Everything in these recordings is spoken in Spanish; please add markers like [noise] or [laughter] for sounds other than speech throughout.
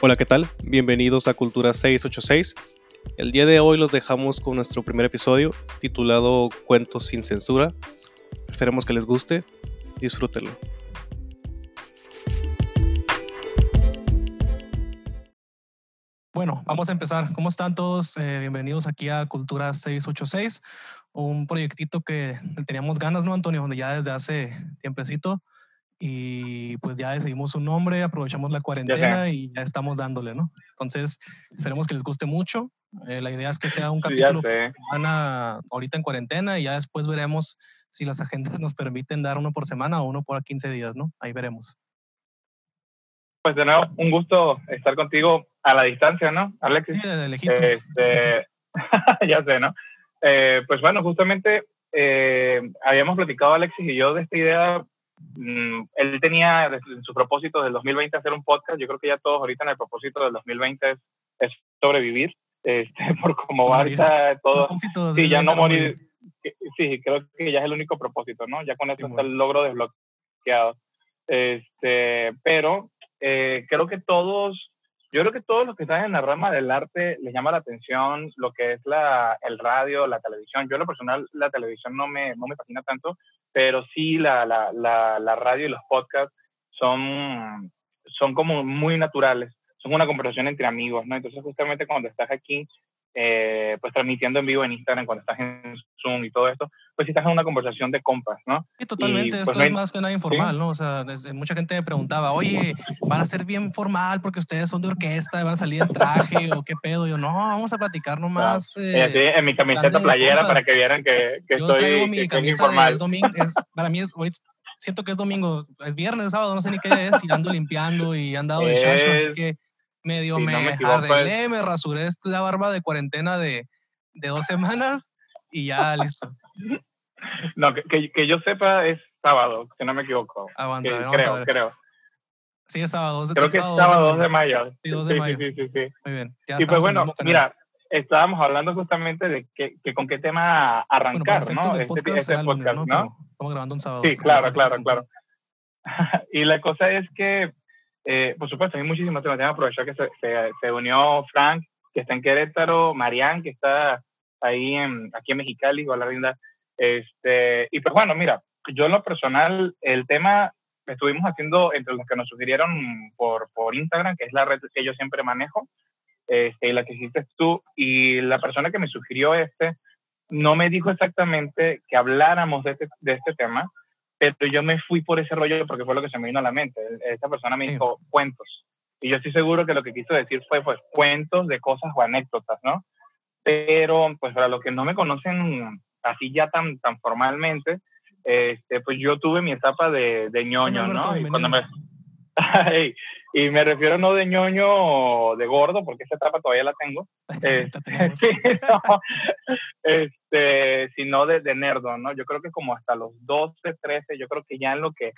Hola, ¿qué tal? Bienvenidos a Cultura 686. El día de hoy los dejamos con nuestro primer episodio titulado Cuentos sin censura. Esperemos que les guste. Disfrútenlo. Bueno, vamos a empezar. ¿Cómo están todos? Eh, bienvenidos aquí a Cultura 686, un proyectito que teníamos ganas, ¿no, Antonio? Donde ya desde hace tiempecito y pues ya decidimos un nombre, aprovechamos la cuarentena y ya estamos dándole, ¿no? Entonces, esperemos que les guste mucho. Eh, la idea es que sea un capítulo por semana ahorita en cuarentena y ya después veremos si las agendas nos permiten dar uno por semana o uno por 15 días, ¿no? Ahí veremos. Pues de nuevo, un gusto estar contigo a la distancia, ¿no, Alexis? Sí, de lejitos. Este, [laughs] ya sé, ¿no? Eh, pues bueno, justamente eh, habíamos platicado Alexis y yo de esta idea Mm, él tenía en su propósito del 2020 hacer un podcast. Yo creo que ya todos ahorita en el propósito del 2020 es, sobrevivir, este, [laughs] por cómo va ahorita todo. Sí, ya no morir. Sí, creo que ya es el único propósito, ¿no? Ya con eso está el logro desbloqueado. Este, pero eh, creo que todos yo creo que todos los que están en la rama del arte les llama la atención lo que es la, el radio, la televisión. Yo en lo personal la televisión no me, no me fascina tanto, pero sí la, la, la, radio y los podcasts son, son como muy naturales. Son una conversación entre amigos, ¿no? Entonces justamente cuando estás aquí eh, pues transmitiendo en vivo en Instagram cuando estás en Zoom y todo esto, pues si estás en una conversación de compas, ¿no? Sí, totalmente, pues, esto es más que nada informal, ¿no? O sea, mucha gente me preguntaba, oye, ¿van a ser bien formal porque ustedes son de orquesta, van a salir en traje o qué pedo? yo, no, vamos a platicar nomás. Eh, en mi camiseta playera para que vieran que, que yo estoy mi camisa informal. Es domingo, es, para mí es, siento que es domingo, es viernes, sábado, no sé ni qué es, y ando limpiando y han dado de shash, así que medio me, [laughs] arreglé, me rasuré la barba de cuarentena de, de dos semanas y ya listo. No, que, que, yo sepa es sábado, si no me equivoco. Aguanta, vamos creo, a ver. creo. Sí, es sábado. Creo que es sábado 2 de mayo. Sí, 2 de sí, mayo. Sí, sí, sí, Muy bien. y pues bueno, mira, estábamos hablando justamente de que, que con qué tema arrancar, bueno, ¿no? Este, podcast, este podcast ¿no? ¿no? Estamos grabando un sábado. Sí, claro, claro, claro. [laughs] y la cosa es que eh, por supuesto, hay muchísimos temas. Aprovechar que se, se, unió Frank, que está en Querétaro, Marian, que está ahí en, aquí en Mexicali, igual la linda. Este, y pues bueno, mira, yo en lo personal, el tema estuvimos haciendo entre los que nos sugirieron por, por Instagram, que es la red que yo siempre manejo, este, y la que hiciste tú, y la persona que me sugirió este, no me dijo exactamente que habláramos de este, de este tema, pero yo me fui por ese rollo porque fue lo que se me vino a la mente. Esta persona me dijo cuentos. Y yo estoy seguro que lo que quiso decir fue pues cuentos de cosas o anécdotas, ¿no? Pero pues para los que no me conocen así ya tan, tan formalmente, este, pues yo tuve mi etapa de, de ñoño, ¿no? Y cuando me, [laughs] y me refiero no de ñoño de gordo, porque esa etapa todavía la tengo, [laughs] este, [laughs] sí, este, sino de, de, nerdo, ¿no? Yo creo que como hasta los 12, 13, yo creo que ya en lo que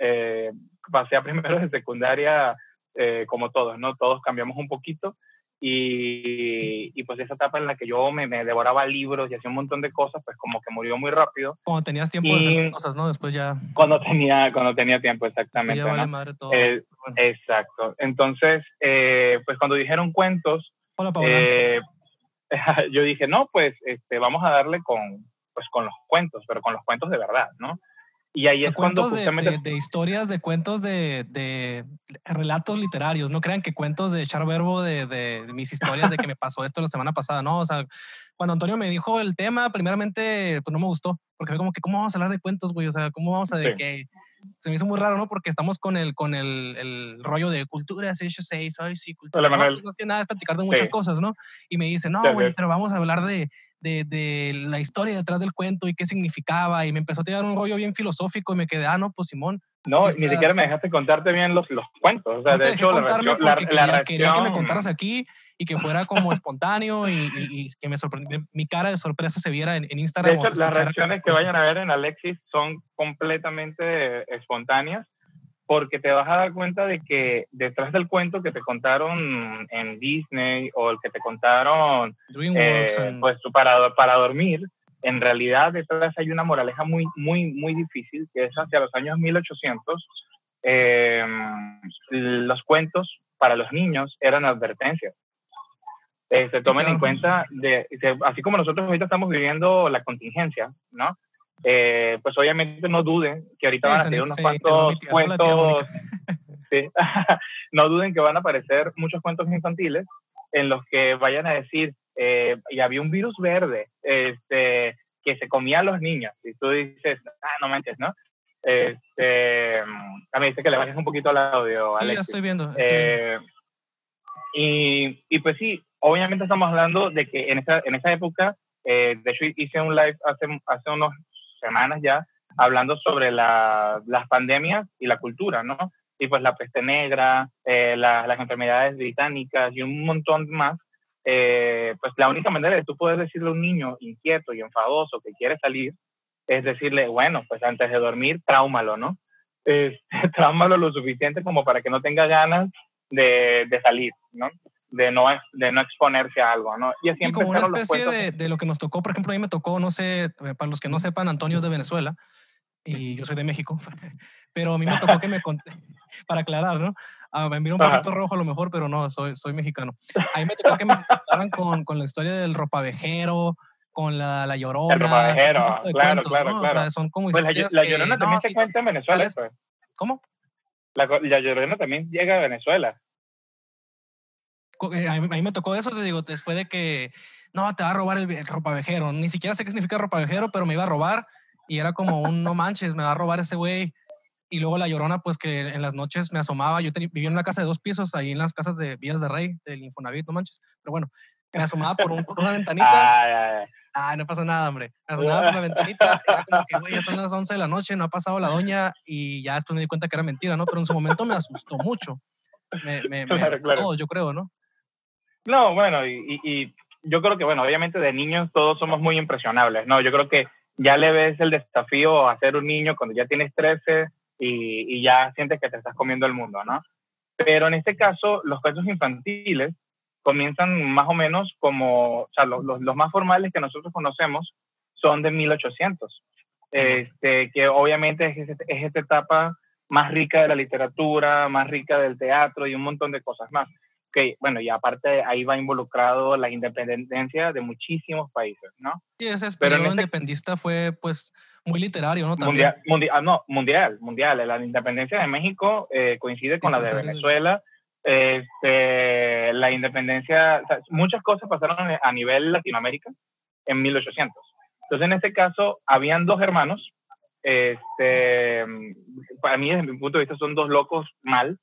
eh, pasé a [laughs] primero de secundaria, eh, como todos, ¿no? Todos cambiamos un poquito y, y, pues esa etapa en la que yo me, me, devoraba libros y hacía un montón de cosas, pues como que murió muy rápido. Cuando tenías tiempo de hacer cosas, ¿no? Después ya... Cuando tenía, cuando tenía tiempo, exactamente. Ya vale ¿no? madre todo. Eh, bueno. Exacto. Entonces, eh, pues cuando dijeron cuentos, Hola, eh, [laughs] yo dije, no, pues este, vamos a darle con, pues, con los cuentos, pero con los cuentos de verdad, ¿no? Y ahí o sea, es cuando cuentos justamente... de, de, de, historias, de cuentos de, de, relatos literarios. No crean que cuentos de echar verbo de, mis historias de que me pasó esto la semana pasada. No, o sea, cuando Antonio me dijo el tema, primeramente, pues no me gustó. Porque fue como que, ¿cómo vamos a hablar de cuentos, güey? O sea, ¿cómo vamos a de sí. que se me hizo muy raro, ¿no? Porque estamos con el, con el, el rollo de cultura, 686, ay, sí, cultura. Hola, no, más que nada es platicar de muchas sí. cosas, ¿no? Y me dice, no, güey, pero vamos a hablar de, de, de, la historia detrás del cuento y qué significaba. Y me empezó a tirar un rollo bien filosófico y me quedé, ah, no, pues Simón. No, sí, ni siquiera me dejaste contarte bien los, los cuentos. O sea, no de hecho, la, reacción, la, quería, la quería que me contaras aquí y que fuera como espontáneo y, y, y, que me mi cara de sorpresa se viera en, en Instagram. De hecho, las reacciones que vayan a ver en Alexis son completamente espontáneas porque te vas a dar cuenta de que detrás del cuento que te contaron en Disney o el que te contaron eh, and... pues, para, para dormir, en realidad detrás hay una moraleja muy, muy, muy difícil, que es hacia los años 1800. Eh, los cuentos para los niños eran advertencias. se este, tomen en cuenta, de, así como nosotros ahorita estamos viviendo la contingencia, ¿no? Eh, pues obviamente no duden que ahorita van a tener unos cuantos cuentos, [laughs] [laughs] no duden que van a aparecer muchos cuentos infantiles en los que vayan a decir, eh, y había un virus verde este, que se comía a los niños, y tú dices, ah, no manches, ¿no? Este, a mí dice que le bajes un poquito al audio, Alex. Sí, estoy viendo. Eh, y, y, pues sí, obviamente estamos hablando de que en esa, en esa época, de hecho hice un live hace, hace unos semanas ya hablando sobre las pandemias y la cultura, ¿no? Y pues la peste negra, eh, las enfermedades británicas y un montón más. Eh, pues la única manera de tú poder decirle a un niño inquieto y enfadoso que quiere salir es decirle, bueno, pues antes de dormir, tráumalo, ¿no? [laughs] Tráumalo lo suficiente como para que no tenga ganas de, de salir, ¿no? De no, de no exponerse a algo, ¿no? Y así como una especie de, de, lo que nos tocó, por ejemplo, a mí me tocó, no sé, eh, para los que no sepan, Antonio es de Venezuela y yo soy de México, [laughs] pero a mí me tocó que me [laughs] conté, [laughs] para aclarar, ¿no? Ah, me miro un poquito rojo a lo mejor, pero no, soy, soy mexicano. A mí me tocó que me contaran con, con la historia del ropavejero, con la, la llorona. El ropavejero, claro, claro, claro. O sea, son como pues historias la, llorona también se cuenta en Venezuela. Pues. ¿Cómo? La, la llorona también llega a Venezuela. Eh, a mí, me tocó eso, te digo, después de que, no, te va a robar el, el ropavejero. Ni siquiera sé qué significa ropavejero, pero me iba a robar y era como un, no manches, me va a robar ese güey. Y luego la llorona, pues que en las noches me asomaba. Yo vivía en una casa de dos pisos, ahí en las casas de Villas de Rey, del Infonavit, no manches. Pero bueno, me asomaba por, una ventanita. Ah, no pasa nada, hombre. Me asomaba por la ventanita. Era como que, güey, ya son las 11 de la noche, no ha pasado la doña. Y ya después me di cuenta que era mentira, ¿no? Pero en su momento me asustó mucho. Me, me, Todo, yo creo, ¿no? No, bueno, y, y, yo creo que, bueno, obviamente de niños todos somos muy impresionables, ¿no? Yo creo que ya le ves el desafío a ser un niño cuando ya tienes 13 y, y ya sientes que te estás comiendo el mundo, ¿no? Pero en este caso, los cuentos infantiles comienzan más o menos como, o sea, los, más formales que nosotros conocemos son de 1800, este, que obviamente es, esta etapa más rica de la literatura, más rica del teatro y un montón de cosas más que, bueno, y aparte ahí va involucrado la independencia de muchísimos países, ¿no? Sí, ese periodo este independista fue, pues, muy literario, ¿no? Mundial, mundial, ah, no, mundial, mundial. La independencia de México eh, coincide con la de Venezuela. Este, la independencia, muchas cosas pasaron a nivel Latinoamérica en 1800. Entonces, en este caso, habían dos hermanos. Este, para mí, desde mi punto de vista, son dos locos mal,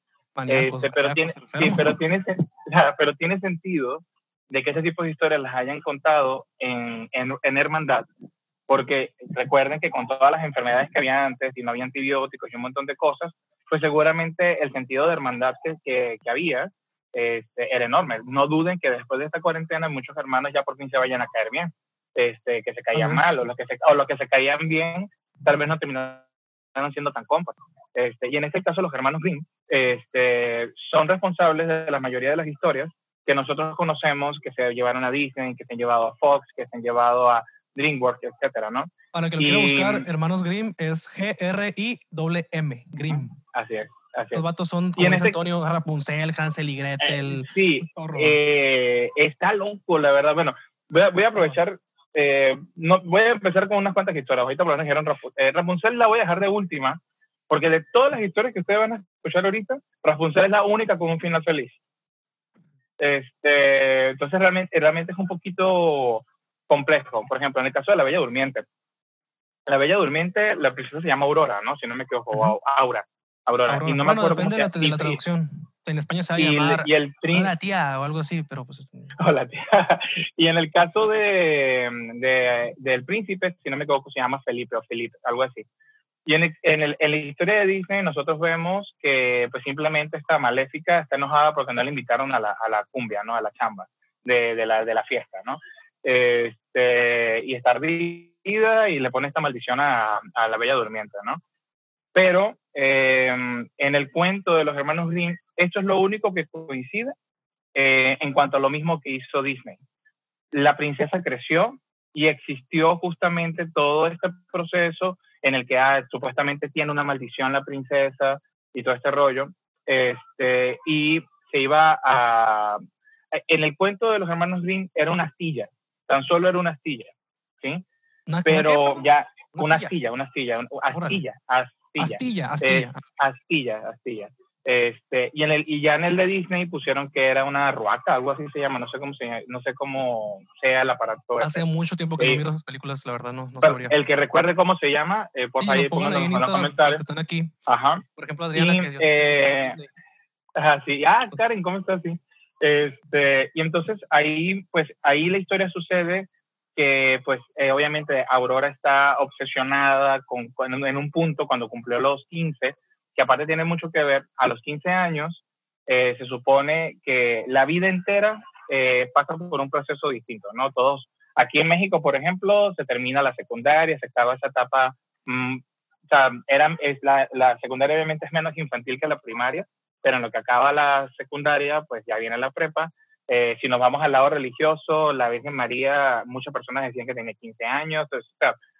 este, pero, tiene, sí, pero, tiene, pero tiene sentido de que ese tipo de historias las hayan contado en, en, hermandad, porque recuerden que con todas las enfermedades que había antes y no había antibióticos y un montón de cosas, pues seguramente el sentido de hermandad que, que, había este, era enorme. No duden que después de esta cuarentena muchos hermanos ya por fin se vayan a caer bien, este, que se caían mal o los que se, o los que se caían bien tal vez no terminaron siendo tan compas. Este, y en este caso los hermanos Grimm este, son responsables de la mayoría de las historias que nosotros conocemos, que se llevaron a Disney, que se han llevado a Fox, que se han llevado a DreamWorks, etcétera, ¿no? Para que lo quiera buscar, Hermanos Grimm es G-R-I-M, Grimm. Así es. Así Los vatos son, como dice Antonio, Rapunzel, Hansel y Gretel. Eh, sí, eh, está loco, la verdad. Bueno, voy a, voy a aprovechar, eh, no, voy a empezar con unas cuantas historias. Ahorita por lo menos dijeron Rapunzel, la voy a dejar de última, porque de todas las historias que ustedes van a escuchar ahorita, Rapunzel es la única con un final feliz. Este, entonces realmente, realmente es un poquito complejo. Por ejemplo, en el caso de la Bella Durmiente. La Bella Durmiente, la princesa se llama Aurora, ¿no? Si no me equivoco, o Aura. Aurora. Y no me acuerdo depende de la, traducción. En España se va a llamar y el Hola tía o algo así, pero pues... [laughs] Hola tía. y en el caso de, de, del príncipe, si no me equivoco, se llama Felipe o Felipe, algo así. Y en, en, la historia de Disney nosotros vemos que pues simplemente esta maléfica está enojada porque no le invitaron a la, a la cumbia, ¿no? A la chamba de, de, la, de la fiesta, ¿no? Este, y está ardida y le pone esta maldición a, a la Bella Durmiente, ¿no? Pero em, en el cuento de los hermanos Grimm, esto es lo único que coincide eh, en cuanto a lo mismo que hizo Disney. La princesa creció y existió justamente todo este proceso en el que ah, supuestamente tiene una maldición la princesa y todo este rollo. Este, y se iba a... En el cuento de los hermanos Grimm era una astilla, tan solo era una astilla, ¿sí? Pero ya, una astilla, una astilla, astilla, astilla. Astilla, astilla. astilla, Este, y, en el, y ya en el de Disney pusieron que era una ruaca, algo así se llama, no sé cómo, se, no sé cómo sea el aparato. Hace mucho tiempo que no miro esas películas, la verdad no, no sabría. El que recuerde cómo se llama, eh, por favor, pónganlo en los comentarios. que están aquí. Ajá. Por ejemplo, Adriana. Y, que eh, ajá, sí. Ah, Karen, ¿cómo estás? Sí. Este, y entonces ahí, pues ahí la historia sucede que pues eh, obviamente Aurora está obsesionada con, en un punto cuando cumplió los 15, que aparte tiene mucho que ver, a los 15 años eh, se supone que la vida entera eh, pasa por un proceso distinto, ¿no? Todos, aquí en México, por ejemplo, se termina la secundaria, se acaba esa etapa, mm, o sea, era, es la, la secundaria obviamente es menos infantil que la primaria, pero en lo que acaba la secundaria, pues ya viene la prepa, eh, si nos vamos al lado religioso, la Virgen María, muchas personas decían que tenía 15 años.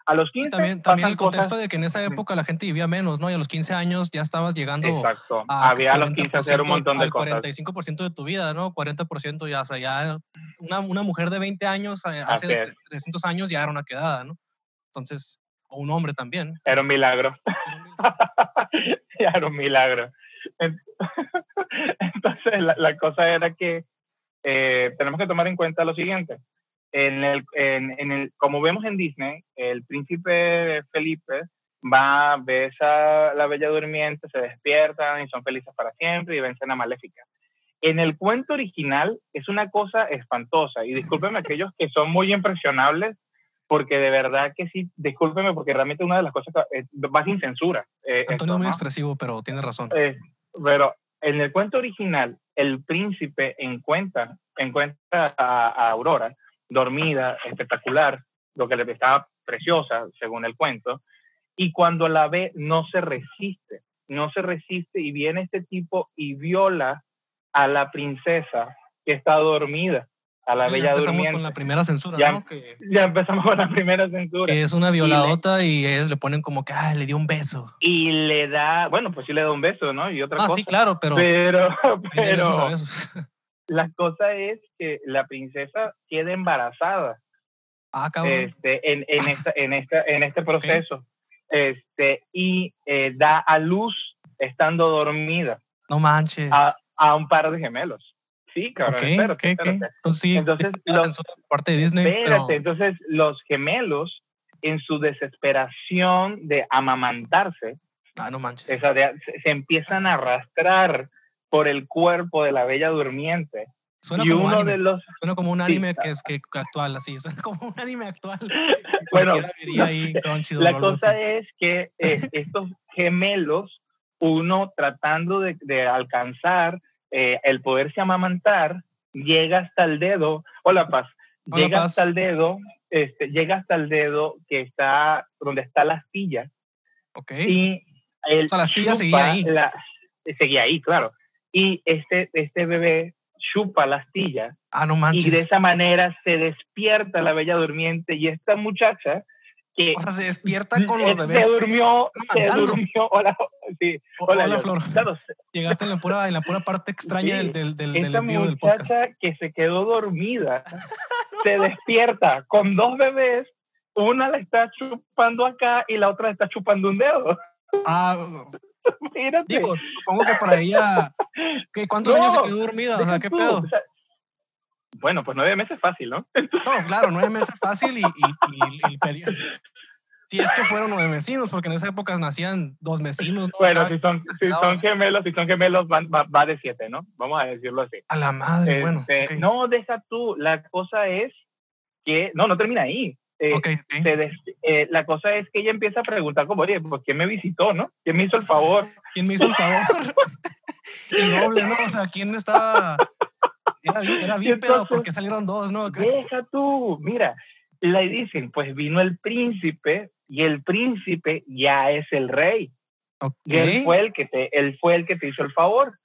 A los 15 también, también el contexto de que en esa época la gente vivía menos, ¿no? Y a los 15 años ya estabas llegando Exacto. A Había a los 15 hacer un montón de cosas. 45% de tu vida, ¿no? 40% ya, o sea, ya una, una mujer de 20 años eh, hace 300 años ya era una quedada, ¿no? Entonces, o un hombre también. Era un milagro. [laughs] ya era un milagro. [laughs] Entonces, la cosa era que eh, tenemos que tomar en cuenta lo siguiente. En el, en, el, como vemos en Disney, el príncipe Felipe va, ve a la bella durmiente, se despiertan y son felices para siempre y vencen a Maléfica. En el cuento original es una cosa espantosa y discúlpenme aquellos que son muy impresionables porque de verdad que sí, discúlpenme porque realmente una de las cosas eh, va sin censura. Eh, Antonio es muy expresivo, pero tiene razón. pero en el cuento original, el príncipe encuentra, encuentra a, Aurora dormida, espectacular, lo que le estaba preciosa, según el cuento, y cuando la ve no se resiste, no se resiste y viene este tipo y viola a la princesa que está dormida a la bella empezamos con la primera censura, ya, ¿no? ya empezamos con la primera censura. es una violadota y, ellos le ponen como que, ah, le dio un beso. Y le da, bueno, pues sí le da un beso, ¿no? Y otra ah, cosa. sí, claro, pero... Pero, [laughs] pero [laughs] la cosa es que la princesa queda embarazada. Ah, cabrón. Este, en, en, esta, en, esta, en este proceso. Este, y eh, da a luz estando dormida. No manches. A, a un par de gemelos. Sí, cabrón, okay, espérate, Entonces, sí, entonces los, parte de Disney. Espérate, entonces los gemelos, en su desesperación de amamantarse, ah, no manches. se, empiezan a arrastrar por el cuerpo de la bella durmiente. Suena y como uno de los suena como un anime que actual así suena como un anime actual [laughs] bueno la cosa es que eh, estos gemelos uno tratando de, de alcanzar eh, el poderse amamantar llega hasta el dedo, hola Paz, llega hasta el dedo, este, llega hasta el dedo que está donde está la astilla. Ok. Y el o sea, la astilla seguía ahí. seguía ahí, claro. Y este, este bebé chupa la astilla. Ah, no manches. Y de esa manera se despierta la bella durmiente y esta muchacha o sea, se despierta con los bebés. Se durmió, se durmió. Hola, sí. Hola, Flor. Llegaste en la pura, en la pura parte extraña del, del, del, del envío del podcast. que se quedó dormida [laughs] se despierta con dos bebés. Una la está chupando acá y la otra la está chupando un dedo. Ah, [laughs] Digo, supongo que para ella. ¿qué, ¿Cuántos años se quedó dormida? O sea, ¿qué pedo? Bueno, pues nueve meses fácil, ¿no? No, claro, nueve meses fácil y, y, y, Si es que fueron nueve vecinos, porque en esa época nacían dos vecinos. Bueno, si son, si son gemelos, si son gemelos, va, de siete, ¿no? Vamos a decirlo así. A la madre, bueno. Este, no, deja tú. La cosa es que, no, no termina ahí. Eh, eh, la cosa es que ella empieza a preguntar como, oye, ¿por quién me visitó, no? ¿Quién me hizo el favor? ¿Quién me hizo el favor? [laughs] el doble, ¿no? O sea, ¿quién estaba era, era bien pedo porque salieron dos, ¿no? Deja tú, mira, le dicen, pues vino el príncipe y el príncipe ya es el rey. Y él fue el que te, él fue el que te hizo el favor.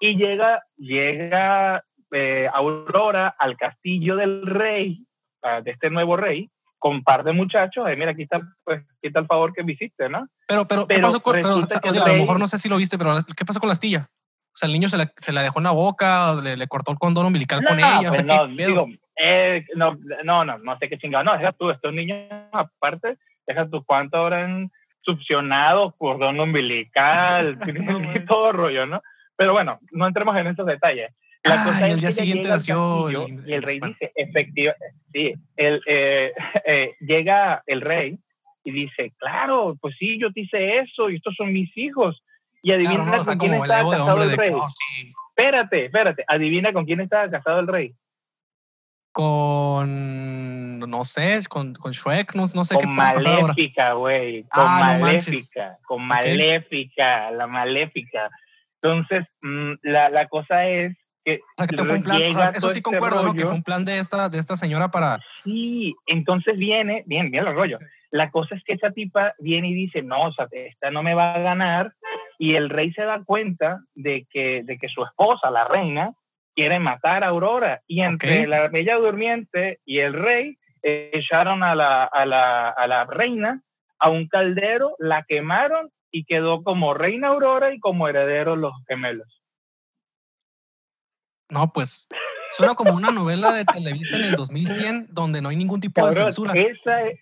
Y llega, llega eh, Aurora al castillo del rey, ah, de este nuevo rey, con un par de muchachos, mira, aquí está, pues, aquí está el favor que visiste, ¿no? Pero, pero, ¿qué pasó con, pero, a lo mejor no sé si lo viste, pero ¿qué pasó con la astilla? O sea, el niño se la, se la dejó en la boca, le, le cortó el condón umbilical con ella. o pues sea, digo, eh, no, no, no, no sé qué chingado. No, deja tú, estos niños aparte, deja tú cuánto habrán succionado cordón umbilical, [laughs] [laughs] todo rollo, ¿no? Pero bueno, no entremos en esos detalles. La Ah, cosa y es al día que siguiente nació el- y el rey bueno. dice, efectiva, sí, el, eh, [laughs] eh, llega el rey y dice, claro, pues sí, yo te hice eso y estos son mis hijos. Y adivina con quién el estaba casado el de rey. oh, sí, Espérate, espérate, adivina con quién estaba casado el rey. con, no sé, con, con Shrek, no, no sé qué con. Maléfica, güey. Con Ah, no. Maléfica. Con Maléfica, la Maléfica. Entonces, mm, la, la cosa es que. O sea, que fue un plan, o llega sea, eso sí este concuerdo, ¿no? Que fue un plan de esta, de esta señora para, Sí, entonces viene, bien, bien el rollo. La cosa es que esa tipa viene y dice, no, o sea, esta no me va a ganar. Y el rey se da cuenta de que, de que su esposa, la reina, quiere matar a Aurora. Y entre la bella durmiente y el rey eh, echaron a la, a, la, a la reina a un caldero, la quemaron y quedó como reina Aurora y como heredero los gemelos. No, pues, suena como una novela de Televisa en el 2100 donde no hay ningún tipo de Cabrón, censura. esa es,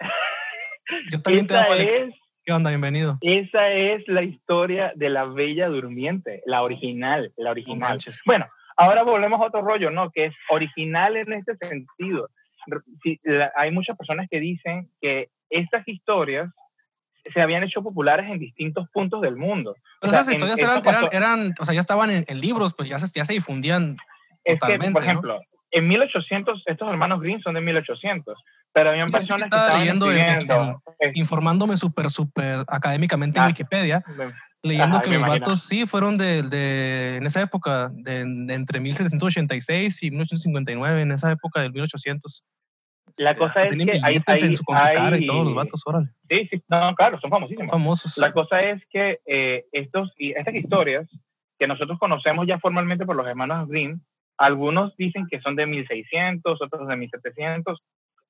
[laughs] Yo también te esa amo, Alex. es ¿Qué onda? Bienvenido. Esa es la historia de la Bella Durmiente, la original, la original. Bueno, ahora volvemos a otro rollo, ¿no? Que es original en este sentido. Sí, la- hay muchas personas que dicen que estas historias se habían hecho populares en distintos puntos del mundo. Pero O sea, esas en- historias eran, eran, eran, o sea, ya estaban en, en libros, pues ya se, ya se difundían. Es que, totalmente, por ¿no? ejemplo, en 1800, estos hermanos Green son de 1800, pero habían personas que estaba estaban leyendo en- en- escribiendo, eh, Informándome súper, súper académicamente en Ah. Wikipedia, leyendo Ajá, que me los imagino. vatos sí fueron de, de- en esa época, de, de entre 1786 y 1859, en esa época del 1800. La cosa es que hay- en hay- su, cara y hay- todos los vatos, órale, Sí, sí, no, claro, son son famosísimos. famosos. La cosa es que eh, estos, y estas historias que nosotros conocemos ya formalmente por los hermanos Grimm, algunos dicen que son de 1600, otros de 1700.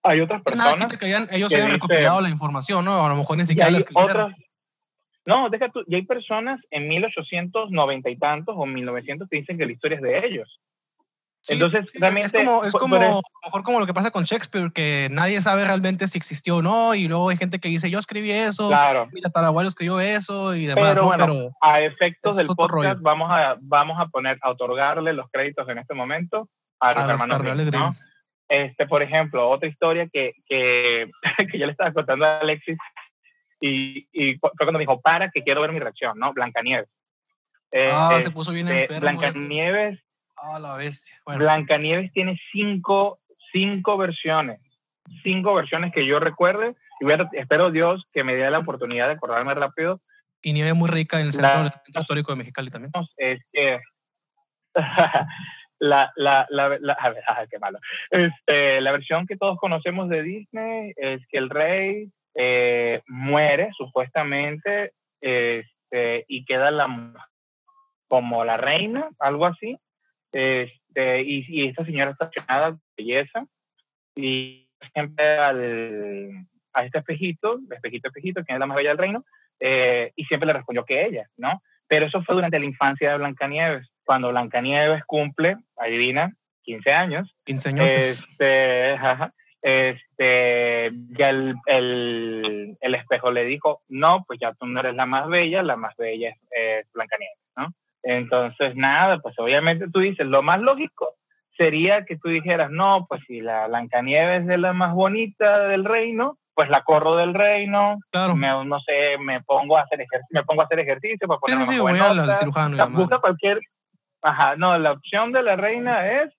Hay otras Nada, personas quita que hayan- ellos que hayan dice- recopilado la información, ¿no? A lo mejor ni siquiera la hay escribieron. otras. No, deja tú, y hay personas en 1890 y tantos o 1900 que dicen que la historia es de ellos. Sí, Entonces, sí, realmente, es como, es como a lo mejor como lo que pasa con Shakespeare, que nadie sabe realmente si existió o no, y luego hay gente que dice, yo escribí eso, Claro. mi tatarabuelo escribió eso y demás, Pero ¿no? bueno, Pero A efectos del podcast, rollo. vamos a, vamos a poner, a otorgarle los créditos en este momento a los a los hermanos Grimm, ¿no? Este, por ejemplo, otra historia que, que, [laughs] que yo le estaba contando a Alexis y, y fue cuando me dijo, para, que quiero ver mi reacción, ¿no? Blancanieves. Eh, Ah, se puso bien este, enfermo. este. Blancanieves, Ah, la bestia. Bueno, Blancanieves tiene cinco, cinco versiones, cinco versiones que yo recuerde y voy a- espero Dios que me dé la oportunidad de acordarme rápido. y nieve muy rica en el La- centro del centro histórico de Mexicali también. Es que [laughs] la, la, la, la- a ver, qué malo. Este, la versión que todos conocemos de Disney es que el rey eh, muere supuestamente este, y queda la como la reina, algo así. Este, y, y esta señora está llenada de belleza y siempre al, a este espejito, espejito, espejito, ¿quién es la más bella del reino? Eh, y siempre le respondió que ella, ¿no? Pero eso fue durante la infancia de Blancanieves. Cuando Blancanieves cumple, adivina, 15 años, Inseñotes. este, ajá, este, ya el, el, el espejo le dijo, no, pues ya tú no eres la más bella, la más bella es, es Blancanieves, ¿no? Entonces, nada, pues obviamente tú dices, lo más lógico sería que tú dijeras, no, pues si la Blancanieves es la más bonita del reino, pues la corro del reino, claro. me, no sé, me pongo a hacer, ejer me pongo a hacer ejercicio para Sí, ponerme sí, sí, más voy al, cirujano busca cualquier. Ajá, no, la opción de la reina es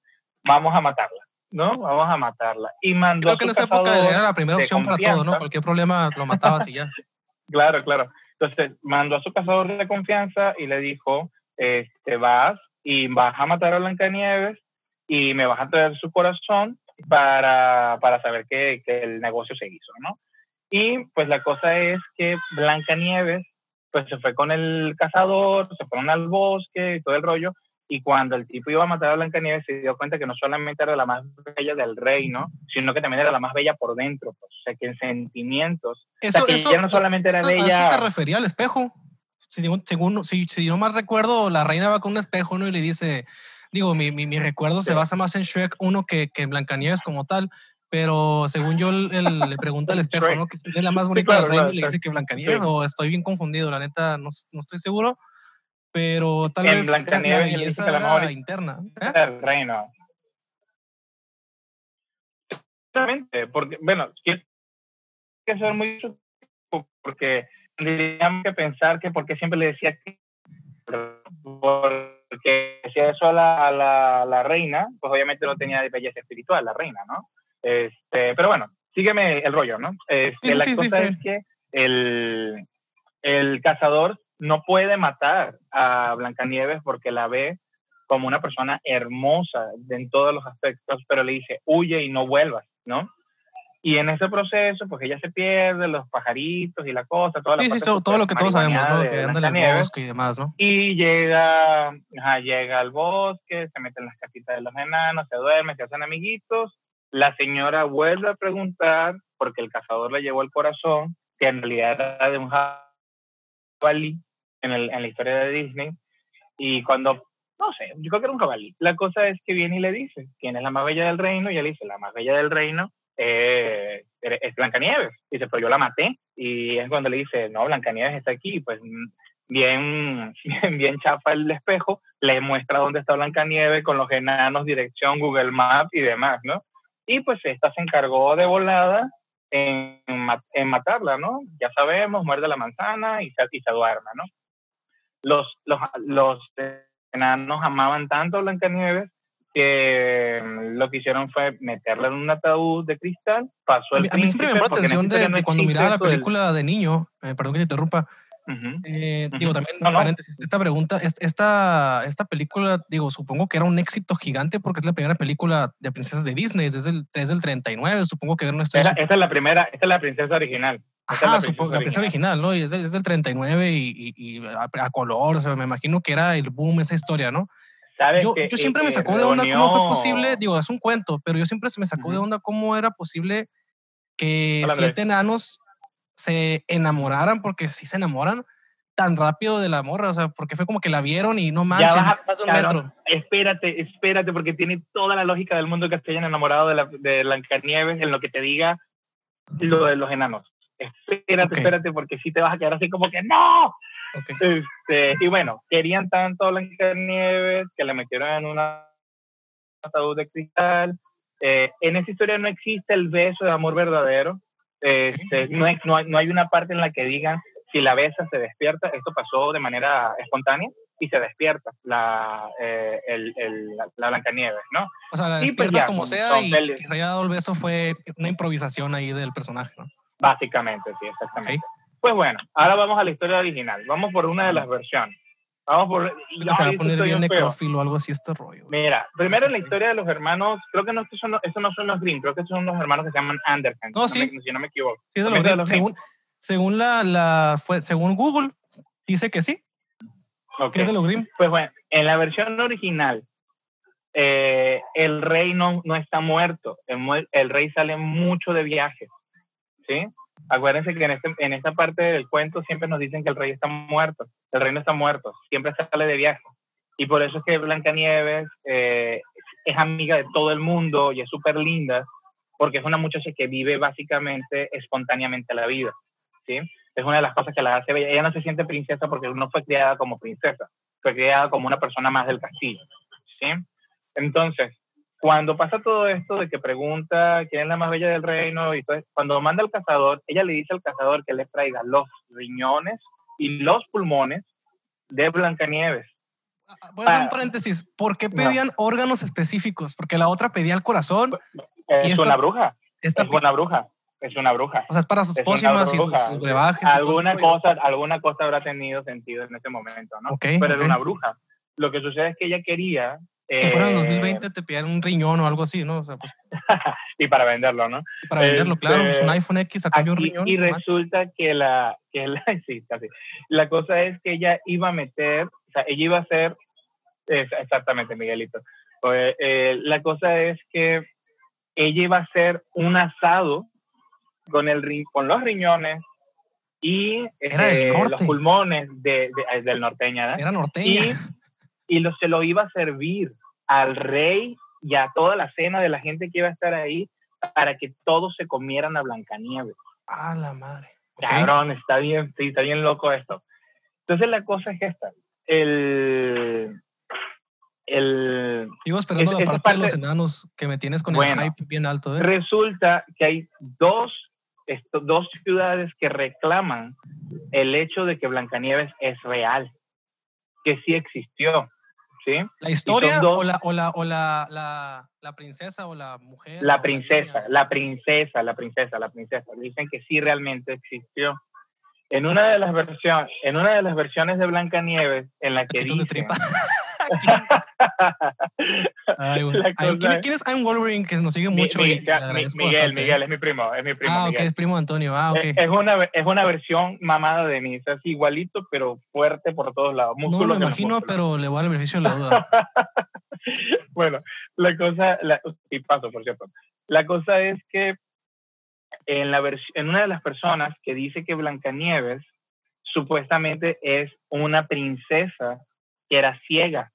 vamos a matarla, ¿no? Vamos a matarla. Y mandó Creo que en esa época era la primera opción para todo, ¿no? Cualquier problema lo matabas y ya. [laughs] Claro, claro. Entonces mandó a su cazador de confianza y le dijo: este, vas y vas a matar a Blancanieves y me vas a traer su corazón para, para saber que, que el negocio se hizo, ¿no? Y pues la cosa es que Blancanieves pues se fue con el cazador, se fueron al bosque y todo el rollo, y cuando el tipo iba a matar a Blancanieves se dio cuenta que no solamente era la más bella del reino, sino que también era la más bella por dentro, pues, o sea que en sentimientos, Eso, que eso, ella no solamente era eso- a bella- Eso se refería al espejo. Si, según, si, si no mal recuerdo, la reina va con un espejo, ¿no? Y le dice, digo, mi, mi, mi recuerdo se basa más en Shrek 1 que, que en Blancanieves como tal, pero según yo le pregunta al [laughs] espejo, ¿no? Que es la más bonita del reino y le dice que Blancanieves, o estoy bien confundido, la neta, no, no estoy seguro, pero tal En vez Blancanieves la dice belleza que la mejor- interna. ¿eh? el reino. Exactamente, porque, bueno, hay que ser muy porque tendríamos que pensar que porque siempre le decía que porque decía eso a la, a la, reina, pues obviamente no tenía belleza espiritual, la reina, ¿no? Este, pero bueno, sígueme el rollo, ¿no? Este, Sí, la sí, cosa sí. es que el, el cazador no puede matar a Blancanieves porque la ve como una persona hermosa en todos los aspectos, pero le dice, huye y no vuelvas, ¿no? Y en ese proceso, pues ella se pierde, los pajaritos y la cosa, toda la Sí, sí, parte so- todo lo que todos sabemos, ¿no? de Que anda en el Blancanieves. bosque y demás, ¿no? Y llega, ajá, llega al bosque, se mete en las casitas de los enanos, se duerme, se hacen amiguitos. La señora vuelve a preguntar, porque el cazador le llevó el corazón, que en realidad era de un jabalí en, el- en la historia de Disney. Y cuando, no sé, yo creo que era un jabalí. La cosa es que viene y le dice, ¿quién es la más bella del reino? Y ella le dice, la más bella del reino eh, es Blancanieves. Dice, pero yo la maté. Y es cuando le dice, no, Blancanieves está aquí. Pues mm, [laughs] bien, bien, chafa el espejo, le muestra dónde está Blancanieves con los enanos, dirección, Google Maps y demás, ¿no? Y pues esta se encargó de volada en, ma- en matarla, ¿no? Ya sabemos, muerde la manzana y se, y se duerme, ¿no? Los, los, los enanos amaban tanto a Blancanieves que mm, lo que hicieron fue meterla en un ataúd de cristal, pasó A el mí, a mí siempre me llamó la atención de, historia de cuando miraba la del- película de niño, eh, perdón que te interrumpa, Ujú. eh, Ujú. digo también, No, no. paréntesis, esta pregunta, es- esta, esta película, digo, supongo que era un éxito gigante porque es la primera película de princesas de Disney, desde el, desde el 39, supongo que no estoy... Esa, esa es la primera, esta es la princesa original. Esa es Ajá, la supongo, princesa la princesa original, ¿no? Y es, de- es del 39 y, y, y a, a color, o sea, me imagino que era el boom esa historia, ¿no? ¿Sabes Yo, que, yo siempre eh, me eh, sacó de onda cómo fue posible, digo, es un cuento, pero yo siempre se me sacó de Ujú. onda cómo era posible que Hola, siete enanos se enamoraran, porque sí se enamoran tan rápido de la morra, o sea, porque fue como que la vieron y no manches, vas a- más de un cabrón, metro. Espérate, espérate, porque tiene toda la lógica del mundo que se hayan enamorado de, la, de Blancanieves en lo que te diga lo de los enanos. Espérate, Ok. espérate, porque si te vas a quedar así como que ¡No! Ok. Este, y bueno, querían tanto a Blancanieves que la metieron en un ataúd de cristal. Eh, en esa historia no existe el beso de amor verdadero. Este, no, hay, no, hay, no hay una parte en la que digan si la besa se despierta. Esto pasó de manera espontánea y se despierta la, eh, el, el, la, la Blancanieves, ¿no? O sea, la pues despiertas ya, como sea y Fel- que se haya dado el beso fue una improvisación ahí del personaje, ¿no? Básicamente, sí, exactamente. Pues bueno, ahora vamos a la historia original. Vamos por una de las versiones. Vamos por... Ya se va a poner bien necrófilo o algo así este rollo. Mira, primero en la historia de los hermanos, creo que no, estos, son, los- estos no son los Grimm, creo que estos son los hermanos que se llaman Anderson. No, si sí. me- si no me equivoco. Sí, de los Grimm. según, según la, la fue, según Google dice que sí, Ok. que es de los Grimm. Pues bueno, en la versión original, eh, el rey no, no está muerto. El, el rey sale mucho de viaje. ¿Sí? Acuérdense que en, este, en esta parte del cuento siempre nos dicen que el rey está muerto. El rey no está muerto, siempre sale de viaje. Y por eso es que Blancanieves eh, es amiga de todo el mundo y es súper linda, porque es una muchacha que vive básicamente espontáneamente la vida. ¿sí? Es una de las cosas que la hace bella. Ella no se siente princesa porque no fue criada como princesa, fue criada como una persona más del castillo. ¿sí? Entonces, cuando pasa todo esto de que pregunta quién es la más bella del reino, y todo, cuando manda al cazador, ella le dice al cazador que le traiga los riñones y los pulmones de Blancanieves. Ah, Voy a hacer un Ah. paréntesis. ¿Por qué No. pedían órganos específicos? Porque la otra pedía el corazón. Es esta- una bruja, Esta, es una bruja, es una bruja. o sea, es para sus Es pócimas y sus, sus brebajes. y Alguna rollo. cosa, alguna cosa habrá tenido sentido en ese momento, ¿no? Ok, Pero ok. era una bruja. Lo que sucede es que ella quería... Si fuera en eh, 2020 te pidieran un riñón o algo así, ¿no? O sea, pues [laughs] y para venderlo, ¿no? para venderlo, claro. Este, pues, un iPhone X yo un riñón. y no resulta que la, que la, [laughs] sí, casi. La cosa es que ella iba a meter, o sea, ella iba a hacer, exactamente, Miguelito. Pues, eh, la cosa es que ella iba a hacer un asado con, el, con los riñones, y este, los pulmones de, de- del norteña. ¿eh? Era norteña. Y, [laughs] y lo, se lo iba a servir al rey y a toda la cena de la gente que iba a estar ahí para que todos se comieran a Blancanieves. Ah, la madre. Ok. Cabrón, está bien, sí, está bien loco esto. Entonces la cosa es esta. El, el, Sigo esperando Es- la parte, de los enanos que me tienes con Bueno. el hype bien alto. ¿eh? resulta que hay dos, esto- dos ciudades que reclaman el hecho de que Blancanieves es real, que sí existió, ¿sí? ¿La historia o, la, o, la, o la, la, la princesa o la mujer? La princesa, la princesa, la princesa, la princesa. Dicen que sí realmente existió. En una de las versiones, en una de las versiones de Blancanieves, en la que Taquitos de dicen, tripa. Ay. La Ay, ¿quién, cosa- quién es I'm Wolverine que nos sigue mucho mi- ya, mi- Miguel, ¿eh? Miguel es mi primo, es mi primo. Ah, ok, Miguel. es primo de Antonio. Ah, ok. Es, es una, es una versión mamada de mí, es así igualito, pero fuerte por todos lados. no lo imagino, pero le voy a dar el beneficio de la duda. [laughs] Bueno, la cosa, la, y paso, por cierto. La cosa es que en, la en una de las personas que dice que Blancanieves supuestamente es una princesa que era ciega.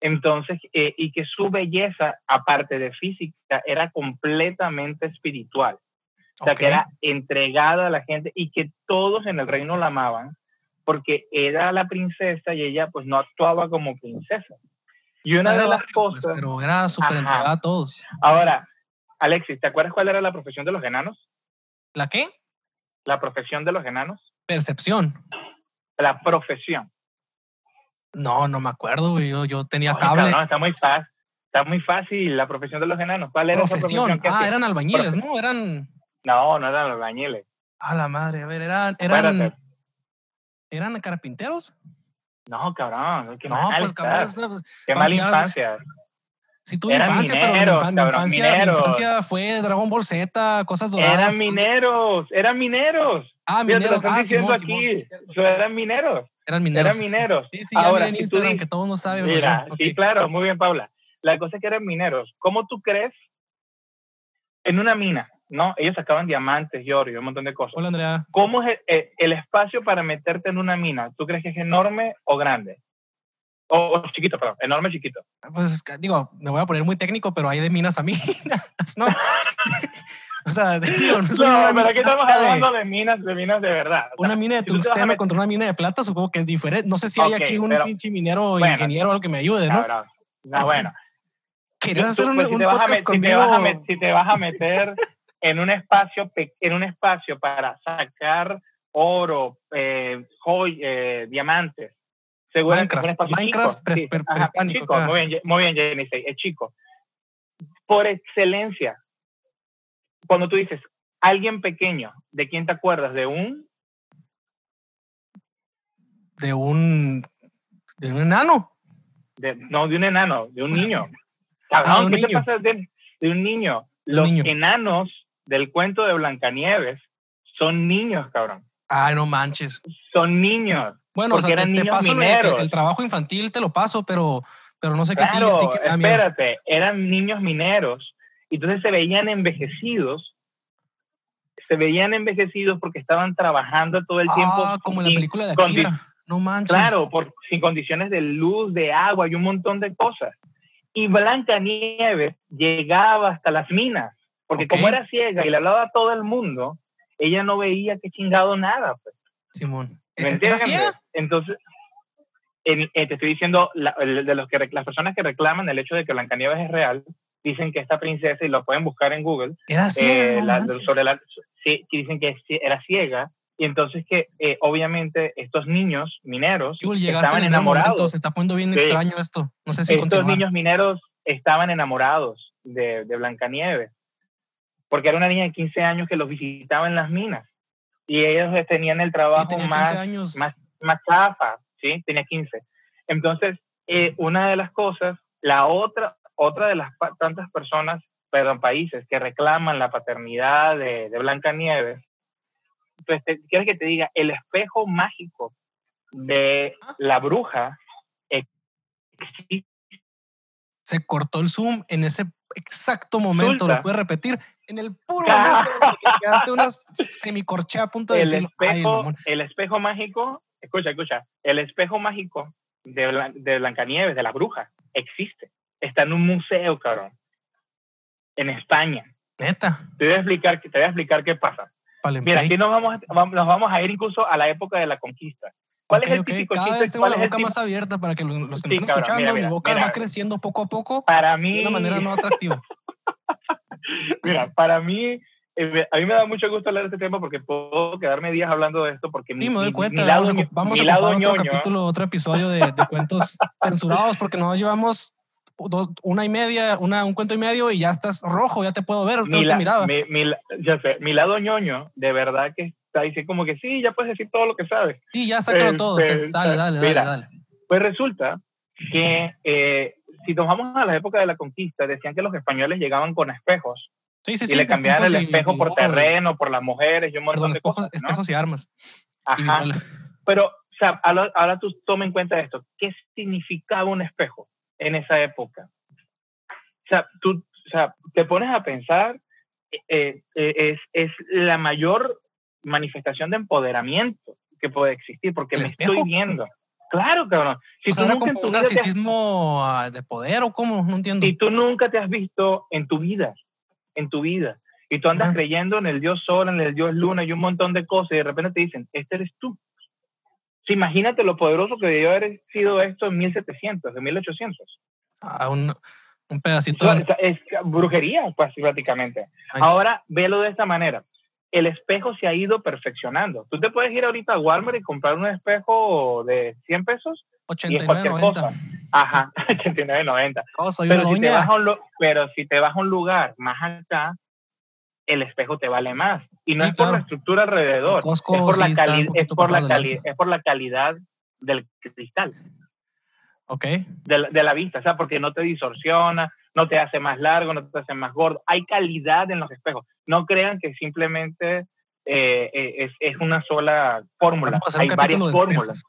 Entonces, eh, y que su belleza, aparte de física, era completamente espiritual. O sea, que era entregada a la gente y que todos en el reino la amaban porque era la princesa y ella pues no actuaba como princesa. Y una de las pues, cosas... pero era súper entregada a todos. Ahora, Alexis, ¿te acuerdas cuál era la profesión de los enanos? ¿La qué? La profesión de los enanos. Percepción. La profesión. No, no me acuerdo, güey. Yo, yo tenía Oye, cable. cabrón, está muy fácil. Está muy fácil la profesión de los enanos. ¿Cuál era esa Profesión. profesión que Ah, eran albañiles, Profe- ¿no? Eran. No, no eran albañiles. A la madre, a ver, eran. Eran, ¿eran carpinteros? No, cabrón. Qué no, mal pues cabrón. es una- Qué mala infancia. Sí tuve infancia, pero mi, mi infancia, mi infancia fue Dragon Ball Z, cosas doradas. Eran mineros, eran mineros. Ah, Mira, te lo mineros. están Ah, diciendo Simón, aquí. Simón. Eran mineros. Eran mineros. Eran mineros. Sí, sí, Ahora, en si Instagram dices- que todo el mundo sabe. Mira, mejor. sí, claro, muy bien, Paula. La cosa es que eran mineros. ¿Cómo tú crees? En una mina, ¿no? Ellos sacaban diamantes oro y un montón de cosas. Hola, Andrea. ¿Cómo es el, eh, el espacio para meterte en una mina? ¿Tú crees que es enorme o grande? O, o chiquito, perdón. Enorme o chiquito. Pues digo, me voy a poner muy técnico, pero hay de minas a minas, [laughs] ¿no? [laughs] o sea, [laughs] digo, no No, pero mina aquí estamos hablando de minas, de minas de verdad. O sea, Una mina de si tungsteno meter- contra una mina de plata, supongo que es diferente. No sé si hay aquí un pero- pinche minero o bueno, ingeniero o algo que me ayude, ¿no? cabrón. No, bueno. Querías hacer un, pues, si un te vas a podcast met- si te vas a met- si te vas a meter [laughs] en un espacio en un espacio para sacar oro, eh, joy- eh, diamantes, seguramente Minecraft, Minecraft chico. Sí, ajá, muy bien, muy bien, Jenny, es chico. Por excelencia, cuando tú dices alguien pequeño, ¿de quién te acuerdas? ¿De un? de un de un enano. de- no, de un enano, de un niño. [laughs] Cabrón, Ah, un ¿qué te niño. pasa de, de un niño? Un Los niño. enanos del cuento de Blancanieves son niños, cabrón. Ay, no manches. Son niños. Bueno, o sea, te, te paso el, el trabajo infantil, te lo paso, pero, pero no sé qué Claro. Sí que miedo. espérate, eran niños mineros. Entonces se veían envejecidos. Se veían envejecidos porque estaban trabajando todo el tiempo. Ah, como en la sin película de Akira. No manches. Claro, por, sin condiciones de luz, de agua y un montón de cosas. Y Blancanieves llegaba hasta las minas, porque Ok. como era ciega y le hablaba a todo el mundo, ella no veía qué chingado nada. Pues. Simón. ¿Me ¿Era entiendes? Entonces, en- eh, te estoy diciendo, la- de los que, las personas que reclaman el hecho de que Blancanieves es real, dicen que esta princesa, y lo pueden buscar en Google, Era ciega. eh, la- sobre la, sí, dicen que sí, era ciega, y entonces que eh, obviamente estos niños mineros llegaste estaban en buen momento, enamorados. se está poniendo bien Sí. extraño esto. No sé si Estos continuar. niños mineros estaban enamorados de, de Blancanieves, porque era una niña de 15 años que los visitaba en las minas, y ellos eh, tenían el Sí, trabajo tenía 15 más, años. más, más chafa, ¿sí? Tenía 15. Entonces, eh, una de las cosas, la otra, otra de las tantas personas, perdón, países que reclaman la paternidad de, de Blancanieves, pues, te, ¿quieres que te diga? El espejo mágico de la bruja existe Se cortó el zoom en ese exacto momento, lo puedes repetir, en el puro [laughs] momento en que quedaste unas semicorchea a punto de el espejo, el espejo mágico, escucha, escucha, el espejo mágico de, de Blancanieves, de la bruja, existe. Está en un museo, cabrón. En España. Neta. Te voy a explicar, te voy a explicar qué pasa. Mira, aquí nos vamos, nos vamos a ir incluso a la época de la conquista. ¿Cuál es el típico Cada vez tengo la boca más abierta para que los, que me están escuchando, mi boca va creciendo poco a poco para mí... de una manera no atractiva. [laughs] mira, para mí, eh, a mí me da mucho gusto hablar de este tema porque puedo quedarme días hablando de esto porque sí, me doy cuenta, vamos, a, vamos a otro capítulo, otro episodio de, de cuentos censurados porque nos llevamos una y media, una, un cuento y medio y ya estás rojo, ya te puedo ver, mi, te miraba. Mi, ya sé, mi lado ñoño, de verdad que está diciendo como que sí, ya puedes decir todo lo que sabes. Sí, ya sácalo todo, este, dale, dale, dale, dale. Pues resulta que eh, si nos vamos a la época de la conquista, decían que los españoles llegaban con espejos. Sí, sí, y le cambiaban el espejo por terreno, por las mujeres y un montón de espejos, cosas, espejos y armas. Ajá. Pero, o sea, ahora, ahora tú toma en cuenta esto. ¿Qué significaba un espejo? En esa época. O sea, tú o sea, te pones a pensar, eh, eh, es, es, la mayor manifestación de empoderamiento que puede existir, porque me estoy viendo. Claro, cabrón. Si tú nunca un narcisismo ah, de poder o cómo, no entiendo. Si tú nunca te has visto en tu vida, en tu vida, y tú andas creyendo en el Dios Sol, en el Dios Luna y un montón de cosas, y de repente te dicen, este eres tú. Imagínate lo poderoso que debió haber sido esto en 1700, en 1800. Ah, un, un pedacito. de... es, brujería, pues, prácticamente. Ahora, velo de esta manera. El espejo se ha ido perfeccionando. Tú te puedes ir ahorita a Walmart y comprar un espejo de 100 pesos. 89.90. Ajá, [laughs] 89.90. Oh, pero, si te vas a un, pero si te vas a un lugar más acá, el espejo te vale más. Y no es por la estructura alrededor, es, por la es, por la es por la calidad del cristal. Ok. De, de, la vista, o sea, porque no te distorsiona, no te hace más largo, no te hace más gordo. Hay calidad en los espejos. No crean que simplemente eh, eh, es, es, una sola fórmula. Hay varias fórmulas.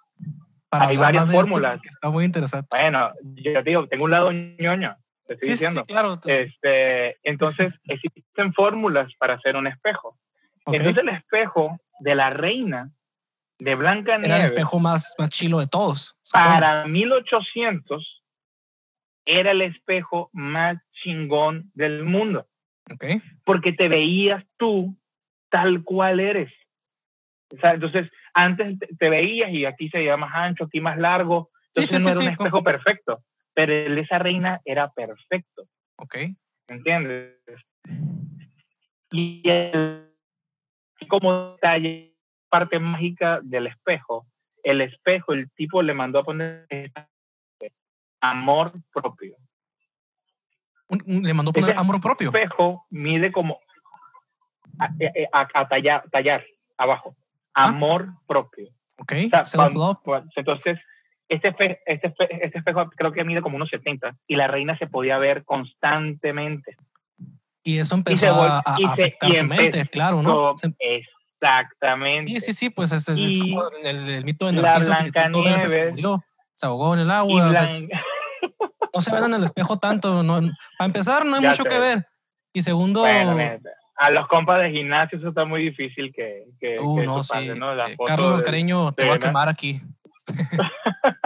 Hay varias fórmulas. está muy interesante. Bueno, yo digo, tengo un lado ñoño, te estoy diciendo. Sí, claro. Este, entonces, existen fórmulas para hacer un espejo. Entonces, el espejo de la reina de Blanca Era el espejo más, más chilo de todos. Para 1800 era el espejo más chingón del mundo. Okay. Porque te veías tú tal cual eres. O sea, entonces, antes te veías y aquí se veía más ancho, aquí más largo. Entonces no era un espejo perfecto. Pero el de esa reina era perfecto. Ok. ¿Entiendes? Y el, como detalle parte mágica del espejo. El espejo, el tipo le mandó a poner amor propio. le mandó a poner amor propio. El espejo mide como a, eh, eh, tallar, tallar, abajo. Ah. Amor propio. Ok, entonces, este espejo, este, este, espejo creo que mide como unos 70 y la reina se podía ver constantemente. Y eso empezó a, afectar su mente, claro, ¿no? Exactamente. Sí, sí, sí, pues es, es, como el, mito de Narciso. La Blancanieves. Se, se ahogó en el agua. no se ven en el espejo tanto. No, para empezar, no hay [laughs] mucho que ver. Y segundo... a los compas de gimnasio eso está muy difícil que... que, uh, no, sí. ¿no? Carlos Mascareño, te va a quemar aquí. [laughs]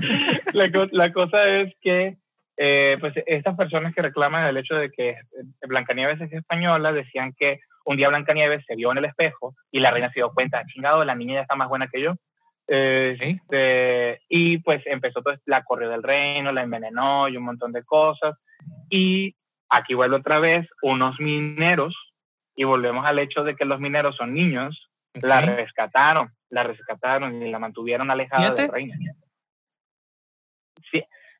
[laughs] la, la, cosa es que eh, pues estas personas que reclaman el hecho de que Blancanieves es española decían que un día Blancanieves se vio en el espejo y la reina se dio cuenta, chingado, la niña ya está más buena que yo. Este, y pues empezó pues, la corrió del reino, la envenenó y un montón de cosas. Y aquí vuelve otra vez unos mineros y volvemos al hecho de que los mineros son niños, la rescataron, la rescataron y la mantuvieron alejada del reino.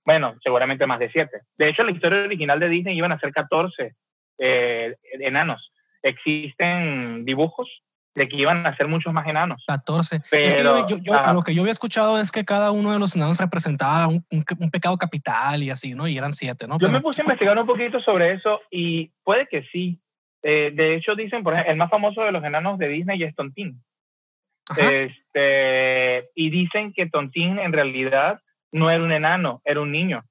Bueno, seguramente más de siete. De hecho, la historia original de Disney iban a ser 14 eh, enanos existen dibujos de que iban a ser muchos más enanos. 14. Pero, lo que yo había escuchado es que cada uno de los enanos representaba un, un, pecado capital y así, ¿no? Y eran siete, ¿no? Yo me puse a investigar un poquito sobre eso y puede que sí. Eh, de hecho, dicen, por ejemplo, el más famoso de los enanos de Disney es Tontín. Este, y dicen que Tontín en realidad no era un enano, era un niño.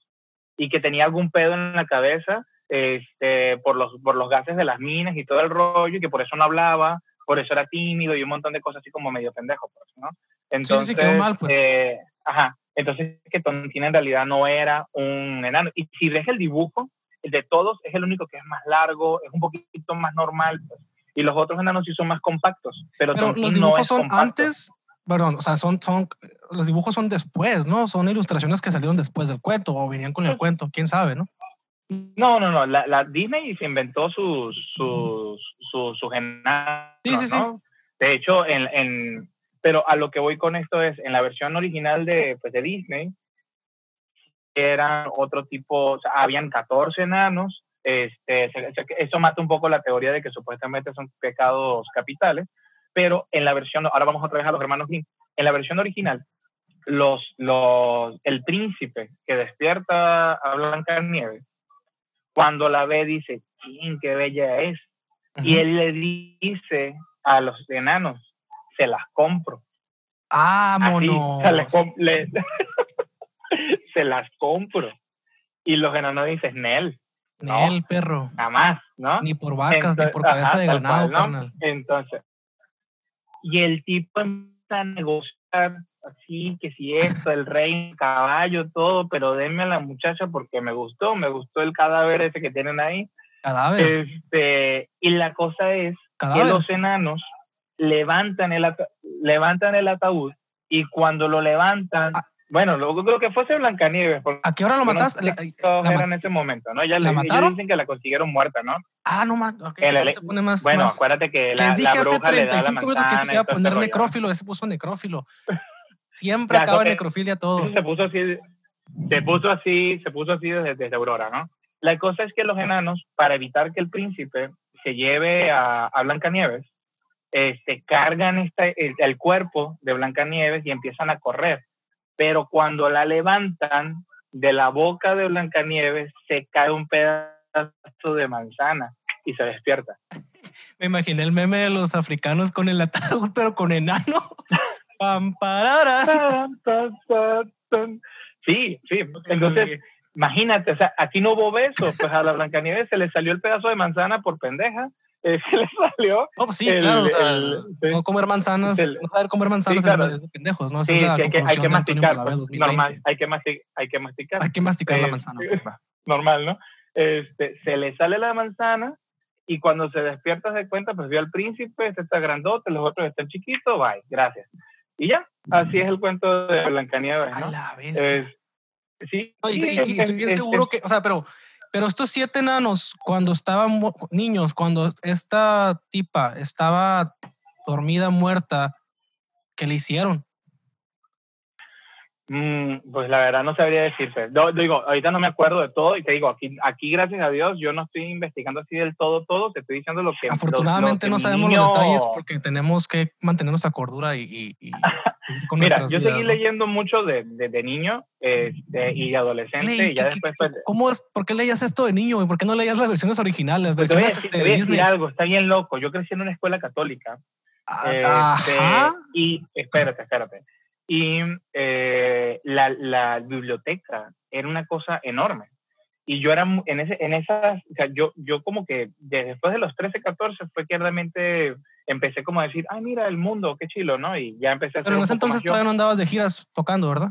y que tenía algún pedo en la cabeza este, por, los, por los gases de las minas y todo el rollo, y que por eso no hablaba, por eso era tímido y un montón de cosas así como medio pendejo, pues, ¿no? Entonces, sí, sí, quedó mal, pues. eh, ajá, entonces que Tontina en realidad no era un enano. Y si ves el dibujo, el de todos es el único que es más largo, es un poquito más normal, pues, y los otros enanos sí son más compactos. Pero, Pero los no dibujos es son compacto. antes, perdón, o sea, son, son, los dibujos son después, ¿no? Son ilustraciones que salieron después del cuento o venían con el cuento, quién sabe, ¿no? No, no, no. La, la Disney se inventó sus sus sus, sus enanos, Sí, sí, sí. ¿no? De hecho, en, en, pero a lo que voy con esto es, en la versión original de, pues, de Disney, eran otro tipo, o sea, habían 14 enanos. Este, eso mata un poco la teoría de que supuestamente son pecados capitales, pero en la versión, ahora vamos otra vez a los hermanos Grimm, en la versión original, los, los, el príncipe que despierta a Blancanieves, cuando la ve dice, "Chin, qué bella es. Y él le dice a los enanos, se las compro. Así, Vámonos. se, las [laughs] se compro. Y los enanos dicen, Nel, no. Nel, perro. nada más, ¿no? Ni por vacas, ni por cabeza ajá, de ganado, cual, ¿no? carnal. Entonces, y el tipo empieza a negociar así, que si esto, el rey, caballo, todo, pero denme a la muchacha porque me gustó, me gustó el cadáver ese que tienen ahí. Cadáver, Este, y la cosa es que los enanos levantan el, levantan el ataúd y cuando lo levantan, Ah. Bueno, luego creo que fuese Blancanieves, ¿A qué hora lo no mataste? todos la eran en ese momento, ¿no? Ya ¿la le, mataron? dicen que la consiguieron muerta, ¿no? Ah, no más. ok, El ele- se pone más. Bueno, más- acuérdate que Les la, dije la hace bruja la 35 minutos que se iba a este poner necrófilo, ya se puso necrófilo. [laughs] Siempre Ya, acaba en necrofilia todo. [laughs] Se puso así, se puso así, se puso así desde, desde Aurora, ¿no? La cosa es que los enanos, para evitar que el príncipe se lleve a, a Blancanieves, este, cargan este, el, el cuerpo de Blancanieves y empiezan a correr. Pero cuando la levantan de la boca de Blancanieves, se cae un pedazo de manzana y se despierta. [laughs] Me imaginé el meme de los africanos con el ataúd, pero con enano. [laughs] Sí, sí. Entonces, imagínate, o sea, aquí no hubo besos, pues a la Blancanieves se le salió el pedazo de manzana por pendeja, eh, [laughs] se le salió. No, pues sí, el- claro. el- sí. no comer manzanas, el- no saber comer manzanas claro. es de pendejos, ¿no? Esa Sí, es la sí, hay que, hay que masticar, pues, 2020. normal, hay que, mastic- hay que masticar, Hay que masticar la Eh, manzana. [laughs] sí. compa. normal, ¿no? Este, se le sale la manzana y cuando se despierta se cuenta, pues vio al príncipe, este está grandote, los otros están chiquitos, bye, gracias. Y ya, así es el cuento de Blancanieves, A ¿no? la bestia. Es- sí, No, y, sí, y- y es- estoy bien seguro que, o sea, pero, pero estos siete enanos, cuando estaban niños, cuando esta tipa estaba dormida, muerta, ¿qué le hicieron? Mm, pues la verdad no sabría decirte. Yo, digo, ahorita no me acuerdo de todo y te digo, aquí, aquí gracias a Dios yo no estoy investigando así del todo, todo, te estoy diciendo lo que... lo- lo Afortunadamente que no sabemos niño- los detalles porque tenemos que mantener nuestra cordura y, y- y- y con [laughs] Mira, yo vidas, seguí ¿no? leyendo mucho de, de, de niño este, y de adolescente Ley, y ya ¿qué- después... pues, ¿Cómo es? ¿Por qué leías esto de niño? ¿Y por qué no leías las versiones originales? pues, te voy a Versiones decir, este, te voy de a decir Disney. algo, está bien loco. Yo crecí en una escuela católica Ah, Este, Ajá. y espérate, espérate. Y eh, la, la biblioteca era una cosa enorme. Y yo era en, ese, en esas, o sea, yo, yo como que de- después de los 13, 14 fue que realmente empecé como a decir, ay, mira el mundo, qué chilo, ¿no? Y ya empecé a hacer Pero en un ese entonces todavía no andabas de giras tocando, ¿verdad?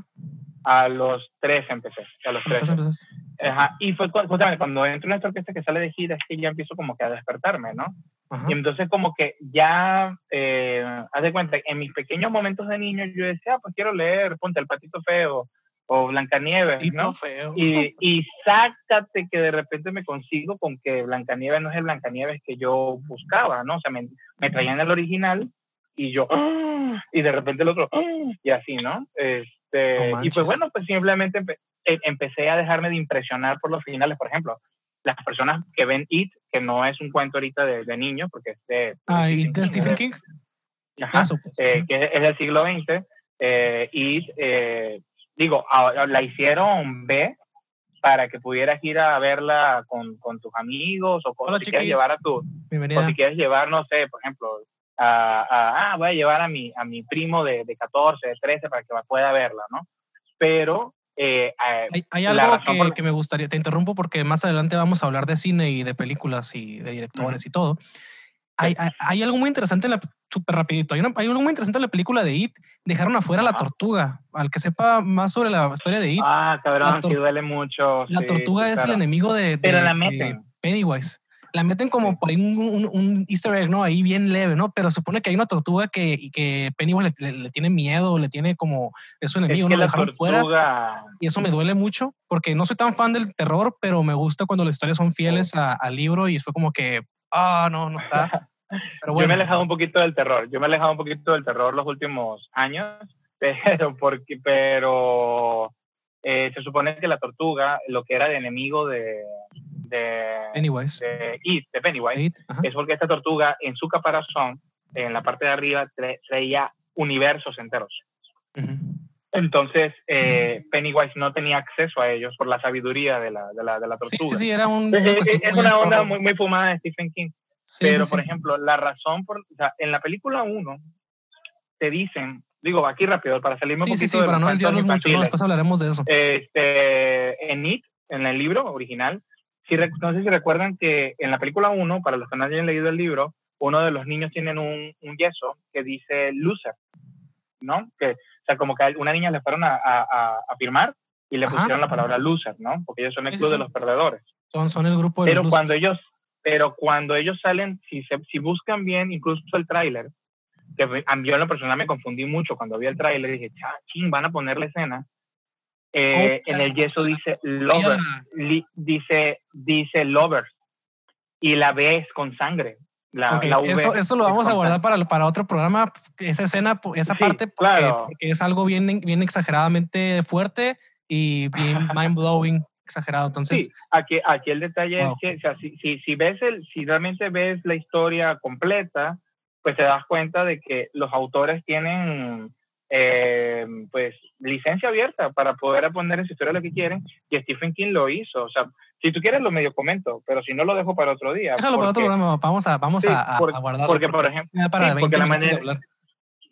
A los 13 empecé, a los Entonces 13. empezaste. Ajá. Y fue cu- justamente cuando entro en esta orquesta que sale de gira, es que ya empiezo como que a despertarme, ¿no? Ajá. Y entonces como que ya, eh, haz de cuenta, en mis pequeños momentos de niño yo decía, ah, pues quiero leer, ponte El Patito Feo o Blancanieves, ¿no? feo. Y, y sácate que de repente me consigo con que Blancanieves no es el Blancanieves que yo buscaba, ¿no? O sea, me, me traían el original y yo, ¡ah! y de repente el otro, ¡ah! y así, ¿no? Este, No y pues bueno, pues simplemente empe- em- empecé a dejarme de impresionar por los finales, por ejemplo. Las personas que ven It, que no es un cuento ahorita de, de niños, porque es de, Ah, ¿y de Stephen King? Ajá, Eso, pues. eh, que es, es del siglo XX, eh, y eh, digo, a- a- la hicieron B para que pudieras ir a verla con, con tus amigos o, con, Hola, si quieres llevar a tu, o Bienvenida. si quieres llevar, no sé, por ejemplo, a, a- ah, voy a llevar a mi, a mi primo de, de 14, de 13 para que pueda verla, ¿no? Pero Eh, hay, hay, algo que, que, me gustaría, te interrumpo porque más adelante vamos a hablar de cine y de películas y de directores y todo. Hay, hay, algo muy interesante en la, súper rapidito, hay, hay, algo muy interesante en la película de It, dejaron afuera la tortuga, al que sepa más sobre la historia de It. Ah, cabrón, sí duele mucho. La tortuga es el enemigo de, de, Pero la meten. Pennywise la meten como por ahí un, un, easter egg, ¿no? Ahí bien leve, ¿no? Pero supone que hay una tortuga que, que Pennywise le, tiene miedo, le tiene como, es su enemigo, ¿no? Lo dejaron fuera. Y eso me duele mucho porque no soy tan fan del terror, pero me gusta cuando las historias son fieles al libro y fue como que, ah, no, no está. [laughs] Pero bueno. Yo me he alejado un poquito del terror, yo me he alejado un poquito del terror los últimos años, [laughs] pero, porque, pero eh, se supone que la tortuga, lo que era de enemigo de, de Pennywise, de, de Pennywise es porque esta tortuga en su caparazón, en la parte de arriba, traía universos enteros. Entonces, eh, Pennywise no tenía acceso a ellos por la sabiduría de la, de la, de la tortuga. Sí, sí, era un, es, una onda muy, muy fumada de Stephen King. Pero, por ejemplo, la razón por... O sea, en la película 1 te dicen, digo, aquí rápido, para salirme un poquito Sí, sí, para no desviarnos mucho, después hablaremos de eso. Este, en It, en el libro original, no sé si recuerdan que en la película 1, para los que no hayan leído el libro, uno de los niños tienen un, un yeso que dice loser, ¿no? Que, o sea, como que a una niña le fueron a, a, a firmar y le pusieron la palabra loser, ¿no? Porque ellos son el club de los perdedores. Son, son el grupo de pero cuando ellos Pero cuando ellos salen, si, se, si buscan bien, incluso el tráiler, que yo en lo personal me confundí mucho cuando vi el tráiler, dije, ching, van a poner la escena eh, en el yeso dice lovers, dice, dice lovers, y la B es con sangre. La, eso, eso, lo vamos a guardar para, para otro programa, esa escena, esa parte, porque, es algo bien, bien exageradamente fuerte y bien [laughs] mind blowing, exagerado. Entonces, sí, aquí, aquí el detalle es que, o sea, si, si, si, ves el, si realmente ves la historia completa, pues te das cuenta de que los autores tienen eh, pues licencia abierta para poder poner en su historia lo que quieren y Stephen King lo hizo. O sea, si tú quieres lo medio comento, pero si no lo dejo para otro día. Déjalo para otro programa, vamos a, vamos a, guardarlo. Porque, por ejemplo, para sí, la manera,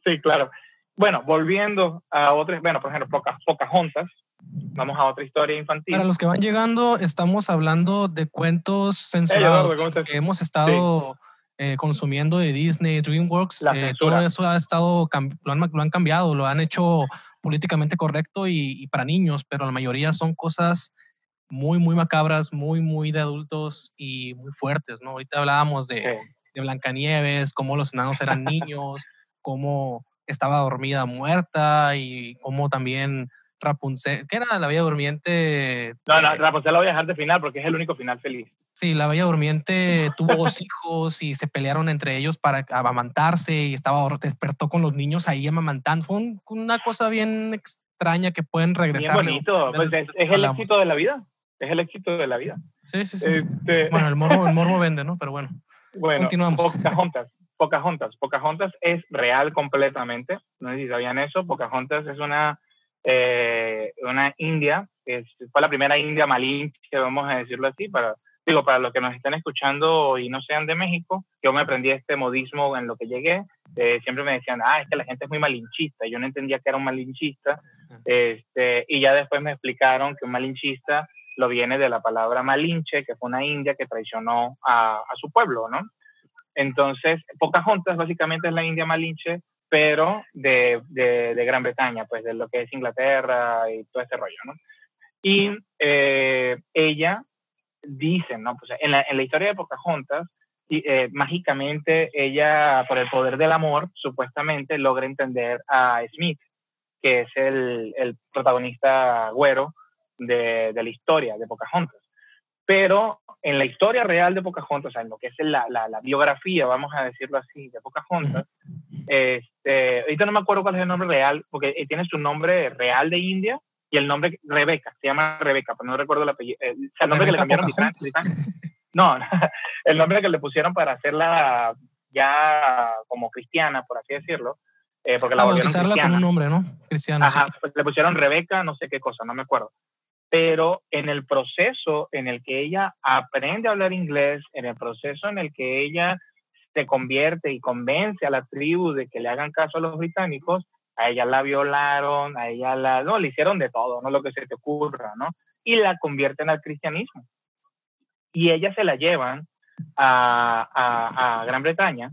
sí, claro. Bueno, volviendo a otras, bueno, por ejemplo, pocas, pocas juntas, vamos a otra historia infantil. Para los que van llegando, estamos hablando de cuentos censurados que hemos estado eh, consumiendo de Disney, DreamWorks, eh, todo eso ha estado, lo han, lo han, cambiado, lo han hecho políticamente correcto y, para niños, pero la mayoría son cosas muy, muy macabras, muy, muy de adultos y muy fuertes, ¿no? Ahorita hablábamos de, de Blancanieves, cómo los enanos eran niños, cómo estaba dormida muerta y cómo también Rapunzel, ¿qué era la Bella Durmiente? No, no, Rapunzel la voy a dejar de final porque es el único final feliz. Sí, la Bella Durmiente tuvo dos [laughs] hijos y se pelearon entre ellos para amamantarse y estaba despertó con los niños ahí amamantando. Fue una cosa bien extraña que pueden regresar. Bien bonito, pues es, el éxito de la vida. Es el éxito de la vida. Sí, sí, sí. Este [laughs] bueno, el morbo, el morbo vende, ¿no? Pero bueno. Bueno, continuamos. Pocahontas. Pocahontas. Pocahontas es real completamente. No sé si sabían eso. Pocahontas es una, eh, una india. Es, fue la primera india malinche, vamos a decirlo así, para digo, para los que nos estén escuchando y no sean de México, yo me aprendí este modismo en lo que llegué. Eh, siempre me decían, ah, es que la gente es muy malinchista. Yo no entendía que era un malinchista. Este, y ya después me explicaron que un malinchista lo viene de la palabra malinche, que fue una india que traicionó a, a su pueblo, ¿no? Entonces, Pocahontas básicamente es la india malinche, pero de, de, de, Gran Bretaña, pues de lo que es Inglaterra y todo ese rollo, ¿no? Y eh, ella dicen, ¿no? Pues en la, en la historia de Pocahontas, eh, mágicamente ella, por el poder del amor, supuestamente logra entender a Smith, que es el, el protagonista güero de, de, la historia de Pocahontas. Pero en la historia real de Pocahontas, o sea, en lo que es la, la, la biografía, vamos a decirlo así, de Pocahontas, este, ahorita no me acuerdo cuál es el nombre real, porque eh, tiene su nombre real de India, y el nombre Rebeca, se llama Rebeca, pero no recuerdo el apellido. Eh, el nombre que le cambiaron. No, [laughs] el nombre que le pusieron para hacerla ya como cristiana, por así decirlo. Eh, porque la ah, bautizarla con un nombre, ¿no? Cristiana. Ajá, pues le pusieron Rebeca, no sé qué cosa, no me acuerdo. Pero en el proceso en el que ella aprende a hablar inglés, en el proceso en el que ella se convierte y convence a la tribu de que le hagan caso a los británicos, a ella la violaron, a ella la, no, le hicieron de todo, no lo que se te ocurra, ¿no? Y la convierten al cristianismo. Y ella se la llevan a, a, Gran Bretaña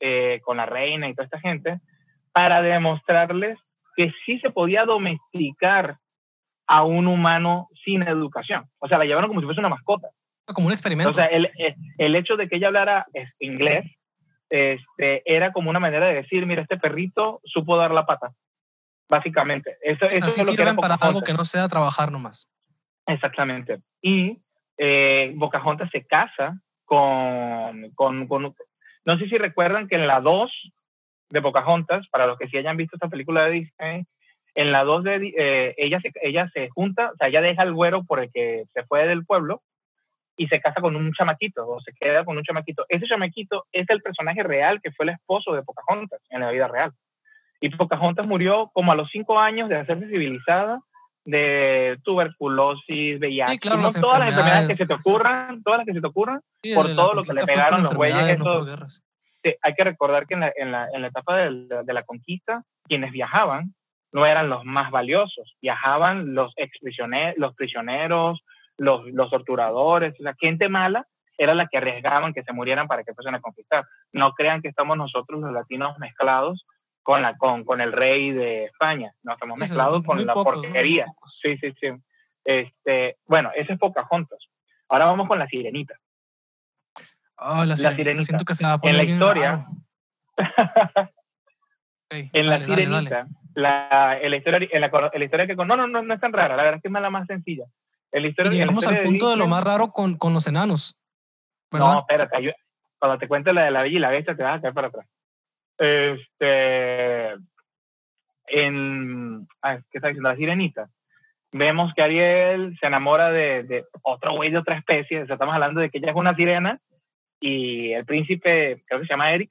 eh, con la reina y toda esta gente para demostrarles que sí se podía domesticar a un humano sin educación. O sea, la llevaron como si fuese una mascota. Como un experimento. O sea, el, el hecho de que ella hablara inglés este, era como una manera de decir, mira, este perrito supo dar la pata, básicamente. Eso, eso Así es lo sirven para algo que no sea trabajar nomás. Exactamente. Y eh, Pocahontas se casa con, con, con, no sé si recuerdan que en la 2 de Pocahontas, para los que sí hayan visto esta película de Disney, en la 2 de, eh, ella, se, ella se junta, o sea, ella deja el güero por el que se fue del pueblo y se casa con un chamaquito o se queda con un chamaquito. Ese chamaquito es el personaje real que fue el esposo de Pocahontas en la vida real. Y Pocahontas murió como a los cinco años de hacerse civilizada de tuberculosis, VIH, no todas las enfermedades que se te ocurran, todas las que se te ocurran, por todo lo que le pegaron los güeyes. hay que recordar que en la, en la, en la etapa de, de la conquista, quienes viajaban no eran los más valiosos, viajaban los ex prisioneros, los prisioneros, los, los torturadores, la gente mala era la que arriesgaban que se murieran para que fuesen a conquistar. No crean que estamos nosotros los latinos mezclados con, la, con, con el rey de España, nos estamos mezclados con la porquería. Sí, sí, sí. Este, bueno, ese es Pocahontas. Ahora vamos con la sirenita. Oh, la, sirenita. Siento que se va a poner [laughs] en la historia. en la sirenita, La, en la historia, en la, la, historia que con, no, no, no, no es tan rara, la verdad es que es la más sencilla. Historia, y llegamos al punto de, lo más raro con, con los enanos. No, espérate, cuando te cuente la de la Bella y la Bestia te vas a caer para atrás. Este, en, ¿qué está diciendo? La sirenita. Vemos que Ariel se enamora de, de otro güey de otra especie. O sea, estamos hablando de que ella es una sirena y el príncipe, creo que se llama Eric,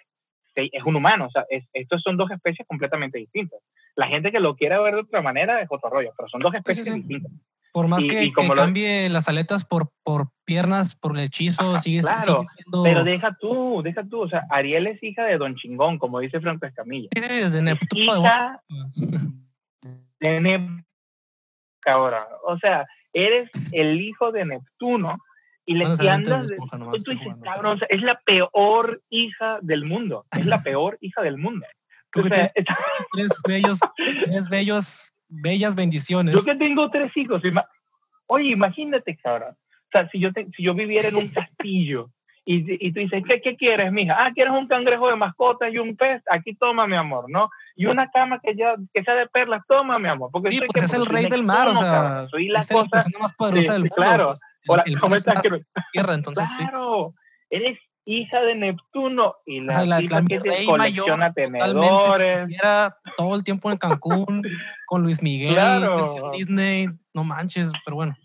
es un humano. O sea, estos son dos especies completamente distintas. La gente que lo quiera ver de otra manera es otro rollo, pero son dos especies distintas. Por más que, cambie las aletas por, por piernas, por el hechizo, sigue, claro, siendo... Pero deja tú, deja tú. O sea, Ariel es hija de Don Chingón, como dice Franco Escamilla. Sí, sí, de Neptuno. Hija de Neptuno. Ahora, o sea, eres el hijo de Neptuno y le andas de, tú dices, cabrón, o sea, es la peor hija del mundo. Es la [laughs] peor hija del mundo. Tú [laughs] tres bellos, tres bellos bellas bendiciones. Yo que tengo tres hijos, oye, imagínate, cabrón. O sea, si yo, si yo viviera en un [laughs] castillo y, y tú dices, ¿qué, ¿qué quieres, mija? Ah, ¿quieres un cangrejo de mascota y un pez? Aquí toma, mi amor, ¿no? Y una cama que ya que sea de perlas, toma, mi amor. Porque sí, porque es el rey del mar, o sea, soy la es cosa, la persona más poderosa del mundo. Claro. Pues, el, ¿cómo estás? Tierra, entonces claro, eres hija de Neptuno y la, o sea, la, la que te colecciona tenedores. Era todo el tiempo en Cancún con Luis Miguel, claro. Disney, no manches, pero bueno.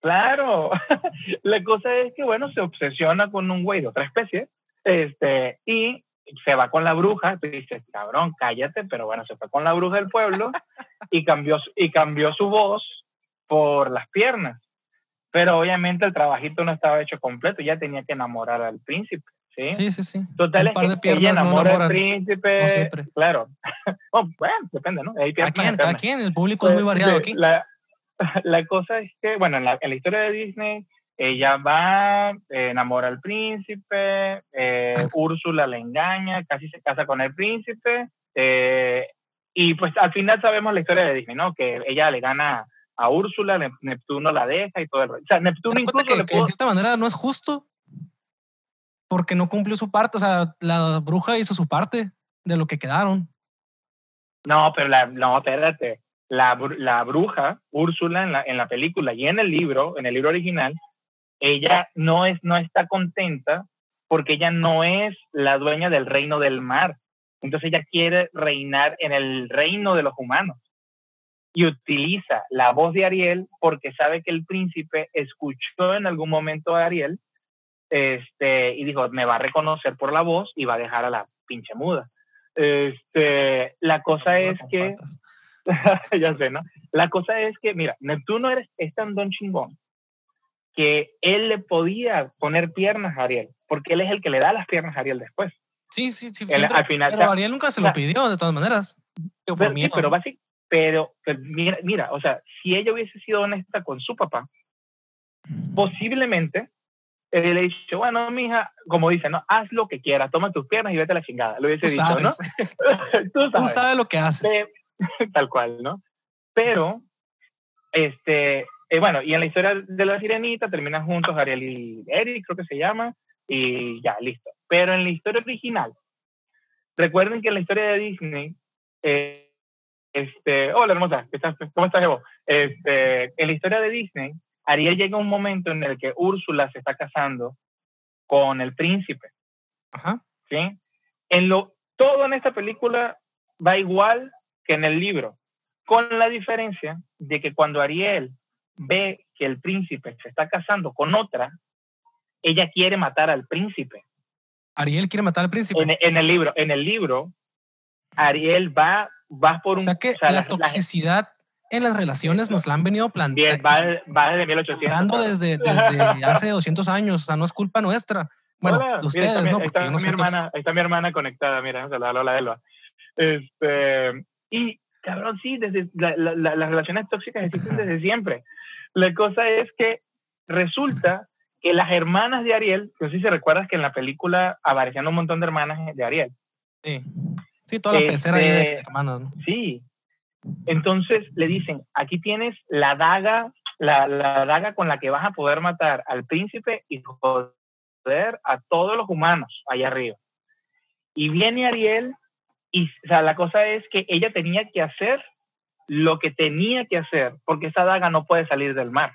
Claro, [laughs] la cosa es que, bueno, se obsesiona con un güey de otra especie este, y se va con la bruja, tú dices, cabrón, cállate, pero bueno, se fue con la bruja del pueblo y cambió, y cambió su voz por las piernas. Pero obviamente el trabajito no estaba hecho completo, ya tenía que enamorar al príncipe. Sí, sí, sí. sí. Total, es que ella enamora al príncipe. No siempre. Claro. [laughs] Oh, bueno, depende, ¿no? Hay ¿A quién? ¿A quién? El público es muy pues, variado aquí. La, [laughs] la, cosa es que, bueno, en la, en la historia de Disney, ella va, eh, enamora al príncipe, eh, [laughs] Úrsula le engaña, casi se casa con el príncipe, eh, y pues al final sabemos la historia de Disney, ¿no? Que ella le gana a Úrsula, Neptuno la deja y todo el rollo. O sea, Neptuno incluso que, de cierta manera no es justo porque no cumplió su parte, o sea, la bruja hizo su parte de lo que quedaron. No, pero la, no, espérate. La, la bruja, Úrsula, en la, en la película y en el libro, en el libro original, ella no, es, no está contenta porque ella no es la dueña del reino del mar. Entonces ella quiere reinar en el reino de los humanos y utiliza la voz de Ariel porque sabe que el príncipe escuchó en algún momento a Ariel este, y dijo, me va a reconocer por la voz y va a dejar a la pinche muda. Este, la cosa es que, [laughs] ya sé, ¿no? La cosa es que, mira, Neptuno es, es tan don chingón que él le podía poner piernas a Ariel, porque él es el que le da las piernas a Ariel después. Sí, sí, sí. al final, pero Ariel nunca se lo pidió, de todas maneras. Pero, sí, pero, básicamente, pero, mira, mira, o sea, si ella hubiese sido honesta con su papá, posiblemente él le dicho, bueno, mija, como dice, no, haz lo que quieras, toma tus piernas y vete a la chingada. Lo hubiese dicho, ¿no? [laughs] Tú sabes. lo que haces. [laughs] tal cual, ¿no? Pero, este, eh, bueno, y en la historia de la sirenita terminan juntos Ariel y Eric, creo que se llama, y ya, listo. Pero en la historia original, recuerden que en la historia de Disney, eh, este, hola hermosa, ¿cómo estás, Evo? Este, en la historia de Disney, Ariel llega un momento en el que Úrsula se está casando con el príncipe. Ajá. ¿Sí? En lo, todo en esta película va igual que en el libro, con la diferencia de que cuando Ariel ve que el príncipe se está casando con otra, ella quiere matar al príncipe. Ariel quiere matar al príncipe. En, el libro, en el libro, Ariel va, va por un. O sea que la toxicidad en las relaciones nos la han venido planteando. Va, va, desde 1800. desde, desde [laughs] hace 200 años, o sea, no es culpa nuestra. Bueno, de ustedes, ¿no? Porque está, mi hermana, está mi hermana conectada, mira, se la la Elba. Este, y, cabrón, sí, desde las relaciones tóxicas existen desde siempre. La cosa es que resulta que las hermanas de Ariel, no sé si recuerdas que en la película aparecían un montón de hermanas de Ariel. Sí, sí toda la pecera ahí de este, hermanos. ¿no? Sí. Entonces le dicen, aquí tienes la daga, la, la daga con la que vas a poder matar al príncipe y joder a todos los humanos allá arriba. Y viene Ariel y o sea, la cosa es que ella tenía que hacer lo que tenía que hacer, porque esa daga no puede salir del mar.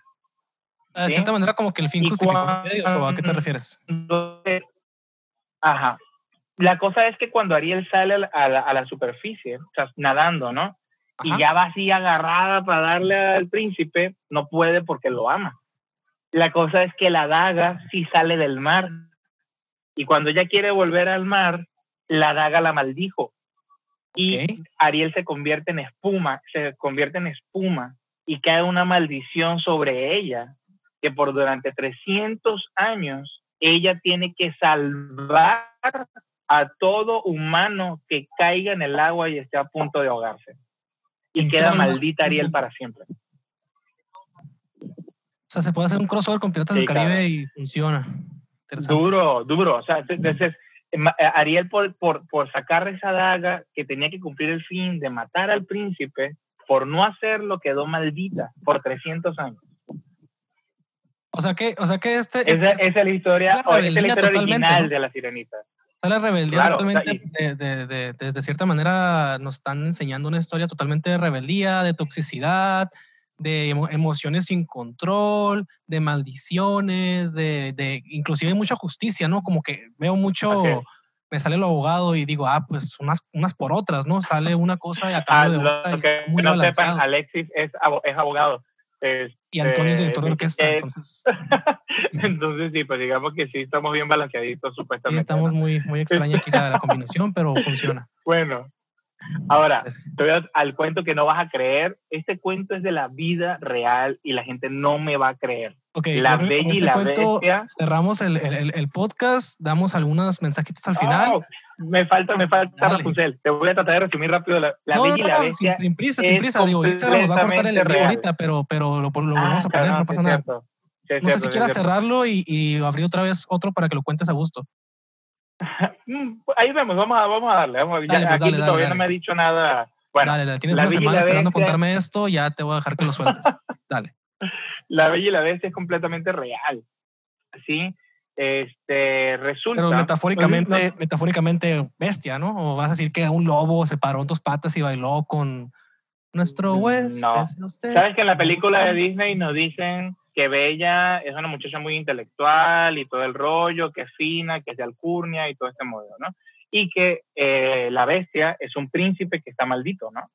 Ah, de cierta manera, como que el fin justifica medios, ¿o a qué te refieres? Ajá. La cosa es que cuando Ariel sale a la, a la superficie, o sea, nadando, ¿no? Y ya va así agarrada para darle al príncipe, no puede porque lo ama. La cosa es que la daga sí sale del mar. Y cuando ella quiere volver al mar, la daga la maldijo. Y Ariel se convierte en espuma, se convierte en espuma y cae una maldición sobre ella que por durante 300 años ella tiene que salvar a todo humano que caiga en el agua y esté a punto de ahogarse. Y queda maldita Ariel para siempre. O sea, se puede hacer un crossover con Piratas del Caribe y funciona. Duro, duro. O sea, entonces, eh, Ariel por, por, por sacar esa daga que tenía que cumplir el fin de matar al príncipe, por no hacerlo quedó maldita por 300 años. O sea que, o sea que este... Esa, es la historia, es la historia original de la sirenita. Está la rebeldía totalmente, de, de, de, cierta manera nos están enseñando una historia totalmente de rebeldía, de toxicidad, de emociones sin control, de maldiciones, de, de inclusive mucha justicia, ¿no? Como que veo mucho, me sale el abogado y digo, ah, pues unas, unas por otras, ¿no? Sale una cosa y a cambio ah, de otra. que no sepan, Alexis es, es abogado y Antonio es director de orquesta, este, entonces. [laughs] entonces, sí, pues digamos que sí, estamos bien balanceaditos, supuestamente. Sí, estamos muy, muy extraña aquí la, la combinación, pero funciona. [laughs] Bueno, ahora, te voy al cuento que no vas a creer. Este cuento es de la vida real y la gente no me va a creer. Okay, la Bella y este la Bestia. Cerramos el, el, el, podcast, damos algunos mensajitos al final. me falta, me falta Rapunzel. Te voy a tratar de resumir rápido. La, la Bella y la Bestia. Sin, prisa, sin prisa. Digo, Instagram nos va a cortar el video ahorita, pero, pero lo, lo vamos a ah, poner, no, pasa nada. no sé si quieras cerrarlo y, y, abrir otra vez otro para que lo cuentes a gusto. [laughs] Mm, ahí vemos, vamos a, vamos a darle. Vamos, dale, ya, pues, aquí dale, todavía dale, no me ha dicho nada. Bueno, dale. Tienes una semana esperando contarme esto, ya te voy a dejar que lo sueltes. [laughs] dale. La Bella y la Bestia es completamente real. ¿Sí? Este, resulta... Pero metafóricamente, metafóricamente bestia, ¿no? O vas a decir que un lobo se paró en dos patas y bailó con nuestro mm, hueso. No. ¿Sabes que en la película de Disney nos dicen que Bella es una muchacha muy intelectual y todo el rollo, que es fina, que es de alcurnia y todo este modelo, ¿no? Y que eh, la bestia es un príncipe que está maldito, ¿no?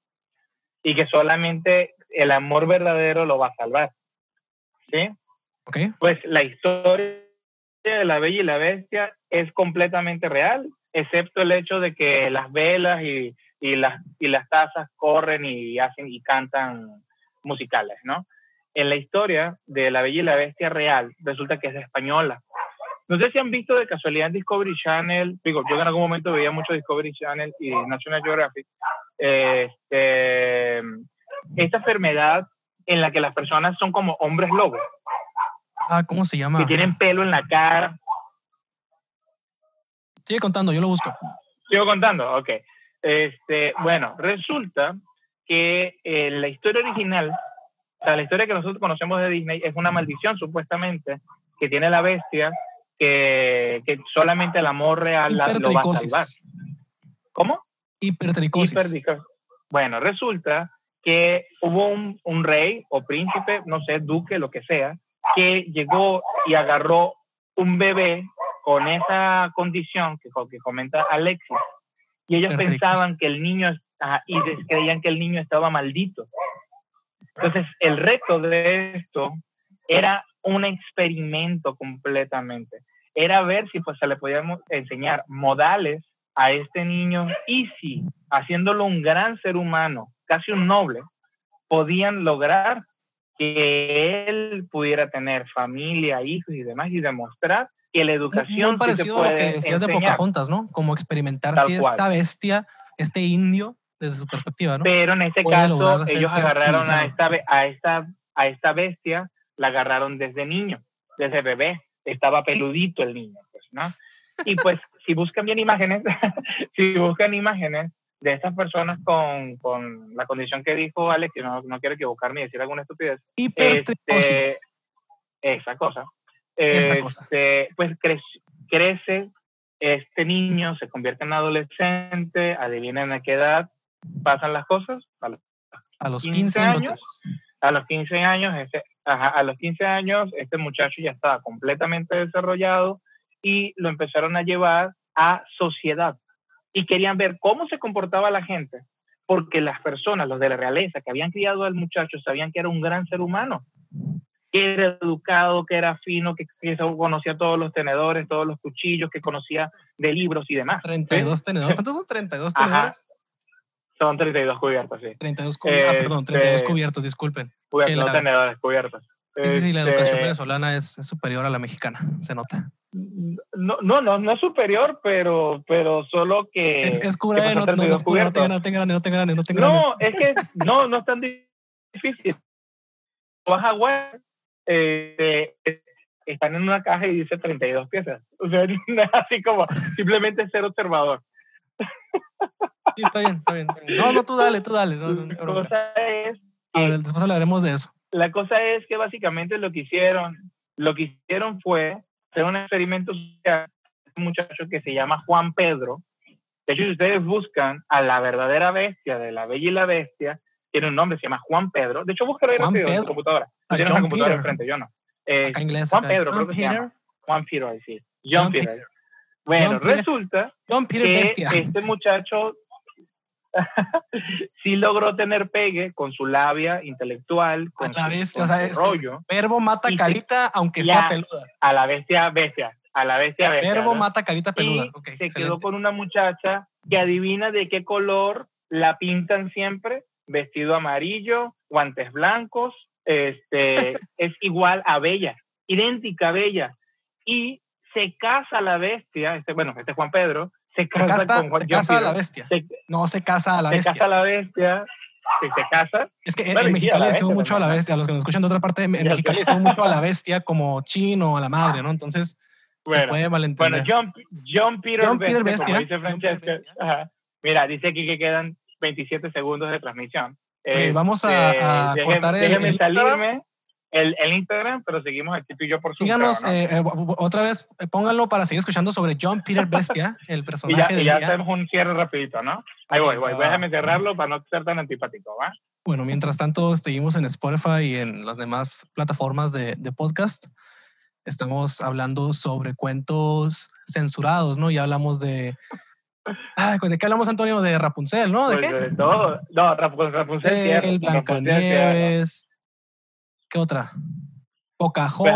Y que solamente el amor verdadero lo va a salvar. ¿Sí? Okay. Pues la historia de la Bella y la Bestia es completamente real, excepto el hecho de que las velas y, y, las, y las tazas corren y hacen y cantan musicales, ¿no? En la historia de la Bella y la Bestia real, resulta que es española. No sé si han visto de casualidad en Discovery Channel, digo, yo en algún momento veía mucho Discovery Channel y National Geographic, este, esta enfermedad en la que las personas son como hombres lobos. Ah, ¿cómo se llama? Que tienen pelo en la cara. Sigue contando, yo lo busco. Sigo contando, ok. Este, bueno, resulta que eh, la historia original, o sea, la historia que nosotros conocemos de Disney es una maldición supuestamente que tiene la bestia que, que solamente el amor real la, lo va a salvar. ¿Cómo? Hipertricosis. Bueno, resulta que hubo un, un, rey o príncipe, no sé, duque, lo que sea, que llegó y agarró un bebé con esa condición que, que comenta Alexis. Y ellos pensaban que el niño, y creían que el niño estaba maldito. Entonces, el reto de esto era un experimento completamente. Era ver si pues se le podíamos enseñar modales a este niño y si haciéndolo un gran ser humano, casi un noble, podían lograr que él pudiera tener familia, hijos y demás y demostrar que la educación muy parecido a lo que decías de Pocahontas, ¿no? Como experimentar si esta bestia, este indio desde su perspectiva, ¿no? Pero en este caso ellos agarraron a esta, a esta a esta bestia la agarraron desde niño, desde bebé, estaba peludito el niño, pues, ¿no? Y pues si buscan bien imágenes, [laughs] si buscan imágenes de estas personas con, con, la condición que dijo Alex, que no, no quiero equivocarme y decir alguna estupidez. Hipertricosis. Este, esa cosa. Esa cosa. Este, pues crece, crece, este niño se convierte en adolescente, adivinen a qué edad pasan las cosas. A los, 15, años. A los 15 años, este, a los 15 años, este muchacho ya estaba completamente desarrollado y lo empezaron a llevar a sociedad y querían ver cómo se comportaba la gente, porque las personas, los de la realeza que habían criado al muchacho, sabían que era un gran ser humano, que era educado, que era fino, que, conocía todos los tenedores, todos los cuchillos, que conocía de libros y demás. 32 tenedores. ¿Cuántos son 32 tenedores? Son 32 cubiertos, sí. 32 cubiertos, ah, perdón, 32 este, cubiertos, disculpen. Cubiertos, no tenedores, cubiertos. Sí, sí, la educación este venezolana es, superior a la mexicana, se nota. No, no, no, no es superior, pero, pero solo que... Es, es cubrir, no, no, no, no, tengan, no tengan, no tengan, no tengan. No, es que no, no es tan difícil. Vas a web, eh, están en una caja y dice 32 piezas. O sea, es [laughs] así como simplemente ser observador. [laughs] Sí, está bien, está bien. No, no, tú dale, tú dale. No, la cosa es... ver, después hablaremos de eso. La cosa es que básicamente lo que hicieron, lo que hicieron fue hacer un experimento social un muchacho que se llama Juan Pedro. De hecho, si ustedes buscan a la verdadera bestia de la Bella y la Bestia, tiene un nombre, se llama Juan Pedro. De hecho, búscalo ahí rápido en tu computadora. Ah, Tienes una computadora enfrente, yo no. Eh, inglés, Juan Pedro, creo que se llama. Juan Peter, sí. John, Peter. Bueno, resulta John Peter que bestia. este muchacho [laughs] sí logró tener pegue con su labia intelectual, con, a la bestia, o sea, rollo. Verbo mata carita, aunque sea peluda. A la bestia, bestia. A la bestia, bestia. Verbo mata carita peluda. Y se quedó con una muchacha que adivina de qué color la pintan siempre, vestido amarillo, guantes blancos, este, [laughs] es igual a Bella, idéntica a Bella. Y se casa la bestia, este, bueno, este Juan Pedro, se casa, se casa a la bestia. no se casa a la bestia. Se casa a la bestia. Si se casa. Es que en, México le decimos mucho a la bestia. A los que nos escuchan de otra parte, en México le decimos mucho a la bestia como chino, a la madre, ¿no? Entonces, se puede malentender. Bueno, John, John Peter John Bestia, Bestia, dice. Mira, dice aquí que quedan 27 segundos de transmisión. vamos a, a cortar el, déjeme salirme el, el, Instagram, pero seguimos aquí tú y yo por Síganos eh, eh, otra vez, eh, pónganlo para seguir escuchando sobre John Peter Bestia, [laughs] el personaje y ya, ya hacemos un cierre rapidito, ¿no? Ahí voy, voy, déjame cerrarlo para no ser tan antipático, ¿va? Bueno, mientras tanto, seguimos en Spotify y en las demás plataformas de, de podcast. Estamos hablando sobre cuentos censurados, ¿no? Ya hablamos de Ah, ¿de qué hablamos, Antonio? De Rapunzel, ¿no? ¿De pues qué? De todo. No, Rapunzel, Rapunzel, el Blancanieves, ¿Qué otra? Pocahontas. Pues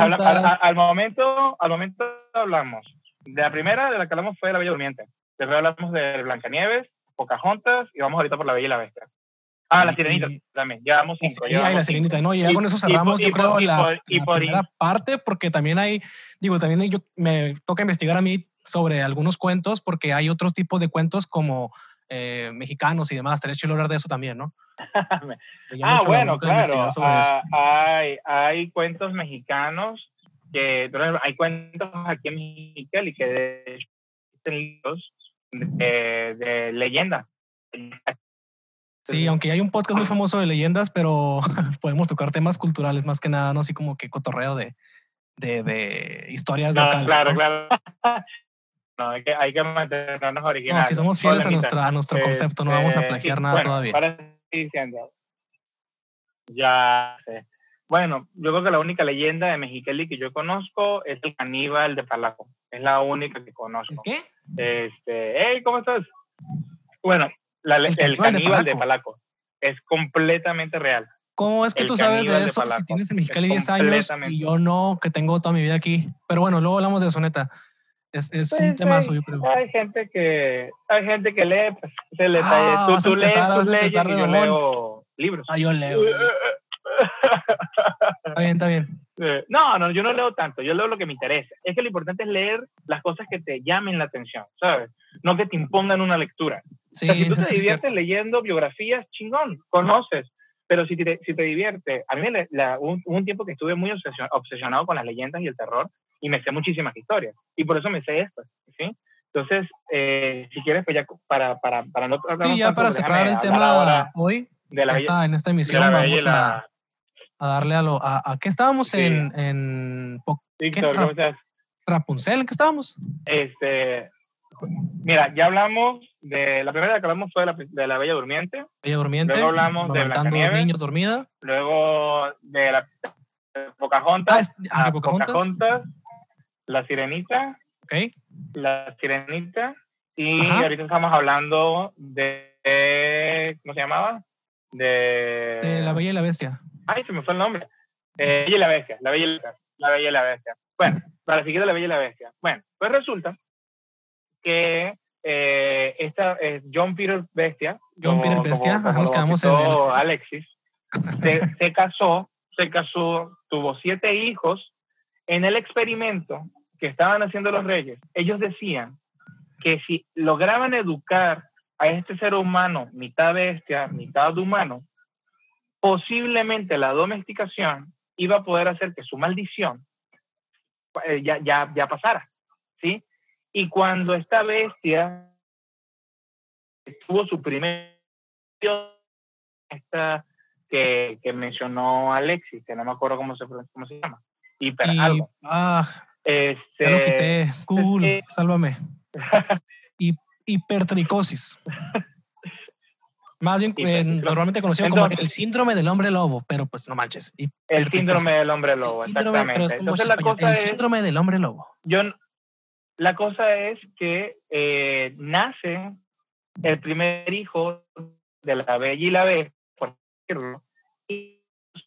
al, momento, al momento hablamos. De la primera, de la que hablamos fue La Bella Durmiente. Después hablamos de Blancanieves, Pocahontas y vamos ahorita por La Bella y la Bestia. Ah, la sirenita también, llevamos cinco. Sí, hay la sirenita, ¿no? Y ya con eso cerramos, yo creo, la, primera parte, porque también hay, digo, también yo, me toca investigar a mí sobre algunos cuentos, porque hay otros tipos de cuentos como eh, mexicanos y demás. Estaría chido hablar de eso también, ¿no? [laughs] ah, bueno, claro. Ah, hay, hay cuentos mexicanos que, hay cuentos aquí en Mexicali que de, de, de leyenda Sí, aunque hay un podcast muy famoso de leyendas, pero [laughs] podemos tocar temas culturales más que nada, no así como que cotorreo de, de, de historias no, locales. Claro, claro. [laughs] No, hay que, hay que mantenernos originales. No, si somos fieles a, nuestra, a nuestro concepto, no vamos a este, plagiar nada todavía. Para diciendo. Ya sé. Bueno, yo creo que la única leyenda de Mexicali que yo conozco es el caníbal de Palaco. Es la única que conozco. ¿Qué? Este, hey, ¿cómo estás? Bueno, el, caníbal, de, Palaco. Es completamente real. ¿Cómo es que tú sabes de eso si tienes en Mexicali 10 años y yo no, que tengo toda mi vida aquí? Pero bueno, luego hablamos de eso, neta. Es, es un pues tema yo creo. Hay gente que, hay gente que lee, pues, se le ah, tú, tú lees, tú lees yo leo libros. Ah, yo leo. está bien, está bien. [laughs] No, no, yo no leo tanto, yo leo lo que me interesa. Es que lo importante es leer las cosas que te llamen la atención, ¿sabes? No que te impongan una lectura. si tú te diviertes leyendo biografías, chingón, conoces. Pero si te, si te divierte, a mí hubo un, tiempo que estuve muy obsesionado con las leyendas y el terror y me sé muchísimas historias. Y por eso me sé estas, ¿sí? Entonces, eh, si quieres, pues ya para, para, para no... Sí, ya para cerrar el tema hoy, de la esta, en esta emisión vamos a, a, darle a lo... ¿A, a qué estábamos en... en Víctor, ¿cómo estás? Rapunzel, ¿en qué estábamos? Este, Mira, ya hablamos de la primera que hablamos fue de la, de la Bella Durmiente. Bella Durmiente. Luego hablamos de Blancanieves. niños dormida. Luego de la Pocahontas. Ah, ah Pocahontas. La Sirenita. Ok. La Sirenita. Y ahorita estamos hablando de, ¿cómo se llamaba? De, de La Bella y la Bestia. Ay, se me fue el nombre. Eh, Bella y la Bestia. La Bella y la, la Bella y la Bestia. Bueno, para seguir de La Bella y la Bestia. Bueno, pues resulta que eh, esta, eh, John Peter Bestia. John Peter Bestia, nos quedamos en Alexis. Se, casó, se casó, tuvo siete hijos. En el experimento que estaban haciendo los reyes, ellos decían que si lograban educar a este ser humano, mitad bestia, mitad humano, posiblemente la domesticación iba a poder hacer que su maldición eh, ya, ya, ya pasara, ¿sí? Y cuando esta bestia tuvo su primer esta que, que, mencionó Alexis, que no me acuerdo cómo se, cómo se llama. Hiper algo. Ah, este, ya lo quité. Cool, este, sálvame. [laughs] hipertricosis. Más bien, eh, normalmente conocido como el síndrome del hombre lobo, pero pues no manches. El síndrome del hombre lobo, exactamente. Entonces, la cosa el síndrome del hombre lobo. Yo, la cosa es que eh, nace el primer hijo de la Bella y la B, por decirlo, y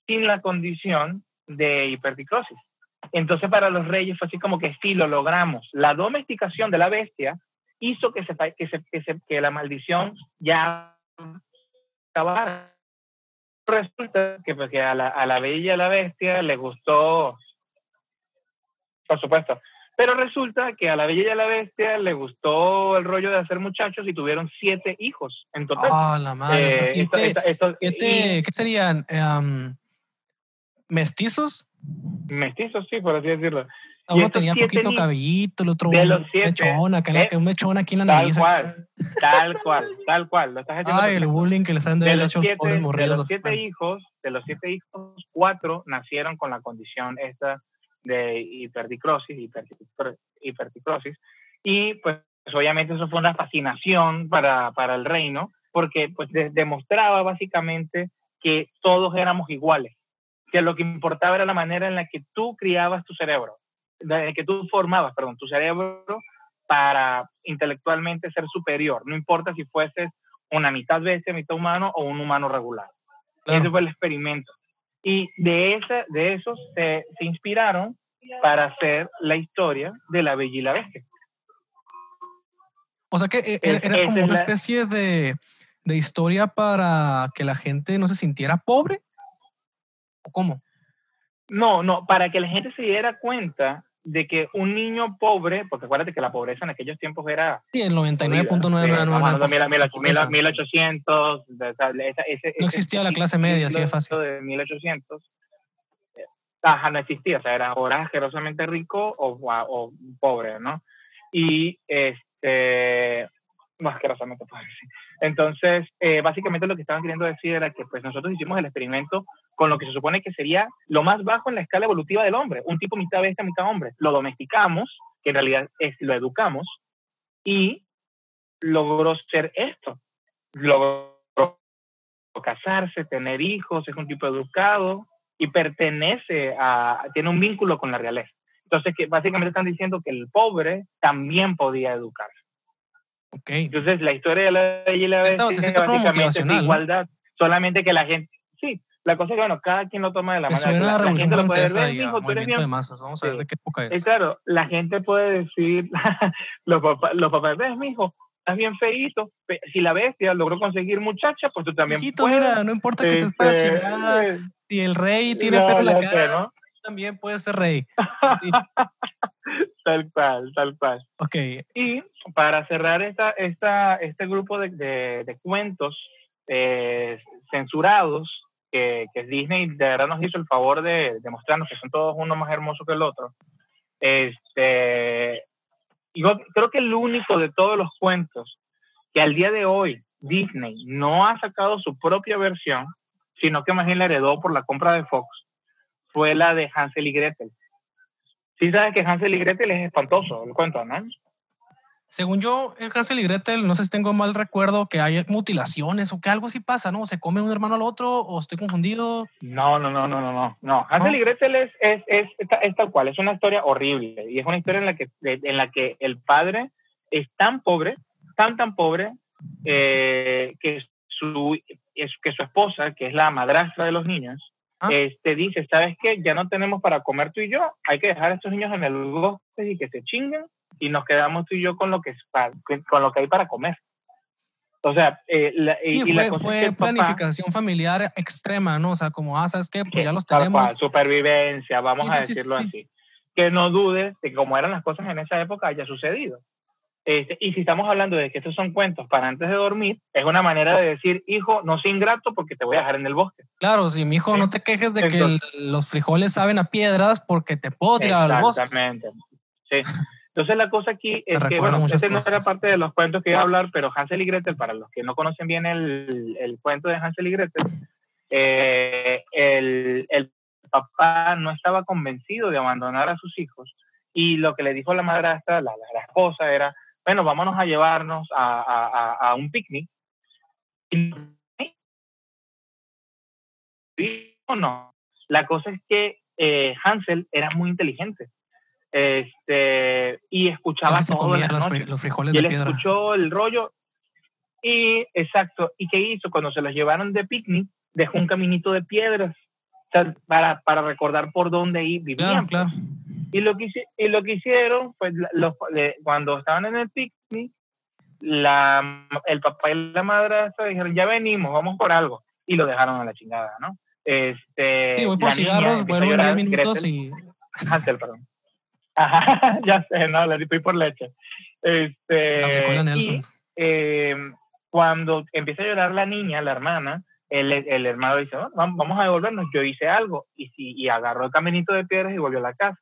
sin la condición de hiperticrosis. Entonces para los reyes fue así como que sí, lo logramos. La domesticación de la bestia hizo que, se, que, se, que, que la maldición ya acabara. Resulta que, pues, a, la, a la Bella y a la Bestia le gustó, por supuesto, pero resulta que a la Bella y a la Bestia le gustó el rollo de hacer muchachos y tuvieron siete hijos en total. Ah, la madre. ¿Qué serían? Em, ¿Mestizos? Mestizos, sí, por así decirlo. Uno tenía poquito cabellito, el otro de los siete, eh, un mechón aquí en la nariz. Tal cual, tal cual, tal cual. Lo estás Ay, el bullying que les han de, los siete, de los siete hijos, de los siete hijos, cuatro nacieron con la condición esta de hiperticrosis, hiperticrosis, y pues obviamente eso fue una fascinación para, para el reino, porque pues demostraba básicamente que todos éramos iguales, que lo que importaba era la manera en la que tú criabas tu cerebro, en que tú formabas, perdón, tu cerebro para intelectualmente ser superior, no importa si fueses una mitad bestia, mitad humano o un humano regular. Ese fue el experimento. Y de, esa, de esos se, se inspiraron para hacer la historia de la Bella y la Bestia. O sea que eh, era, como una especie de, de historia para que la gente no se sintiera pobre? ¿O cómo? No, no, para que la gente se diera cuenta de que un niño pobre, porque acuérdate que la pobreza en aquellos tiempos era... Sí, el 99.99%. 1800, no existía la clase media, así de fácil. De 1800, eh, ajá, no existía, o sea, era o asquerosamente rico o, o pobre, ¿no? Y este, más asquerosamente pobre. Entonces, eh, básicamente lo que estaban queriendo decir era que pues nosotros hicimos el experimento con lo que se supone que sería lo más bajo en la escala evolutiva del hombre, un tipo mitad bestia, mitad hombre. Lo domesticamos, que en realidad es lo educamos, y logró ser esto. Logró casarse, tener hijos, es un tipo educado y pertenece a, tiene un vínculo con la realeza. Entonces, que básicamente están diciendo que el pobre también podía educarse. Okay. Entonces, la historia de la ley y la bestia básicamente es igualdad, solamente que la gente, la cosa es que, bueno, cada quien lo toma de la manera. La, la gente lo puede ver, hijo, tú eres bien. De masas. Vamos a ver de qué época es. Y claro, la gente puede decir, [laughs] los, papás, los papás, ves, mijo, estás bien feíto. Si la bestia logró conseguir muchacha, pues tú también Hijito, puedes. mira, no importa que estés para este, chingada. Eh, si el rey tiene no, pelo en la cara, sé, ¿no? también puede ser rey. [laughs] tal cual, tal cual. Ok. Y para cerrar esta, esta, este grupo de, de, cuentos eh, censurados, que, que, Disney de verdad nos hizo el favor de, de, mostrarnos que son todos uno más hermoso que el otro, este, yo creo que el único de todos los cuentos que al día de hoy Disney no ha sacado su propia versión, sino que más bien la heredó por la compra de Fox, fue la de Hansel y Gretel. Sí sabes que Hansel y Gretel es espantoso, el cuento, ¿no? Según yo, el Hansel y Gretel, no sé si tengo mal recuerdo, que hay mutilaciones o que algo así pasa, ¿no? ¿Se come un hermano al otro o estoy confundido? No, no, no, no, no, no. no. Hansel y Gretel es, es, es, es, tal cual, es una historia horrible y es una historia en la que, en la que el padre es tan pobre, tan, tan pobre, eh, que, su, que su esposa, que es la madrastra de los niños, Ah. este, dice, ¿sabes qué? Ya no tenemos para comer tú y yo, hay que dejar a estos niños en el bosque y que se chinguen y nos quedamos tú y yo con lo que, con lo que hay para comer. O sea, eh, la, y, fue, la cosa fue es que planificación familiar extrema, ¿no? O sea, como, ah, ¿sabes qué? Pues ya los tenemos. Cual, supervivencia, vamos sí, a decirlo sí, así. Que no dudes de que como eran las cosas en esa época haya sucedido. Este, y si estamos hablando de que estos son cuentos para antes de dormir, es una manera de decir, hijo, no soy ingrato porque te voy a dejar en el bosque. Claro, si mi hijo, no te quejes de que los frijoles saben a piedras porque te puedo tirar al bosque. Exactamente. Sí. Entonces la cosa aquí es que, bueno, este no era parte de los cuentos que iba a hablar, pero Hansel y Gretel, para los que no conocen bien el, el cuento de Hansel y Gretel, eh, el, el papá no estaba convencido de abandonar a sus hijos y lo que le dijo la madrastra, la, la, la esposa, era, bueno, vámonos a llevarnos a, a, a un picnic. ¿Sí o no? La cosa es que eh, Hansel era muy inteligente. Este, y escuchaba todo la los, noche. los frijoles y de él piedra. escuchó el rollo. Y, exacto, ¿y qué hizo? Cuando se los llevaron de picnic, dejó un caminito de piedras o sea, para, para recordar por dónde vivían. Claro, claro. Y lo que, y lo que hicieron, pues los, cuando estaban en el picnic, la, el papá y la madrastra dijeron, ya venimos, vamos por algo. Y lo dejaron a la chingada, ¿no? Este, sí, voy por cigarros, vuelvo en 10 minutos Gretel, y... Hansel, perdón. Ajá, [laughs] ya sé, no, le estoy por leche. Este, y, eh, cuando empieza a llorar la niña, la hermana, el, el hermano dice, oh, vamos a devolvernos, yo hice algo. Y, sí, y agarró el caminito de piedras y volvió a la casa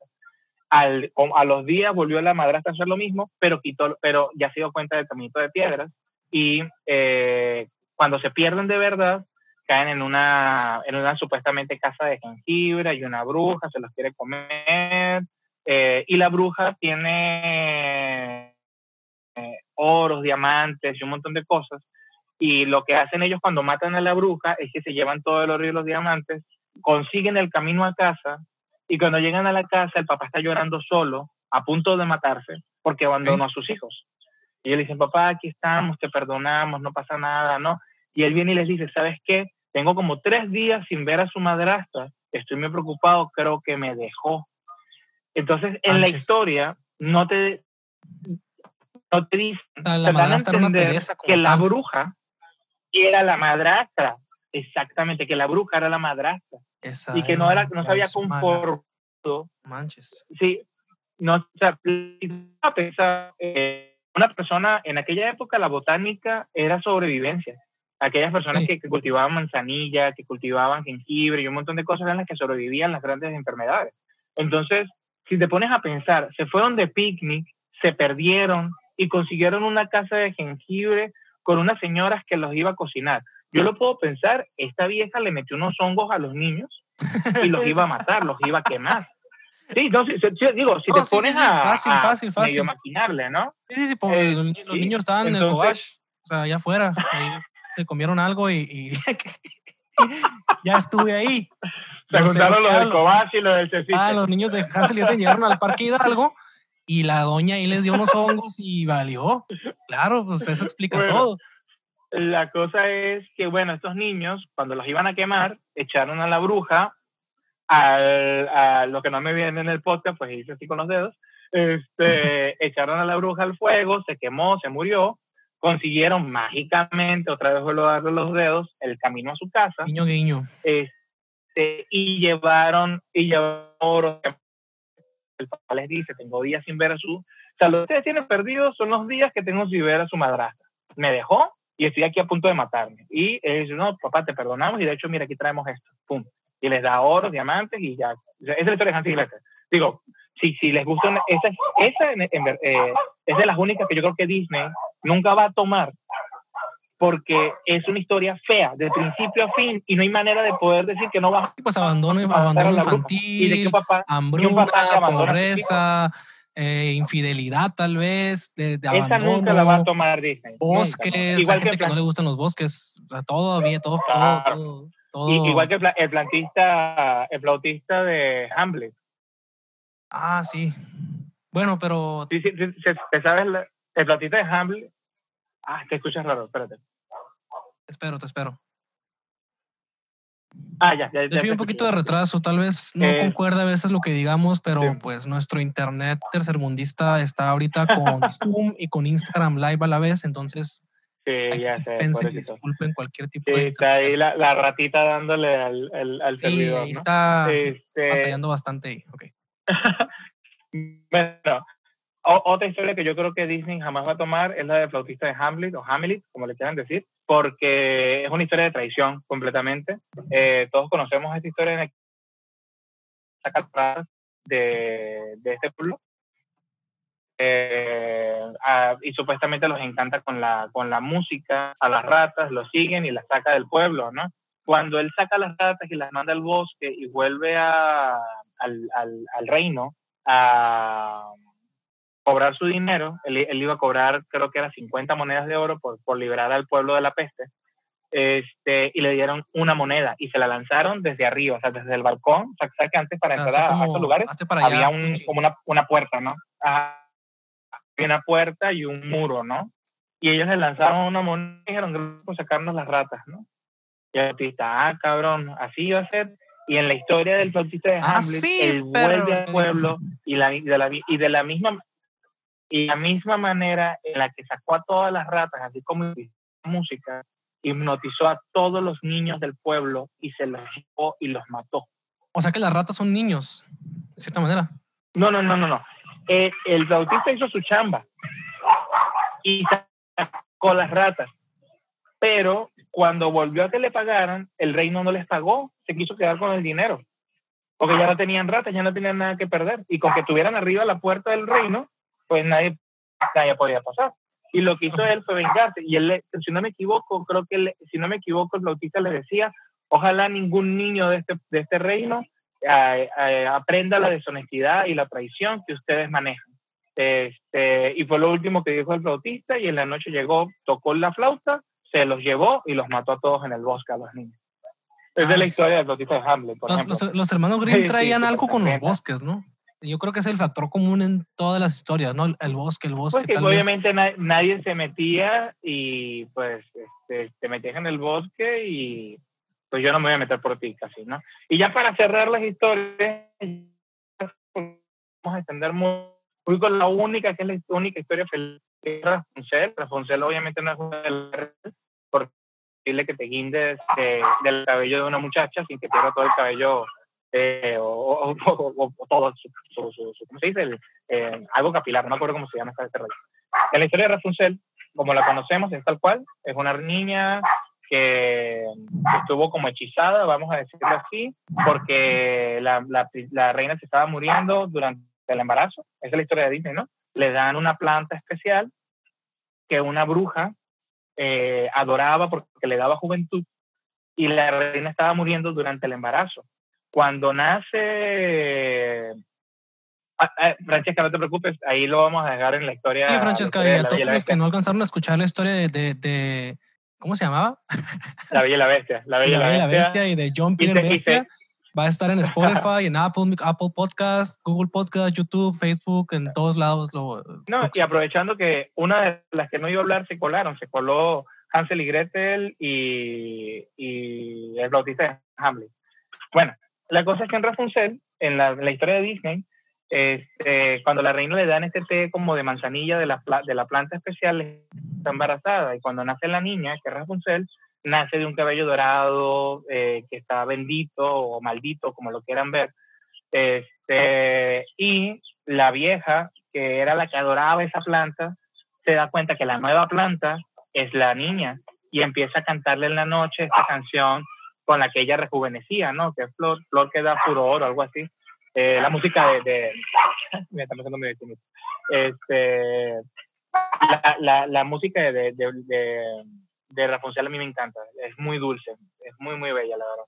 al, a los días volvió la madrastra a hacer lo mismo, pero, quitó, pero ya se dio cuenta del caminito de piedras y eh, cuando se pierden de verdad, caen en una, en una supuestamente casa de jengibre, hay una bruja, se los quiere comer, eh, y la bruja tiene eh, oros, diamantes y un montón de cosas, y lo que hacen ellos cuando matan a la bruja es que se llevan todo el oro y los diamantes, consiguen el camino a casa, y cuando llegan a la casa, el papá está llorando solo, a punto de matarse, porque abandonó a sus hijos. Y ellos le dicen, papá, aquí estamos, te perdonamos, no pasa nada, ¿no? Y él viene y les dice, ¿sabes qué? Tengo como tres días sin ver a su madrastra, estoy muy preocupado, creo que me dejó. Entonces, en la historia, no te, no te dicen, la te dan a entender que la bruja, era la madrastra. Exactamente, que la bruja era la madrastra. y que no, era, no se había conformado. Manches. Sí, no, o sea, eh, una persona, en aquella época la botánica era sobrevivencia. Aquellas personas que, cultivaban manzanilla, que cultivaban jengibre y un montón de cosas eran las que sobrevivían las grandes enfermedades. Entonces, si te pones a pensar, se fueron de picnic, se perdieron y consiguieron una casa de jengibre con unas señoras que los iba a cocinar. Yo lo puedo pensar, esta vieja le metió unos hongos a los niños y los iba a matar, los iba a quemar. Sí, no, digo, si te pones a, fácil, fácil, fácil. medio maquinarle, ¿no? Sí, sí, porque los, niños estaban en el cobash, o sea, allá afuera, se comieron algo y, [laughs] ya estuve ahí. Se juntaron lo del cobash y lo del cecito. Ah, los niños de Hansel y llegaron al parque Hidalgo y la doña ahí les dio unos hongos y valió. Claro, pues eso explica todo. La cosa es que, bueno, estos niños, cuando los iban a quemar, echaron a la bruja, al, a lo que no me viene en el podcast, pues hice así con los dedos, este, [laughs] echaron a la bruja al fuego, se quemó, se murió, consiguieron mágicamente, otra vez vuelvo a darle los dedos, el camino a su casa. Niño guiño. Este, y llevaron, y llevaron oro. El papá les dice, tengo días sin ver a su... O sea, lo que ustedes tienen perdidos son los días que tengo sin ver a su madrastra. Me dejó y estoy aquí a punto de matarme. Y él dice, no, papá, te perdonamos y de hecho, mira, aquí traemos esto. Pum. Y les da oro, diamantes y ya. Esa es la historia de Hans y Digo, si, si les gusta, esa, esa eh, es de las únicas que yo creo que Disney nunca va a tomar porque es una historia fea, de principio a fin, y no hay manera de poder decir que no va a... Pues abandono, abandono infantil, y de qué papá, hambruna, pobreza, eh, infidelidad tal vez, de, de Esa nunca la va a tomar Disney. Bosques, Igual gente que, no le gustan los bosques, o sea, todo bien, todo, todo, Igual que el, plantista, el flautista de Hamlet. Ah, sí. Bueno, pero... Sí, sí, ¿Te sabes el flautista de Hamlet? Ah, te escuchas raro, espérate. Te espero, te espero. Ah, ya, ya. Yo un poquito de retraso, tal vez no eh, concuerda a veces lo que digamos, pero pues nuestro internet tercermundista está ahorita con [laughs] Zoom y con Instagram Live a la vez, entonces. Sí, ya sé. disculpen cualquier tipo sí, Está ahí la, la, ratita dándole al, al, al sí, servidor. Ahí está este... batallando bastante ahí. Ok. [laughs] bueno, otra historia que yo creo que Disney jamás va a tomar es la de flautista de Hamlet o Hamlet, como le quieran decir, porque es una historia de traición completamente. Eh, todos conocemos esta historia de de, de este pueblo. Eh, y supuestamente los encanta con la, con la música, a las ratas, lo siguen y las saca del pueblo, ¿no? Cuando él saca las ratas y las manda al bosque y vuelve a, al, al, al reino a cobrar su dinero, él, iba a cobrar creo que era 50 monedas de oro por, por liberar al pueblo de la peste, este, y le dieron una moneda y se la lanzaron desde arriba, o sea, desde el balcón, o sea, que antes para entrar a, estos lugares había un, como una, una, puerta, ¿no? había una puerta y un muro, ¿no? Y ellos le lanzaron una moneda y dijeron, por sacarnos las ratas, ¿no? Y el artista, ah, cabrón, así iba a ser. Y en la historia del flautista de ah, Hamlet, él vuelve al pueblo y, la, de la, y de la misma y la misma manera en la que sacó a todas las ratas, así como música, hipnotizó a todos los niños del pueblo y se los llevó y los mató. O sea que las ratas son niños, de cierta manera. No, no, no, no, no. Eh, el bautista hizo su chamba y sacó las ratas. Pero cuando volvió a que le pagaran, el reino no les pagó, se quiso quedar con el dinero. Porque ya no tenían ratas, ya no tenían nada que perder. Y con que tuvieran arriba la puerta del reino, pues nadie, nadie podía pasar. Y lo que hizo él fue vengarse. Y él, si no me equivoco, creo que, si no me equivoco, el bautista le decía, ojalá ningún niño de este, de este reino eh, eh, aprenda la deshonestidad y la traición que ustedes manejan. Este, y fue lo último que dijo el flautista y en la noche llegó, tocó la flauta, se los llevó y los mató a todos en el bosque a los niños. Es de la historia del flautista de Hamlet, por los, los, hermanos Grimm [laughs] traían algo con los bosques, ¿no? Yo creo que es el factor común en todas las historias, ¿no? El bosque, el bosque. Porque obviamente nadie se metía y pues este, te metías en el bosque y pues yo no me voy a meter por ti casi, ¿no? Y ya para cerrar las historias, vamos a extender muy, con la única, que es la única historia feliz, es Rapunzel. Rapunzel obviamente no es una de las porque que te guindes del cabello de una muchacha sin que pierda todo el cabello eh, o, [laughs] todo, su, ¿cómo se dice? Eh, algo capilar, no me acuerdo cómo se llama este rollo. En la historia de Rapunzel, como la conocemos, es tal cual, es una niña que estuvo como hechizada, vamos a decirlo así, porque la, la, reina se estaba muriendo durante el embarazo. Esa es la historia de Disney, ¿no? Le dan una planta especial que una bruja eh, adoraba porque le daba juventud y la reina estaba muriendo durante el embarazo. Cuando nace Ah, ah, Francesca, no te preocupes, ahí lo vamos a dejar en la historia. Sí, Francesca, y a todos los que no alcanzaron a escuchar la historia de, de, ¿cómo se llamaba? La Bella y la Bestia. La Bella, y la, Bestia. y de John Peter Bestia. Va a estar en [laughs] Spotify, en Apple, Apple Podcast, Google Podcast, YouTube, Facebook, en todos lados. Lo, no, y aprovechando que una de las que no iba a hablar se colaron, se coló Hansel y Gretel y, y el Bautista de Hamlet. Bueno, la cosa es que en Rapunzel, en la, historia de Disney, este, cuando la reina le dan este té como de manzanilla de la, de la planta especial, está embarazada. Y cuando nace la niña, que es Rapunzel, nace de un cabello dorado eh, que está bendito o maldito, como lo quieran ver. Este, y la vieja, que era la que adoraba esa planta, se da cuenta que la nueva planta es la niña y empieza a cantarle en la noche esta canción con la que ella rejuvenecía, ¿no? Que es Flor, Flor que da furor o algo así. Eh, la música de, de [laughs] me está pasando muy este, la, la, música de, de, de, de a mí me encanta, es muy dulce, es muy, muy bella, la verdad.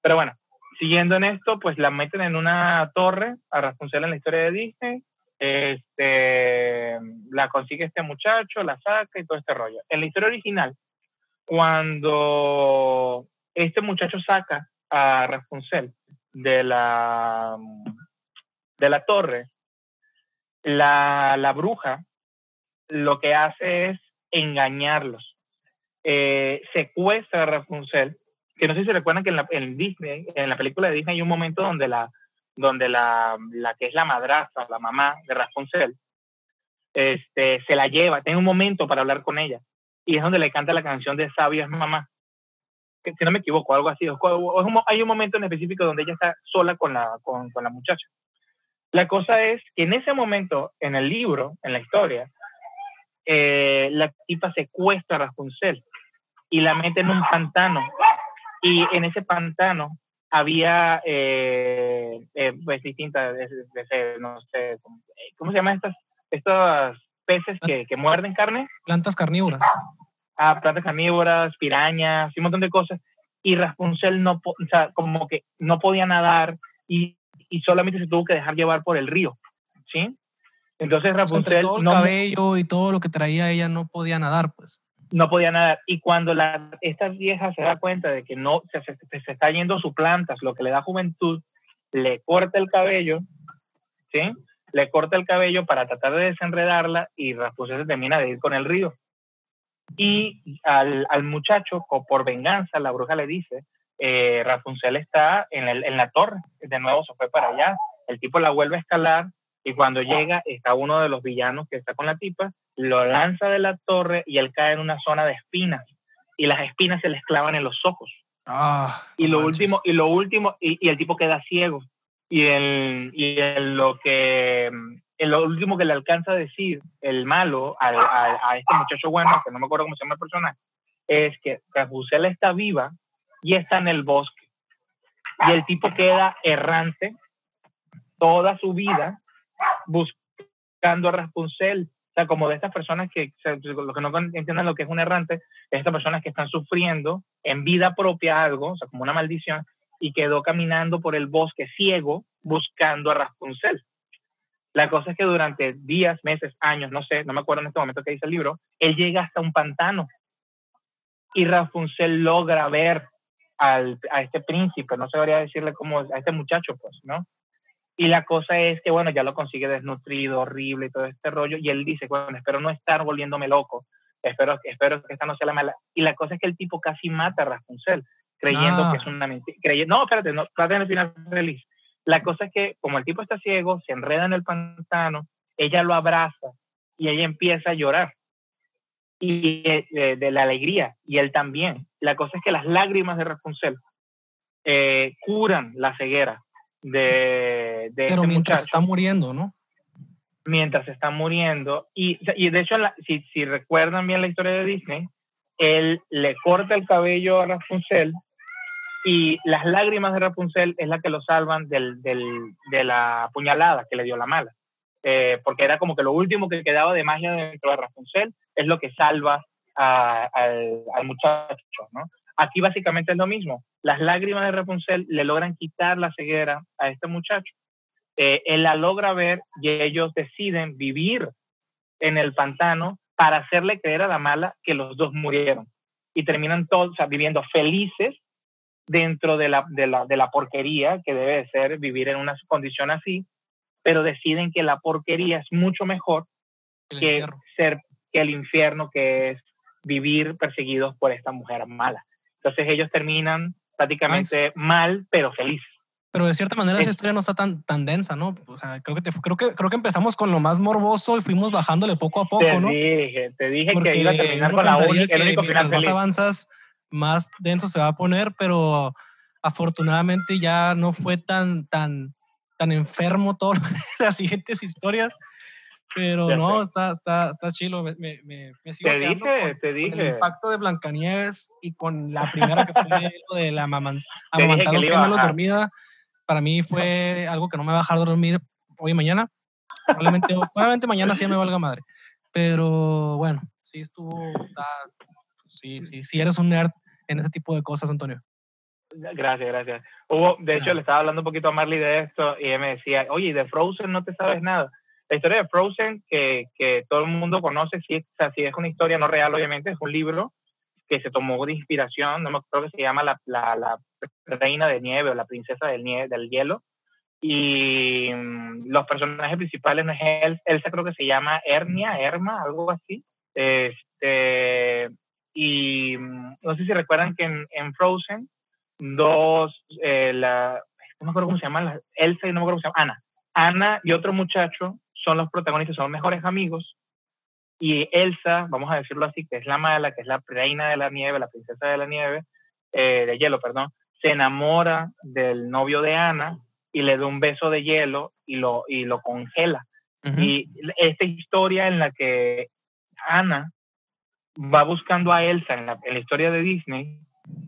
Pero bueno, siguiendo en esto, pues la meten en una torre a Rapunzel en la historia de Disney, este, la consigue este muchacho, la saca y todo este rollo. En la historia original, cuando este muchacho saca a Rapunzel de la, de la torre, la, la bruja lo que hace es engañarlos. Eh, secuestra a Rapunzel, que no sé si se recuerdan que en, la, en Disney, en la película de Disney hay un momento donde la, donde la, la que es la madrastra, la mamá de Rapunzel, este, se la lleva, tiene un momento para hablar con ella. Y es donde le canta la canción de Sabia es mamá si no me equivoco, algo así. hay un momento en específico donde ella está sola con la, con, con la muchacha. La cosa es que en ese momento, en el libro, en la historia, eh, la tipa secuestra a Rapunzel y la mete en un pantano. Y en ese pantano había, eh, eh, pues, distintas, no sé, ¿cómo se llaman estas, estos peces que, que muerden carne? Plantas carnívoras a plantas carnívoras, pirañas, un montón de cosas. Y Rapunzel no, o sea, como que no podía nadar y, y, solamente se tuvo que dejar llevar por el río, ¿sí? Entonces Rapunzel... todo el cabello y todo lo que traía ella no podía nadar, pues. No podía nadar. Y cuando la, esta vieja se da cuenta de que no se, se, se está yendo su plantas, lo que le da juventud, le corta el cabello, ¿sí? Le corta el cabello para tratar de desenredarla y Rapunzel se termina de ir con el río. Y al, al muchacho, por venganza, la bruja le dice, eh, Rapunzel está en, el, en la torre, de nuevo se fue para allá, el tipo la vuelve a escalar y cuando llega está uno de los villanos que está con la tipa, lo lanza de la torre y él cae en una zona de espinas y las espinas se le clavan en los ojos. Ah, y lo último, y lo último, y, y, el tipo queda ciego. Y, el, y el, lo que lo último que le alcanza a decir el malo a, este muchacho bueno, que no me acuerdo cómo se llama el personaje, es que Rapunzel está viva y está en el bosque. Y el tipo queda errante toda su vida buscando a Rapunzel. O sea, como de estas personas que, los que no entienden lo que es un errante, estas personas que están sufriendo en vida propia algo, o sea, como una maldición, y quedó caminando por el bosque ciego buscando a Rapunzel. La cosa es que durante días, meses, años, no sé, no me acuerdo en este momento que dice el libro, él llega hasta un pantano y Rapunzel logra ver al, a este príncipe, no sabría decirle cómo, a este muchacho, pues, ¿no? Y la cosa es que, bueno, ya lo consigue desnutrido, horrible y todo este rollo, y él dice, bueno, espero no estar volviéndome loco, espero, espero que esta no sea la mala. Y la cosa es que el tipo casi mata a Rapunzel, creyendo que es una mentira. No, espérate, no, trate de final feliz. La cosa es que como el tipo está ciego, se enreda en el pantano, ella lo abraza y ella empieza a llorar. y eh, de, la alegría, y él también. La cosa es que las lágrimas de Rapunzel eh, curan la ceguera de, de Pero este mientras está muriendo, ¿no? Mientras está muriendo. Y, y de hecho, si, si recuerdan bien la historia de Disney, él le corta el cabello a Rapunzel y las lágrimas de Rapunzel es la que lo salvan del, del, de la puñalada que le dio la mala. Eh, porque era como que lo último que quedaba de magia dentro de Rapunzel es lo que salva al, al, muchacho, ¿no? Aquí básicamente es lo mismo. Las lágrimas de Rapunzel le logran quitar la ceguera a este muchacho. Eh, él la logra ver y ellos deciden vivir en el pantano para hacerle creer a la mala que los dos murieron. Y terminan todos viviendo felices dentro de la, de, la, de la porquería que debe ser vivir en una condición así, pero deciden que la porquería es mucho mejor que ser que el infierno que es vivir perseguidos por esta mujer mala. Entonces ellos terminan prácticamente mal, pero felices. Pero de cierta manera esa historia no está tan, tan densa, ¿no? O sea, creo que, creo, que, creo que empezamos con lo más morboso y fuimos bajándole poco a poco, te ¿no? Dije, te dije que iba a terminar con la única, el único final más avanzas, más denso se va a poner, pero afortunadamente ya no fue tan, tan, tan enfermo todas [laughs] las siguientes historias. Pero no, está, está, está chilo. Me, me, me sigo te dije, te dije. el impacto de Blancanieves y con la primera que fue [laughs] lo de la amamantar los gemelos dormida. Para mí fue algo que no me va a dejar dormir hoy y mañana. Probablemente, [laughs] probablemente mañana sí me valga madre. Pero bueno, sí estuvo. sí, sí, sí eres un nerd en ese tipo de cosas, Antonio. Gracias, gracias. Hubo, de hecho, le estaba hablando un poquito a Marley de esto y ella me decía, oye, de Frozen no te sabes nada la historia de Frozen, que, que todo el mundo conoce, sí, es una historia no real, obviamente, es un libro que se tomó de inspiración, no me acuerdo que se llama la, la, la, Reina de Nieve o la Princesa del, nieve, del Hielo. Y mm, los personajes principales no es él, Elsa creo que se llama Hernia, Herma, algo así. Este, y mm, no sé si recuerdan que en, en Frozen, dos, eh, la, no me acuerdo cómo se llama, Elsa y no me acuerdo cómo se llama, Ana. Ana y otro muchacho son los protagonistas, son mejores amigos. Y Elsa, vamos a decirlo así, que es la mala, que es la reina de la nieve, la princesa de la nieve, eh, de hielo, perdón, se enamora del novio de Ana y le da un beso de hielo y lo, y lo congela. Y esta historia en la que Ana va buscando a Elsa en la, historia de Disney,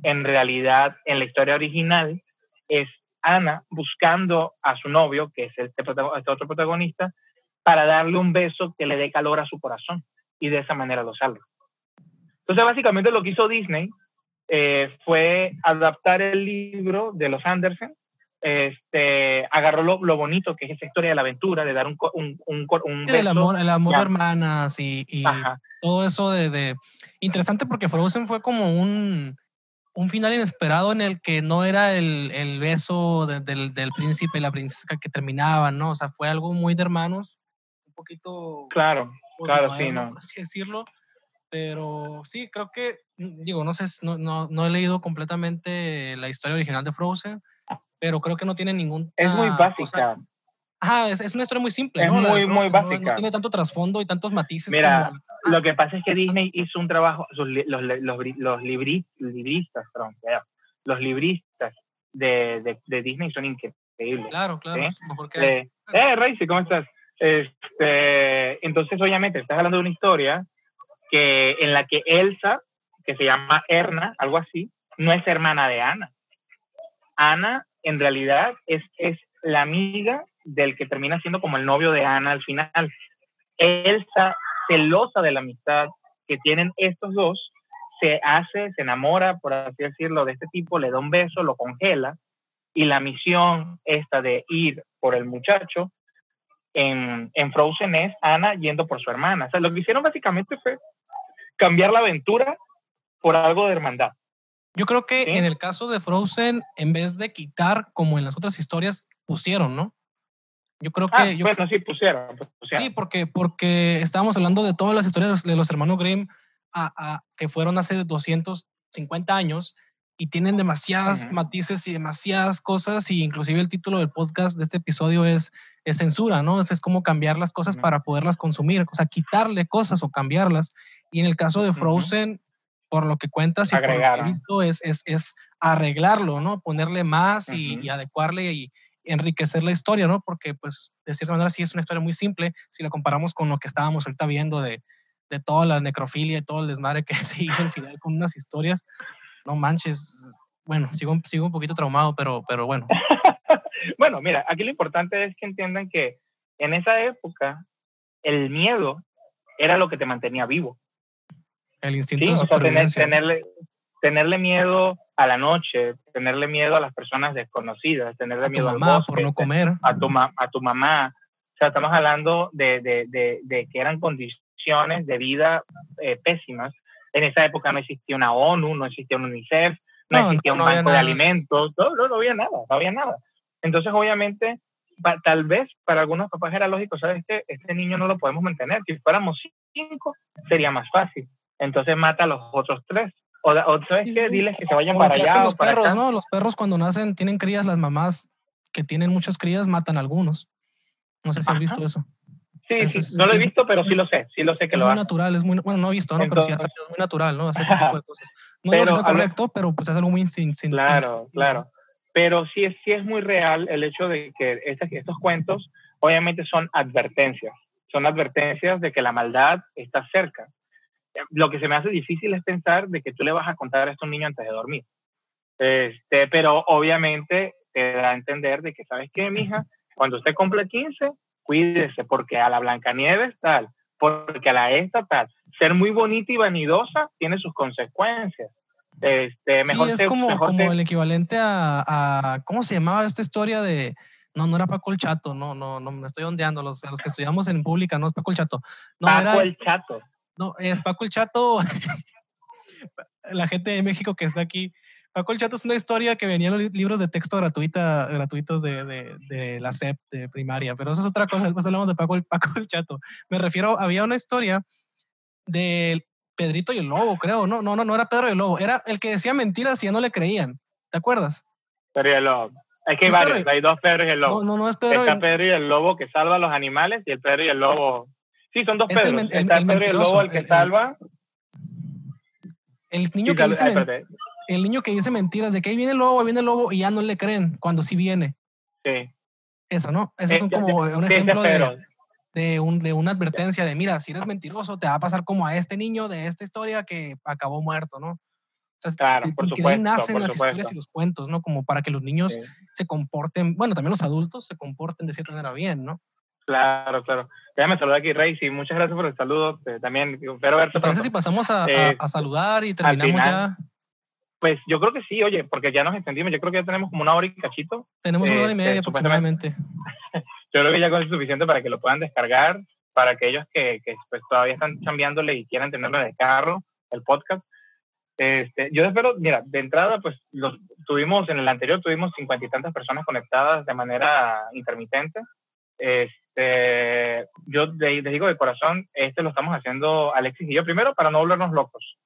en realidad en la historia original es Ana buscando a su novio, que es este, este otro protagonista, para darle un beso que le dé calor a su corazón y de esa manera lo salva. Entonces, básicamente lo que hizo Disney eh, fue adaptar el libro de los Anderson, este, agarró lo, bonito que es esa historia de la aventura, de dar un, un, un, un beso. El amor, el amor de hermanas y, y todo eso de, de, Interesante porque Frozen fue como un, un final inesperado en el que no era el, el beso del, del príncipe y la princesa que terminaban, ¿no? O sea, fue algo muy de hermanos poquito... Claro, claro, sí, ¿no? Por así decirlo. Pero sí, creo que, digo, no sé, no, no, no, he leído completamente la historia original de Frozen, pero creo que no tiene ningún... Es muy básica. ajá, es, es, una historia muy simple, es ¿no? muy, muy básica. No, tiene tanto trasfondo y tantos matices. Mira, lo que pasa es que Disney hizo un trabajo, los, los, los, los libristas, perdón, los libristas de, de, de, Disney son increíbles. Claro, claro. Mejor que... Eh, eh ¿cómo estás? Este, entonces, obviamente, estás hablando de una historia que, en la que Elsa, que se llama Erna, algo así, no es hermana de Ana. Ana, en realidad, es, es la amiga del que termina siendo como el novio de Ana al final. Elsa, celosa de la amistad que tienen estos dos, se hace, se enamora, por así decirlo, de este tipo, le da un beso, lo congela, y la misión esta de ir por el muchacho en, en Frozen es Ana yendo por su hermana. O sea, lo que hicieron básicamente fue cambiar la aventura por algo de hermandad. Yo creo que en el caso de Frozen, en vez de quitar como en las otras historias, pusieron, ¿no? Yo creo que... Ah, yo, bueno, sí, pusieron, Sí, porque, porque estábamos hablando de todas las historias de los hermanos Grimm a, a, que fueron hace 250 años y tienen demasiadas matices y demasiadas cosas y inclusive el título del podcast de este episodio es, es censura, ¿no? Es, es como cambiar las cosas para poderlas consumir, o sea, quitarle cosas o cambiarlas. Y en el caso de Frozen, por lo que cuentas y por lo que es, es, es, arreglarlo, ¿no? Ponerle más y, adecuarle y enriquecer la historia, ¿no? Porque pues de cierta manera sí es una historia muy simple si la comparamos con lo que estábamos ahorita viendo de, de toda la necrofilia y todo el desmadre que [laughs] se hizo al final con unas historias no manches, bueno, sigo, sigo un poquito traumado, pero, pero bueno. [laughs] bueno, mira, aquí lo importante es que entiendan que en esa época el miedo era lo que te mantenía vivo. El instinto de supervivencia. tenerle, tenerle miedo a la noche, tenerle miedo a las personas desconocidas, tenerle miedo a tu mamá por no comer. A tu, a tu mamá. O sea, estamos hablando de, de, de, de que eran condiciones de vida eh, pésimas en esa época no existía una ONU, no existía un UNICEF, no, existía un banco de alimentos, no, no, había nada, no había nada. Entonces, obviamente, tal vez para algunos papás era lógico, ¿sabes qué? Este niño no lo podemos mantener. Si fuéramos cinco, sería más fácil. Entonces, mata a los otros tres. O, ¿sabes qué? Diles que se vayan para allá. los perros, ¿no? Los perros cuando nacen, tienen crías, las mamás que tienen muchas crías matan a algunos. No sé si has visto eso. Sí, sí, no lo he visto, pero sí lo sé, sí lo sé que es lo muy natural, es muy, bueno, no he visto, ¿no? pero sí, es muy natural, ¿no? Hacer ese tipo de cosas. No pero, digo que sea correcto, pero pues es algo muy sin, Claro, claro. Pero sí es, sí es muy real el hecho de que estos, estos cuentos obviamente son advertencias, son advertencias de que la maldad está cerca. Lo que se me hace difícil es pensar de que tú le vas a contar a un niño antes de dormir. Este, pero obviamente te da a entender de que, ¿sabes qué, mija? Cuando usted cumple 15, cuídese, porque a la Blancanieves tal, porque a la esta tal. Ser muy bonita y vanidosa tiene sus consecuencias. Este, mejor sí, es como, como el equivalente a, ¿cómo se llamaba esta historia de, no, no era Paco el Chato, no, no, no, me estoy ondeando, los, los que estudiamos en pública, no es Paco el Chato. No, Paco era el este, Chato. No, es Paco el Chato, [laughs] la gente de México que está aquí, Paco el Chato es una historia que venía en los libros de texto gratuita, gratuitos de, de, de, la SEP de primaria, pero eso es otra cosa. Después hablamos de Paco el, [laughs] Paco el Chato. Me refiero, había una historia de Pedrito y el Lobo, creo. No, no, no, no era Pedro y el Lobo. Era el que decía mentiras y ya no le creían. ¿Te acuerdas? Pedro y el Lobo. Es que hay varios, hay dos Pedro y el Lobo. No, no, no es Pedro. Está Pedro y el Lobo que salva a los animales y el Pedro y el Lobo. Sí, son dos Pedros. El, Está el, Pedro y el Lobo el que salva. El niño que dice el niño que dice mentiras de que ahí viene el lobo, ahí viene el lobo y ya no le creen cuando sí viene. Sí. Eso, ¿no? Eso es un, como un ejemplo de, de, un, de, una advertencia de, mira, si eres mentiroso, te va a pasar como a este niño de esta historia que acabó muerto, ¿no? O sea, claro, por supuesto, ahí nacen las historias y los cuentos, ¿no? Como para que los niños se comporten, bueno, también los adultos se comporten de cierta manera bien, ¿no? Claro, claro. Déjame saludar aquí, Rey, y muchas gracias por el saludo. Eh, también espero verte. ¿Te si pasamos a, a, eh, a, saludar y terminamos ya? Pues yo creo que sí, oye, porque ya nos extendimos. Yo creo que ya tenemos como una hora y cachito. Tenemos una hora y este, media aproximadamente. [laughs] yo creo que ya es suficiente para que lo puedan descargar, para aquellos que, que pues, todavía están cambiándole y quieran tenerlo de carro, el podcast. Este, yo espero, mira, de entrada, pues los, tuvimos, en el anterior tuvimos cincuenta y tantas personas conectadas de manera intermitente. Este, yo les digo de corazón, este lo estamos haciendo Alexis y yo, primero para no volvernos locos.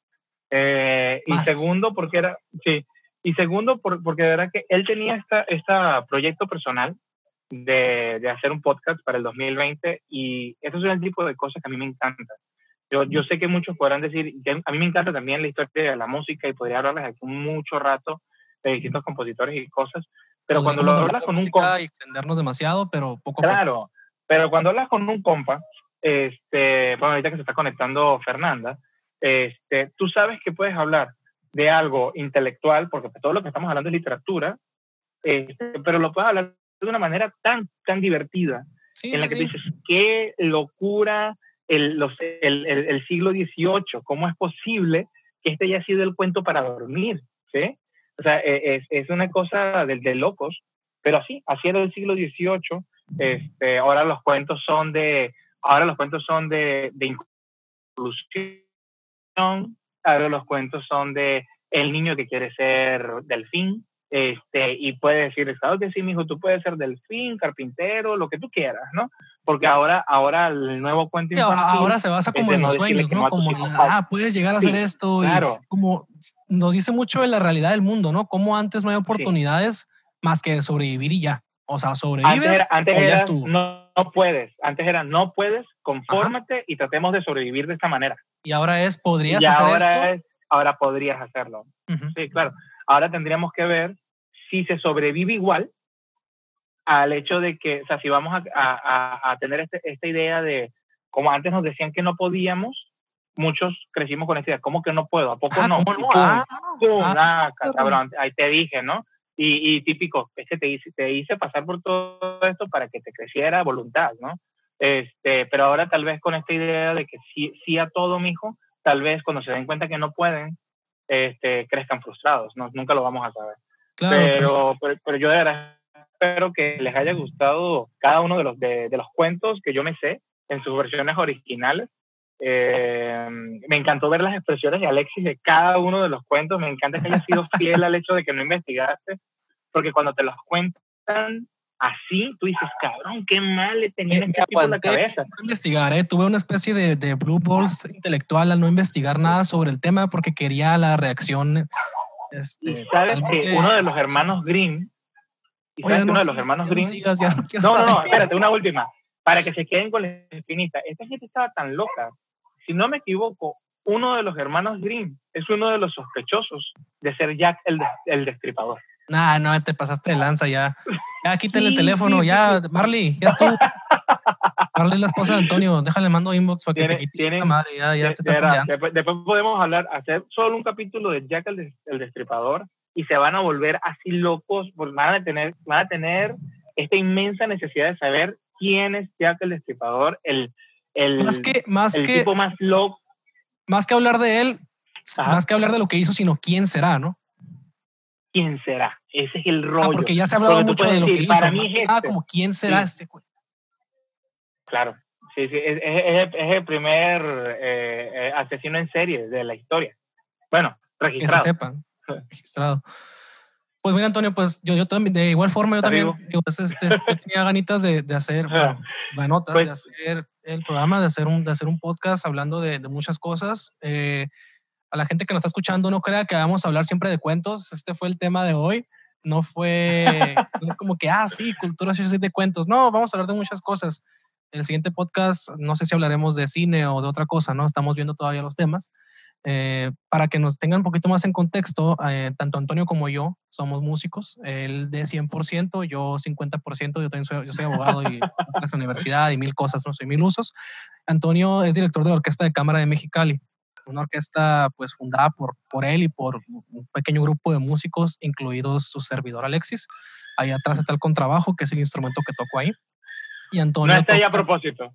Eh, y segundo, porque era, sí, y segundo, por, porque de verdad que él tenía esta, esta proyecto personal de, de, hacer un podcast para el 2020 y eso es el tipo de cosas que a mí me encanta. Yo, yo sé que muchos podrán decir, que a mí me encanta también la historia de la música y podría hablarles aquí mucho rato de distintos compositores y cosas, pero cuando lo hablas con un. Y extendernos demasiado, pero poco Claro, pero cuando hablas con un compa, este, bueno, ahorita que se está conectando Fernanda, este, tú sabes que puedes hablar de algo intelectual, porque todo lo que estamos hablando es literatura, este, pero lo puedes hablar de una manera tan, tan divertida, en la que dices, qué locura el, los, el, el, siglo XVIII, cómo es posible que este haya sido el cuento para dormir, ¿sí? O sea, e, es, es una cosa de, de, locos, pero así, así era el siglo XVIII, este, ahora los cuentos son de, ahora los cuentos son de, de inclusión, ahora los cuentos son de el niño que quiere ser delfín, este, y puede decir, claro que sí, mijo, tú puedes ser delfín, carpintero, lo que tú quieras, ¿no? Porque ahora, ahora el nuevo cuento ahora, se basa como en los sueños, ¿no? Como, ah, puedes llegar a hacer esto. Claro. como nos dice mucho de la realidad del mundo, ¿no? Como antes no hay oportunidades más que sobrevivir y ya. O sea, sobrevives antes era, no, no, puedes. Antes era no puedes, confórmate y tratemos de sobrevivir de esta manera. Y ahora es, ¿podrías y hacer ahora Es, ahora podrías hacerlo. Sí, claro. Ahora tendríamos que ver si se sobrevive igual al hecho de que, o sea, si vamos a, a, tener este, esta idea de, como antes nos decían que no podíamos, muchos crecimos con esta idea, ¿cómo que no puedo? ¿A poco ah, no? Ah, ah, cabrón, ahí te dije, ¿no? Y, y, típico, ese te hice, te hice pasar por todo esto para que te creciera voluntad, ¿no? Este, pero ahora tal vez con esta idea de que sí, sí a todo, mijo, tal vez cuando se den cuenta que no pueden, este, crezcan frustrados, ¿no? Nunca lo vamos a saber pero, pero, yo de verdad espero que les haya gustado cada uno de los, de, los cuentos que yo me sé en sus versiones originales. Eh, me encantó ver las expresiones de Alexis de cada uno de los cuentos. Me encanta que haya sido [laughs] fiel al hecho de que no investigaste, porque cuando te los cuentan así, tú dices, cabrón, qué mal le tenía este tipo en la cabeza. No investigar, ¿eh? tuve una especie de, de blue balls intelectual al no investigar nada sobre el tema porque quería la reacción este, sabes que uno de los hermanos Grimm, uno de los hermanos Grimm, no, no, no, espérate, una última, para que se queden con la espinita. Esta gente estaba tan loca. Si no me equivoco, uno de los hermanos Grimm es uno de los sospechosos de ser Jack el, el destripador. Nah, no, te pasaste de lanza ya. Ya quítale el teléfono, ya, Marley, ya estuvo. Marley la esposa de Antonio, déjale mando inbox para que te quite la madre, ya, ya te estás después, después, podemos hablar, hacer solo un capítulo de Jack el, Destripador y se van a volver así locos, porque van a tener, van a tener esta inmensa necesidad de saber quién es Jack el Destripador, el, el, más que, más el que, tipo más loco. Más que hablar de él, más que hablar de lo que hizo, sino quién será, ¿no? quién será. Ese es el ah, rollo. porque ya se ha hablado mucho de lo que hizo. Para mí es este. como quién será este. Claro, sí, sí, es, el primer eh, eh, asesino en serie de la historia. Bueno, registrado. Que se sepan, registrado. Pues mira, Antonio, pues yo, yo también, de igual forma, yo también pues, este, tenía ganitas de, de hacer, bueno, ganotas, pues, de hacer el programa, de hacer un, de hacer un podcast hablando de, de muchas cosas. Eh, a la gente que nos está escuchando no crea que vamos a hablar siempre de cuentos. Este fue el tema de hoy. No fue, no es como que, ah, sí, cultura sí, de cuentos. No, vamos a hablar de muchas cosas. En el siguiente podcast, no sé si hablaremos de cine o de otra cosa, ¿no? Estamos viendo todavía los temas. Eh, para que nos tengan un poquito más en contexto, eh, tanto Antonio como yo somos músicos, él de 100%, yo 50%, yo también soy, yo soy abogado y [laughs] la universidad y mil cosas, no soy mil usos. Antonio es director de la Orquesta de Cámara de Mexicali una orquesta pues fundada por, por él y por un pequeño grupo de músicos, incluidos su servidor Alexis. Ahí atrás está el contrabajo, que es el instrumento que toco ahí. Y Antonio no está ahí a propósito.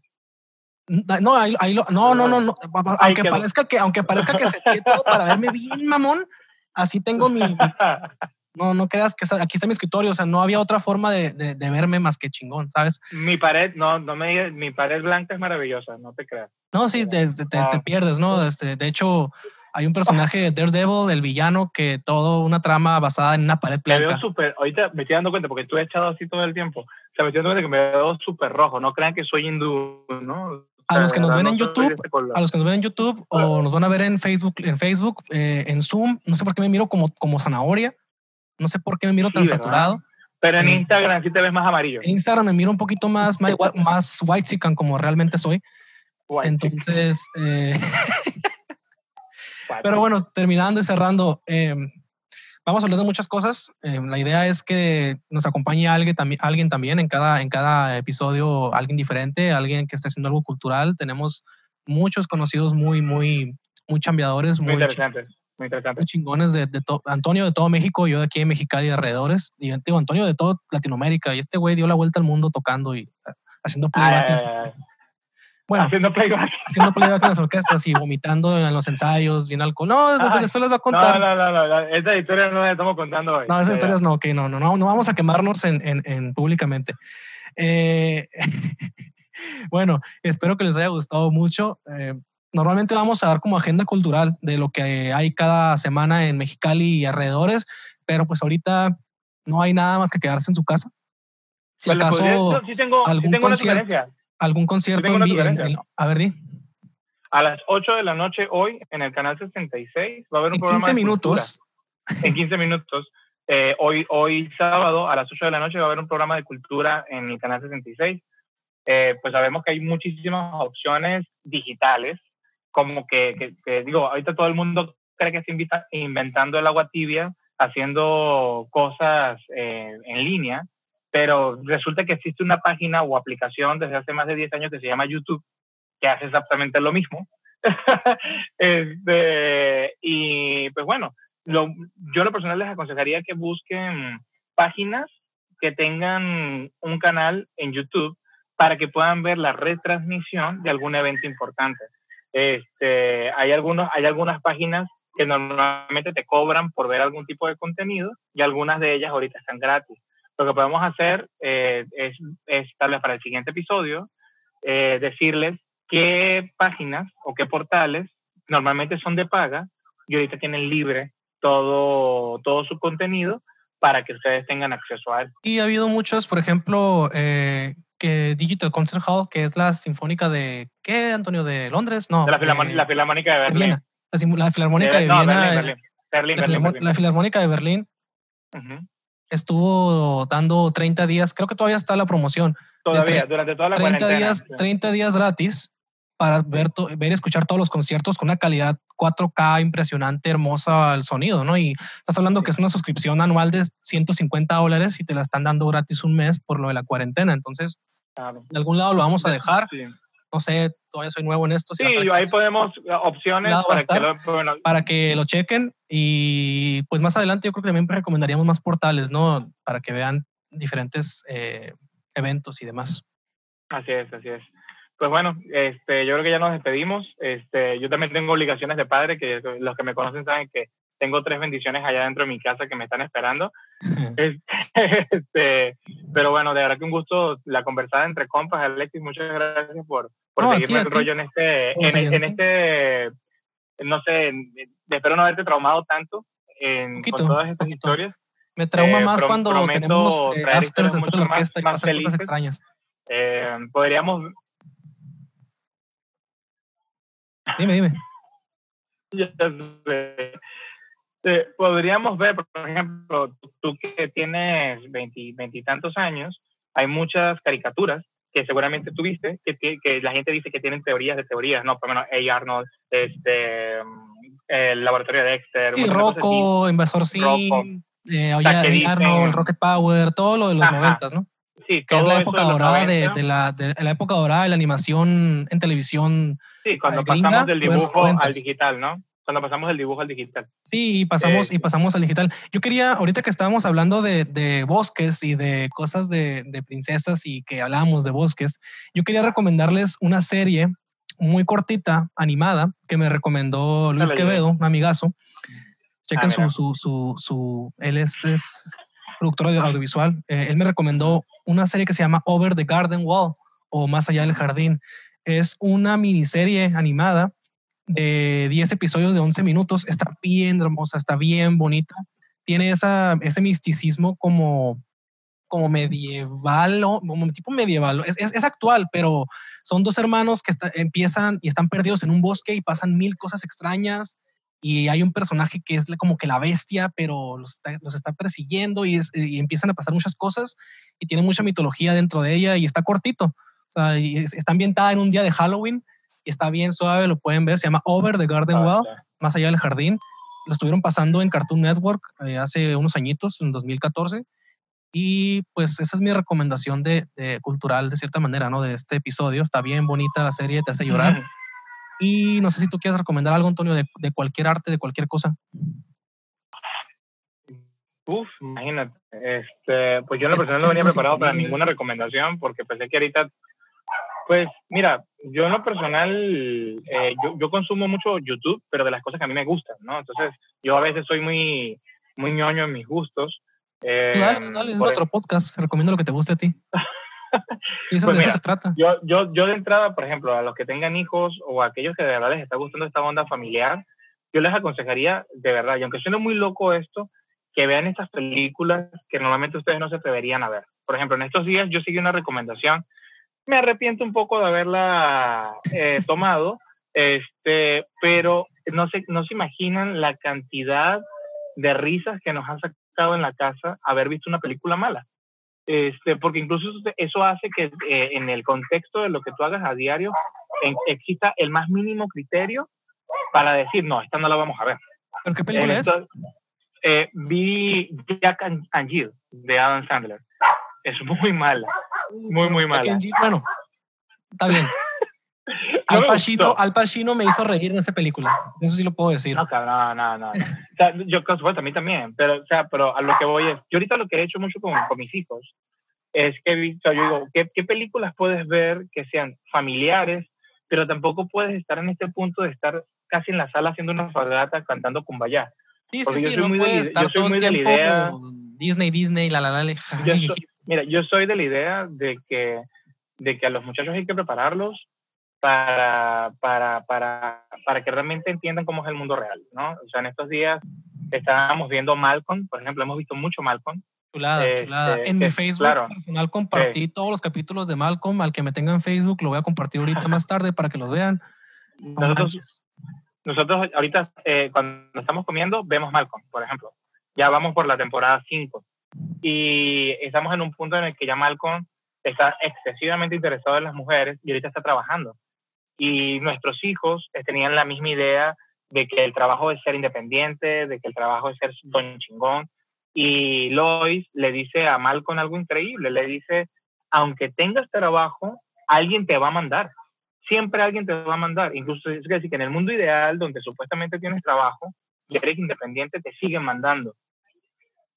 No, ahí, ahí lo, no, no, no, no, Aunque parezca que, aunque parezca que se todo para verme bien mamón, así tengo mi, [laughs] no, no creas que aquí está mi escritorio, o sea, no había otra forma de, de, verme más que chingón, ¿sabes? Mi pared, no, no me digas, mi pared blanca es maravillosa, no te creas. No, sí, te, te, ah. pierdes, ¿no? Este, de hecho, hay un personaje de Daredevil, el villano, que todo una trama basada en una pared blanca. Me veo súper, ahorita me estoy dando cuenta, porque tú has echado así todo el tiempo, o sea, me estoy dando cuenta que me veo súper rojo, no crean que soy hindú, ¿no? A los que nos ven en YouTube, a los que nos ven en YouTube o nos van a ver en Facebook, en Facebook, eh, en Zoom, no sé por qué me miro como, como zanahoria. No sé por qué me miro tan saturado. Pero en eh, Instagram sí te ves más amarillo. En Instagram me miro un poquito más, más, más white chican como realmente soy. Entonces, eh, [laughs] pero bueno, terminando y cerrando, em, vamos a hablar de muchas cosas. Em, la idea es que nos acompañe alguien, también, alguien también en cada, en cada episodio, alguien diferente, alguien que esté haciendo algo cultural. Tenemos muchos conocidos muy, muy, muy chambeadores, muy, muy interesantes muy chingones de, de Antonio de todo México, yo de aquí en Mexicali y alrededores, y digo, Antonio de todo Latinoamérica, y este güey dio la vuelta al mundo tocando y eh, haciendo playback. Ah, bueno, haciendo playback. [laughs] Haciendo playback en las orquestas y vomitando en los ensayos, bien alcohol. No, después les va a contar. No, no, no, no, esta historia no la estamos contando hoy. No, esas historias no, ok, no, no, no, no vamos a quemarnos en, en, en públicamente. Eh, [laughs] bueno, espero que les haya gustado mucho. Eh, normalmente vamos a dar como agenda cultural de lo que hay cada semana en Mexicali y alrededores, pero pues ahorita no hay nada más que quedarse en su casa. Si Pues acaso podría- sí tengo, sí algún tengo una sugerencia. Algún concierto en, en- en- a ver, di. A las 8 de la noche hoy, en el canal 66, va a haber un En programa 15 de minutos. cultura. En 15 minutos. Eh, hoy, hoy sábado, a las 8 de la noche, va a haber un programa de cultura en el canal 66. Eh, pues sabemos que hay muchísimas opciones digitales, como que, que- que, digo, ahorita todo el mundo cree que se invita inventando el agua tibia, haciendo cosas eh, en línea, pero resulta que existe una página o aplicación desde hace más de 10 años que se llama YouTube, que hace exactamente lo mismo. [laughs] Este, y pues bueno, lo, yo lo personal les aconsejaría que busquen páginas que tengan un canal en YouTube para que puedan ver la retransmisión de algún evento importante. Este, hay, algunos, hay algunas páginas que normalmente te cobran por ver algún tipo de contenido y algunas de ellas ahorita están gratis. Lo que podemos hacer eh, es, es, tal vez para el siguiente episodio, eh, decirles qué páginas o qué portales normalmente son de paga y ahorita tienen libre todo, todo su contenido para que ustedes tengan acceso a él. Y ha habido muchos, por ejemplo, eh, que Digital Concert Hall, que es la sinfónica de, ¿qué, Antonio? ¿De Londres? No. De la, de- la Filarmónica de de Berlín. Viena. La, la Filarmónica de, no, Viena. Berlín, Berlín. Berlín, la, Berlín, Berlín. la Filarmónica de Berlín Ujú. Estuvo dando 30 días, creo que todavía está la promoción, Todavía, durante toda la 30 cuarentena. días, sí. 30 días gratis para ver, ver y escuchar todos los conciertos con una calidad 4K impresionante, hermosa el sonido, ¿no? Y estás hablando que es una suscripción anual de 150 dólares y te la están dando gratis un mes por lo de la cuarentena. Entonces, Claro. de algún lado lo vamos a dejar. Sí, No sé, todavía soy nuevo en esto. si Sí, ahí podemos, eh, opciones para que, lo, bueno, para que lo chequen y pues más adelante yo creo que también recomendaríamos más portales, ¿no? Para que vean diferentes eh, eventos y demás. Así es, así es. Pues bueno, este, yo creo que ya nos despedimos. Este, yo también tengo obligaciones de padre, que los que me conocen saben que tengo tres bendiciones allá dentro de mi casa que me están esperando. [laughs] Este, pero bueno, de verdad que un gusto la conversada entre compas, Alexis. Muchas gracias por, por ti, seguirme el rollo en este, en, en este, no sé, espero no haberte traumado tanto en, Poquito, con todas estas historias. Me trauma Eh, más pro- cuando tenemos eh, afters después de la más- orquesta y pasan cosas extrañas. Eh, podríamos Dime, dime. Ya sé. Eh, podríamos ver, por ejemplo, tú que tienes veintitantos años, hay muchas caricaturas que seguramente tuviste, que, que la gente dice que tienen teorías de teorías, ¿no? Por lo menos A. Arnold, este, mm, el laboratorio de Dexter, Sí. Rocco, Invasor Sim, eh, sea, Oye, dicen- Arnold, Rocket Power, todo lo de los noventas, ¿no? Sí, Que es la época dorada de, 90. de la, de la época dorada de la animación en televisión. Sí, cuando gringa, pasamos del dibujo al 90s. digital, ¿no? Cuando pasamos del dibujo al digital. Sí, y pasamos, Eh, y pasamos al digital. Yo quería, ahorita que estábamos hablando de, de bosques y de cosas de, de princesas y que hablábamos de bosques, yo quería recomendarles una serie muy cortita, animada, que me recomendó Luis Quevedo, un amigazo. Chequen Ah, mira. su, su, su, su, él es, es productor de audiovisual. Eh, él me recomendó una serie que se llama Over the Garden Wall o Más allá del jardín. Es una miniserie animada de 10 episodios de 11 minutos. Está bien hermosa, está bien bonita. Tiene esa, ese misticismo como, como medieval, como tipo medieval. Es, es, actual, pero son dos hermanos que empiezan y están perdidos en un bosque y pasan mil cosas extrañas. Y hay un personaje que es como que la bestia, pero los está, los está persiguiendo y, es- y empiezan a pasar muchas cosas y tiene mucha mitología dentro de ella y está cortito. Está ambientada en un día de Halloween y está bien suave, lo pueden ver. Se llama Over the Garden Ah, Wall, más allá del jardín. Lo estuvieron pasando en Cartoon Network eh, hace unos añitos, en 2014. Y pues esa es mi recomendación de, de cultural, de cierta manera, ¿no? De este episodio. Está bien bonita la serie, te hace llorar. Y no sé si tú quieres recomendar algo, Antonio, de, de cualquier arte, de cualquier cosa. Uf, imagínate. Este, pues yo en lo personal no venía preparado para ninguna recomendación porque pensé que ahorita, pues mira, yo en lo personal, eh, yo, yo consumo mucho YouTube, pero de las cosas que a mí me gustan, ¿no? Entonces, yo a veces soy muy, muy ñoño en mis gustos. Eh, dale, dale, es nuestro podcast. Recomiendo lo que te guste a ti. [laughs] Y eso, Pues de eso se trata. yo, yo, yo de entrada, por ejemplo, a los que tengan hijos o a aquellos que de verdad les está gustando esta onda familiar, yo les aconsejaría, de verdad, y aunque suene muy loco esto, que vean estas películas que normalmente ustedes no se atreverían a ver. Por ejemplo, en estos días yo seguí una recomendación, me arrepiento un poco de haberla eh, tomado, este, pero no se, no se imaginan la cantidad de risas que nos han sacado en la casa haber visto una película mala. Este, porque incluso eso hace que eh, en el contexto de lo que tú hagas a diario exista el más mínimo criterio para decir, no, esta no la vamos a ver. ¿Pero qué película es? Eh, vi Jack and, Jill de Adam Sandler. Es muy mala. Muy, muy mala. Bueno, está bien. [laughs] Al Pacino, Al Pacino me hizo reír en esa película. Eso sí lo puedo decir. No, no, no. no. O sea, yo, supuesto, a mí también. Pero, o sea, pero a lo que voy es. Yo ahorita lo que he hecho mucho con, con mis hijos es que he visto, yo digo, ¿qué, ¿qué, películas puedes ver que sean familiares, pero tampoco puedes estar en este punto de estar casi en la sala haciendo una fagata cantando Kumbaya. Sí, sí, sí, no puede estar todo el tiempo Disney, Disney, la la la. [laughs] mira, yo soy de la idea de que, de que a los muchachos hay que prepararlos para, para, para, para que realmente entiendan cómo es el mundo real, ¿no? O sea, en estos días estábamos viendo Malcolm, por ejemplo, hemos visto mucho Malcolm. Chulada, este, chulada. En mi Facebook personal compartí todos los capítulos de Malcolm. Al que me tenga en Facebook lo voy a compartir ahorita más tarde para que los vean. nosotros, nosotros ahorita eh, cuando estamos comiendo vemos Malcolm, por ejemplo. Ya vamos por la temporada 5 y estamos en un punto en el que ya Malcolm está excesivamente interesado en las mujeres y ahorita está trabajando y nuestros hijos eh, tenían la misma idea de que el trabajo es ser independiente, de que el trabajo es ser don chingón. Y Lois le dice a Malcolm algo increíble, le dice, aunque tengas trabajo, alguien te va a mandar. Siempre alguien te va a mandar. Incluso es decir que en el mundo ideal, donde supuestamente tienes trabajo y eres independiente, te siguen mandando.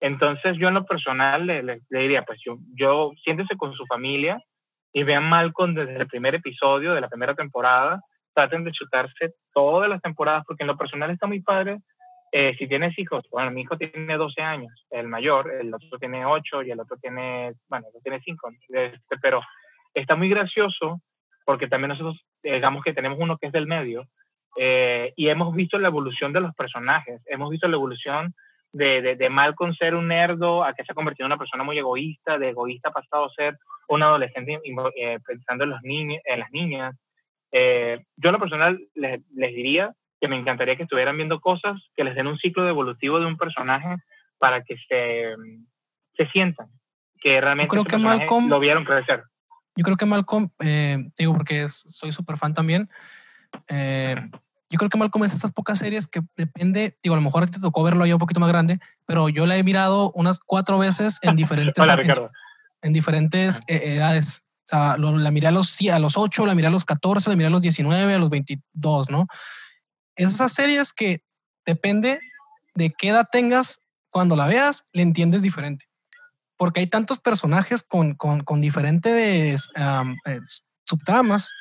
Entonces yo en lo personal le, diría, pues yo, yo siéntese con su familia, y vean Malcolm desde el primer episodio de la primera temporada. Traten de chutarse todas las temporadas porque en lo personal está muy padre. Eh, si tienes hijos, bueno, mi hijo tiene 12 años, el mayor, el otro tiene 8 y el otro tiene, bueno, el otro tiene 5, este, pero está muy gracioso porque también nosotros, digamos que tenemos uno que es del medio eh, y hemos visto la evolución de los personajes, hemos visto la evolución de, de, de Malcolm ser un nerdo a que se ha convertido en una persona muy egoísta, de egoísta pasado a ser un adolescente eh, pensando en, los niños, en las niñas. Eh, yo en lo personal les, les, diría que me encantaría que estuvieran viendo cosas que les den un ciclo evolutivo de un personaje para que se, se sientan, que realmente creo que Malcolm, lo vieron crecer. Yo creo que Malcolm, eh, digo porque soy súper fan también, yo creo que Malcolm es esas pocas series que depende, digo, a lo mejor te tocó verlo ya un poquito más grande, pero yo la he mirado unas cuatro veces en [laughs] diferentes... Hola, Ricardo en diferentes eh, edades. O sea, la miré a los, a los 8, la miré a los 14, la miré a los 19, a los 22, ¿no? Esas series que depende de qué edad tengas, cuando la veas, le entiendes diferente. Porque hay tantos personajes con, con, con diferentes eh, subtramas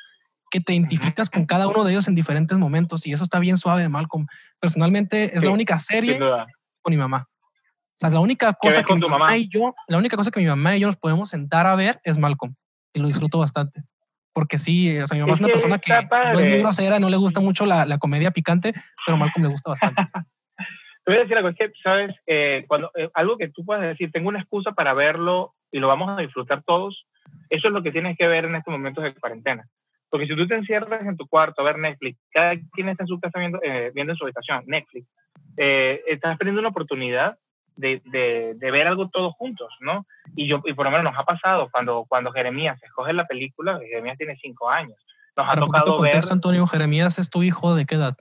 que te identificas con cada uno de ellos en diferentes momentos y eso está bien suave de Malcolm. Personalmente es la única serie con mi mamá. O sea, la única cosa que mi mamá, y yo, la única cosa que mi mamá y yo nos podemos sentar a ver es Malcolm. Y lo disfruto bastante. Porque sí, o sea, mi mamá es, una persona que no es muy grosera, no le gusta mucho la, la comedia picante, pero Malcolm le gusta bastante. [laughs] Te voy a decir algo, es que, ¿sabes? Eh, cuando, eh, algo que tú puedes decir, tengo una excusa para verlo y lo vamos a disfrutar todos, eso es lo que tienes que ver en estos momentos de cuarentena. Porque si tú te encierras en tu cuarto a ver Netflix, cada quien está en su casa viendo, eh, viendo en su habitación Netflix, estás perdiendo una oportunidad de, de, ver algo todos juntos, ¿no? Y, yo, y por lo menos nos ha pasado cuando, cuando Jeremías escoge la película, Jeremías tiene cinco años. Nos ha tocado ver... Antonio, Jeremías es tu hijo de qué edad?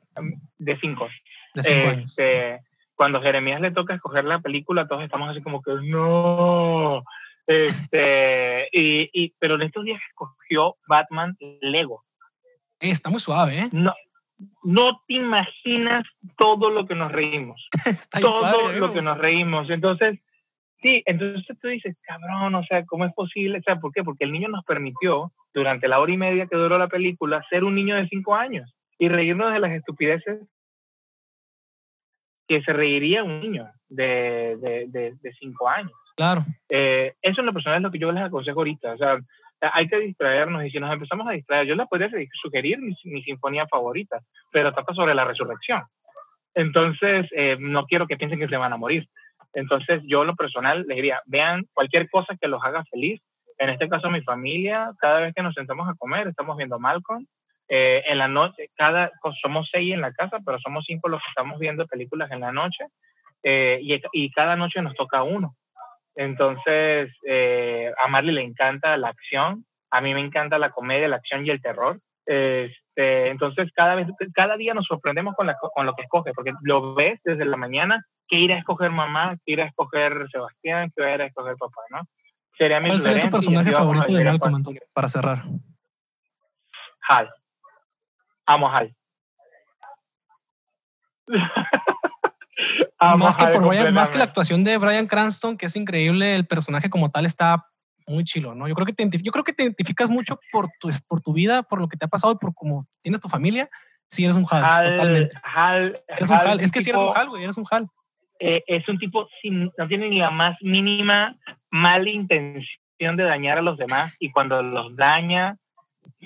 De cinco. De cinco años. Este, cuando Jeremías le toca escoger la película, todos estamos así como que, no. Este, y, y, pero en estos días escogió Batman Lego. Está muy suave, ¿eh? No, no te imaginas todo lo que nos reímos. [laughs] todo lo que nos reímos. Entonces, sí, entonces tú dices, cabrón, o sea, ¿cómo es posible? O sea, ¿por qué? Porque el niño nos permitió, durante la hora y media que duró la película, ser un niño de cinco años y reírnos de las estupideces que se reiría un niño de, de, cinco años. Claro. Eh, eso en lo personal es lo que yo les aconsejo ahorita. O sea, hay que distraernos y si nos empezamos a distraer, yo les podría sugerir mi, sinfonía favorita, pero trata sobre la resurrección. Entonces, eh, no quiero que piensen que se van a morir. Entonces yo lo personal les diría, vean cualquier cosa que los haga feliz. En este caso mi familia, cada vez que nos sentamos a comer, estamos viendo Malcolm. Eh, en la noche, cada, somos seis en la casa, pero somos cinco los que estamos viendo películas en la noche. Eh, y, y, cada noche nos toca uno. Entonces, eh, a Marley le encanta la acción, a mí me encanta la comedia, la acción y el terror. Este, entonces, cada, vez, cada día nos sorprendemos con, con, lo que escoge, porque lo ves desde la mañana, que ir a escoger mamá, que ir a escoger Sebastián, que ir a escoger papá, ¿no? Sería mi ¿Cuál sería tu personaje favorito de Malcolm, para cerrar? Hal. Amo a Hal. [laughs] más, que por más que la actuación de Brian Cranston, que es increíble, el personaje como tal está muy chilo, ¿no? Yo creo que te, yo creo que te identificas mucho por tu, por tu vida, por lo que te ha pasado y por cómo tienes tu familia. Si eres un Hal, totalmente. Hal, eres un Hal. Es que si eres un Hal, güey, eres un Hal. Eh, es un tipo sin, no tiene ni la más mínima mala intención de dañar a los demás y cuando los daña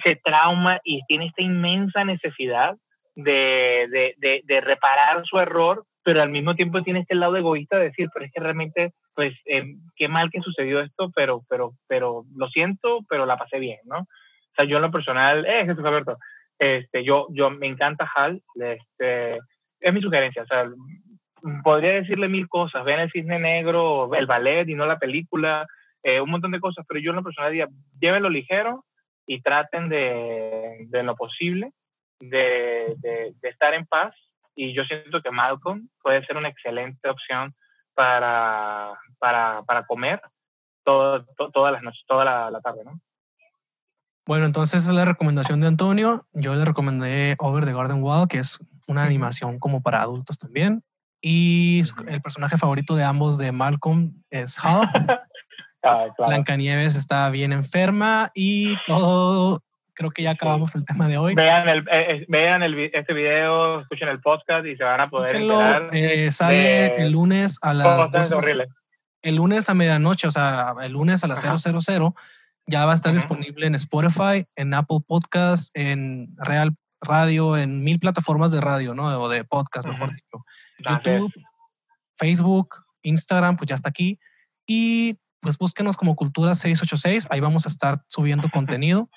se trauma y tiene esta inmensa necesidad de, de, de, de reparar su error pero al mismo tiempo tiene este lado egoísta de decir, pero es que realmente, pues, eh, qué mal que sucedió esto, pero, pero, pero lo siento, pero la pasé bien, ¿no? O sea, yo en lo personal, eh, Jesús Alberto, este, yo, yo me encanta Hal, este, es mi sugerencia, o sea, podría decirle mil cosas, vean el cisne negro, el ballet y no la película, eh, un montón de cosas, pero yo en lo personal diría, llévenlo ligero y traten de, de lo posible de, de, de estar en paz y yo siento que Malcolm puede ser una excelente opción para, para, para comer todo, todas las noches, toda la, tarde, ¿no? Bueno, entonces es la recomendación de Antonio. Yo le recomendé Over the Garden Wall, que es una animación como para adultos también. Y el personaje favorito de ambos de Malcolm es Hal. [laughs] ah, claro. Blancanieves está bien enferma y todo creo que ya acabamos el tema de hoy. Vean, el, eh, eh, vean el, este video, escuchen el podcast y se van a poder enterar. Eh, sale el lunes a las 12, El lunes a medianoche, o sea, el lunes a las 000, ya va a estar disponible en Spotify, en Apple Podcast, en Real Radio, en mil plataformas de radio, ¿no? O de podcast, mejor dicho. YouTube, Facebook, Instagram, pues ya está aquí. Y pues búsquenos como Cultura 686, ahí vamos a estar subiendo [laughs] contenido.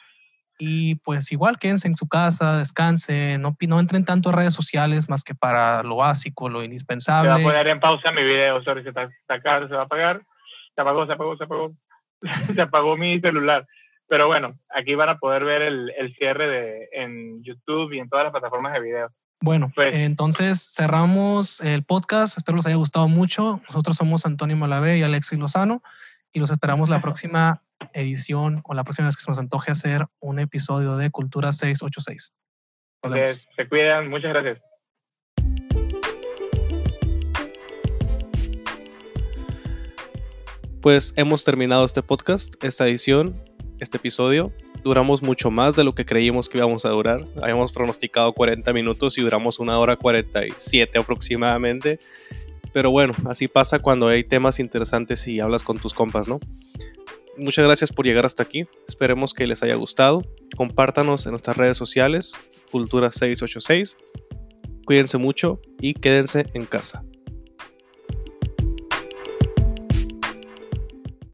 Y pues igual quédense en su casa, descansen, no, no entren tanto a redes sociales más que para lo básico, lo indispensable. Se va a poner en pausa mi video, sorry, se, está, se va a apagar. Se apagó, se apagó, se apagó. [laughs] se apagó mi celular. Pero bueno, aquí van a poder ver el, el cierre de, en YouTube y en todas las plataformas de video. Bueno, pues, entonces cerramos el podcast. Espero les haya gustado mucho. Nosotros somos Antonio Malavé y Alexis Lozano y los esperamos la próxima [laughs] edición o la próxima vez que se nos antoje hacer un episodio de Cultura 686. Se, se cuidan, muchas gracias. Pues hemos terminado este podcast, esta edición, este episodio. Duramos mucho más de lo que creímos que íbamos a durar. Habíamos pronosticado 40 minutos y duramos una hora 47 aproximadamente. Pero bueno, así pasa cuando hay temas interesantes y hablas con tus compas, ¿no? Muchas gracias por llegar hasta aquí. Esperemos que les haya gustado. Compártanos en nuestras redes sociales, Cultura 686. Cuídense mucho y quédense en casa.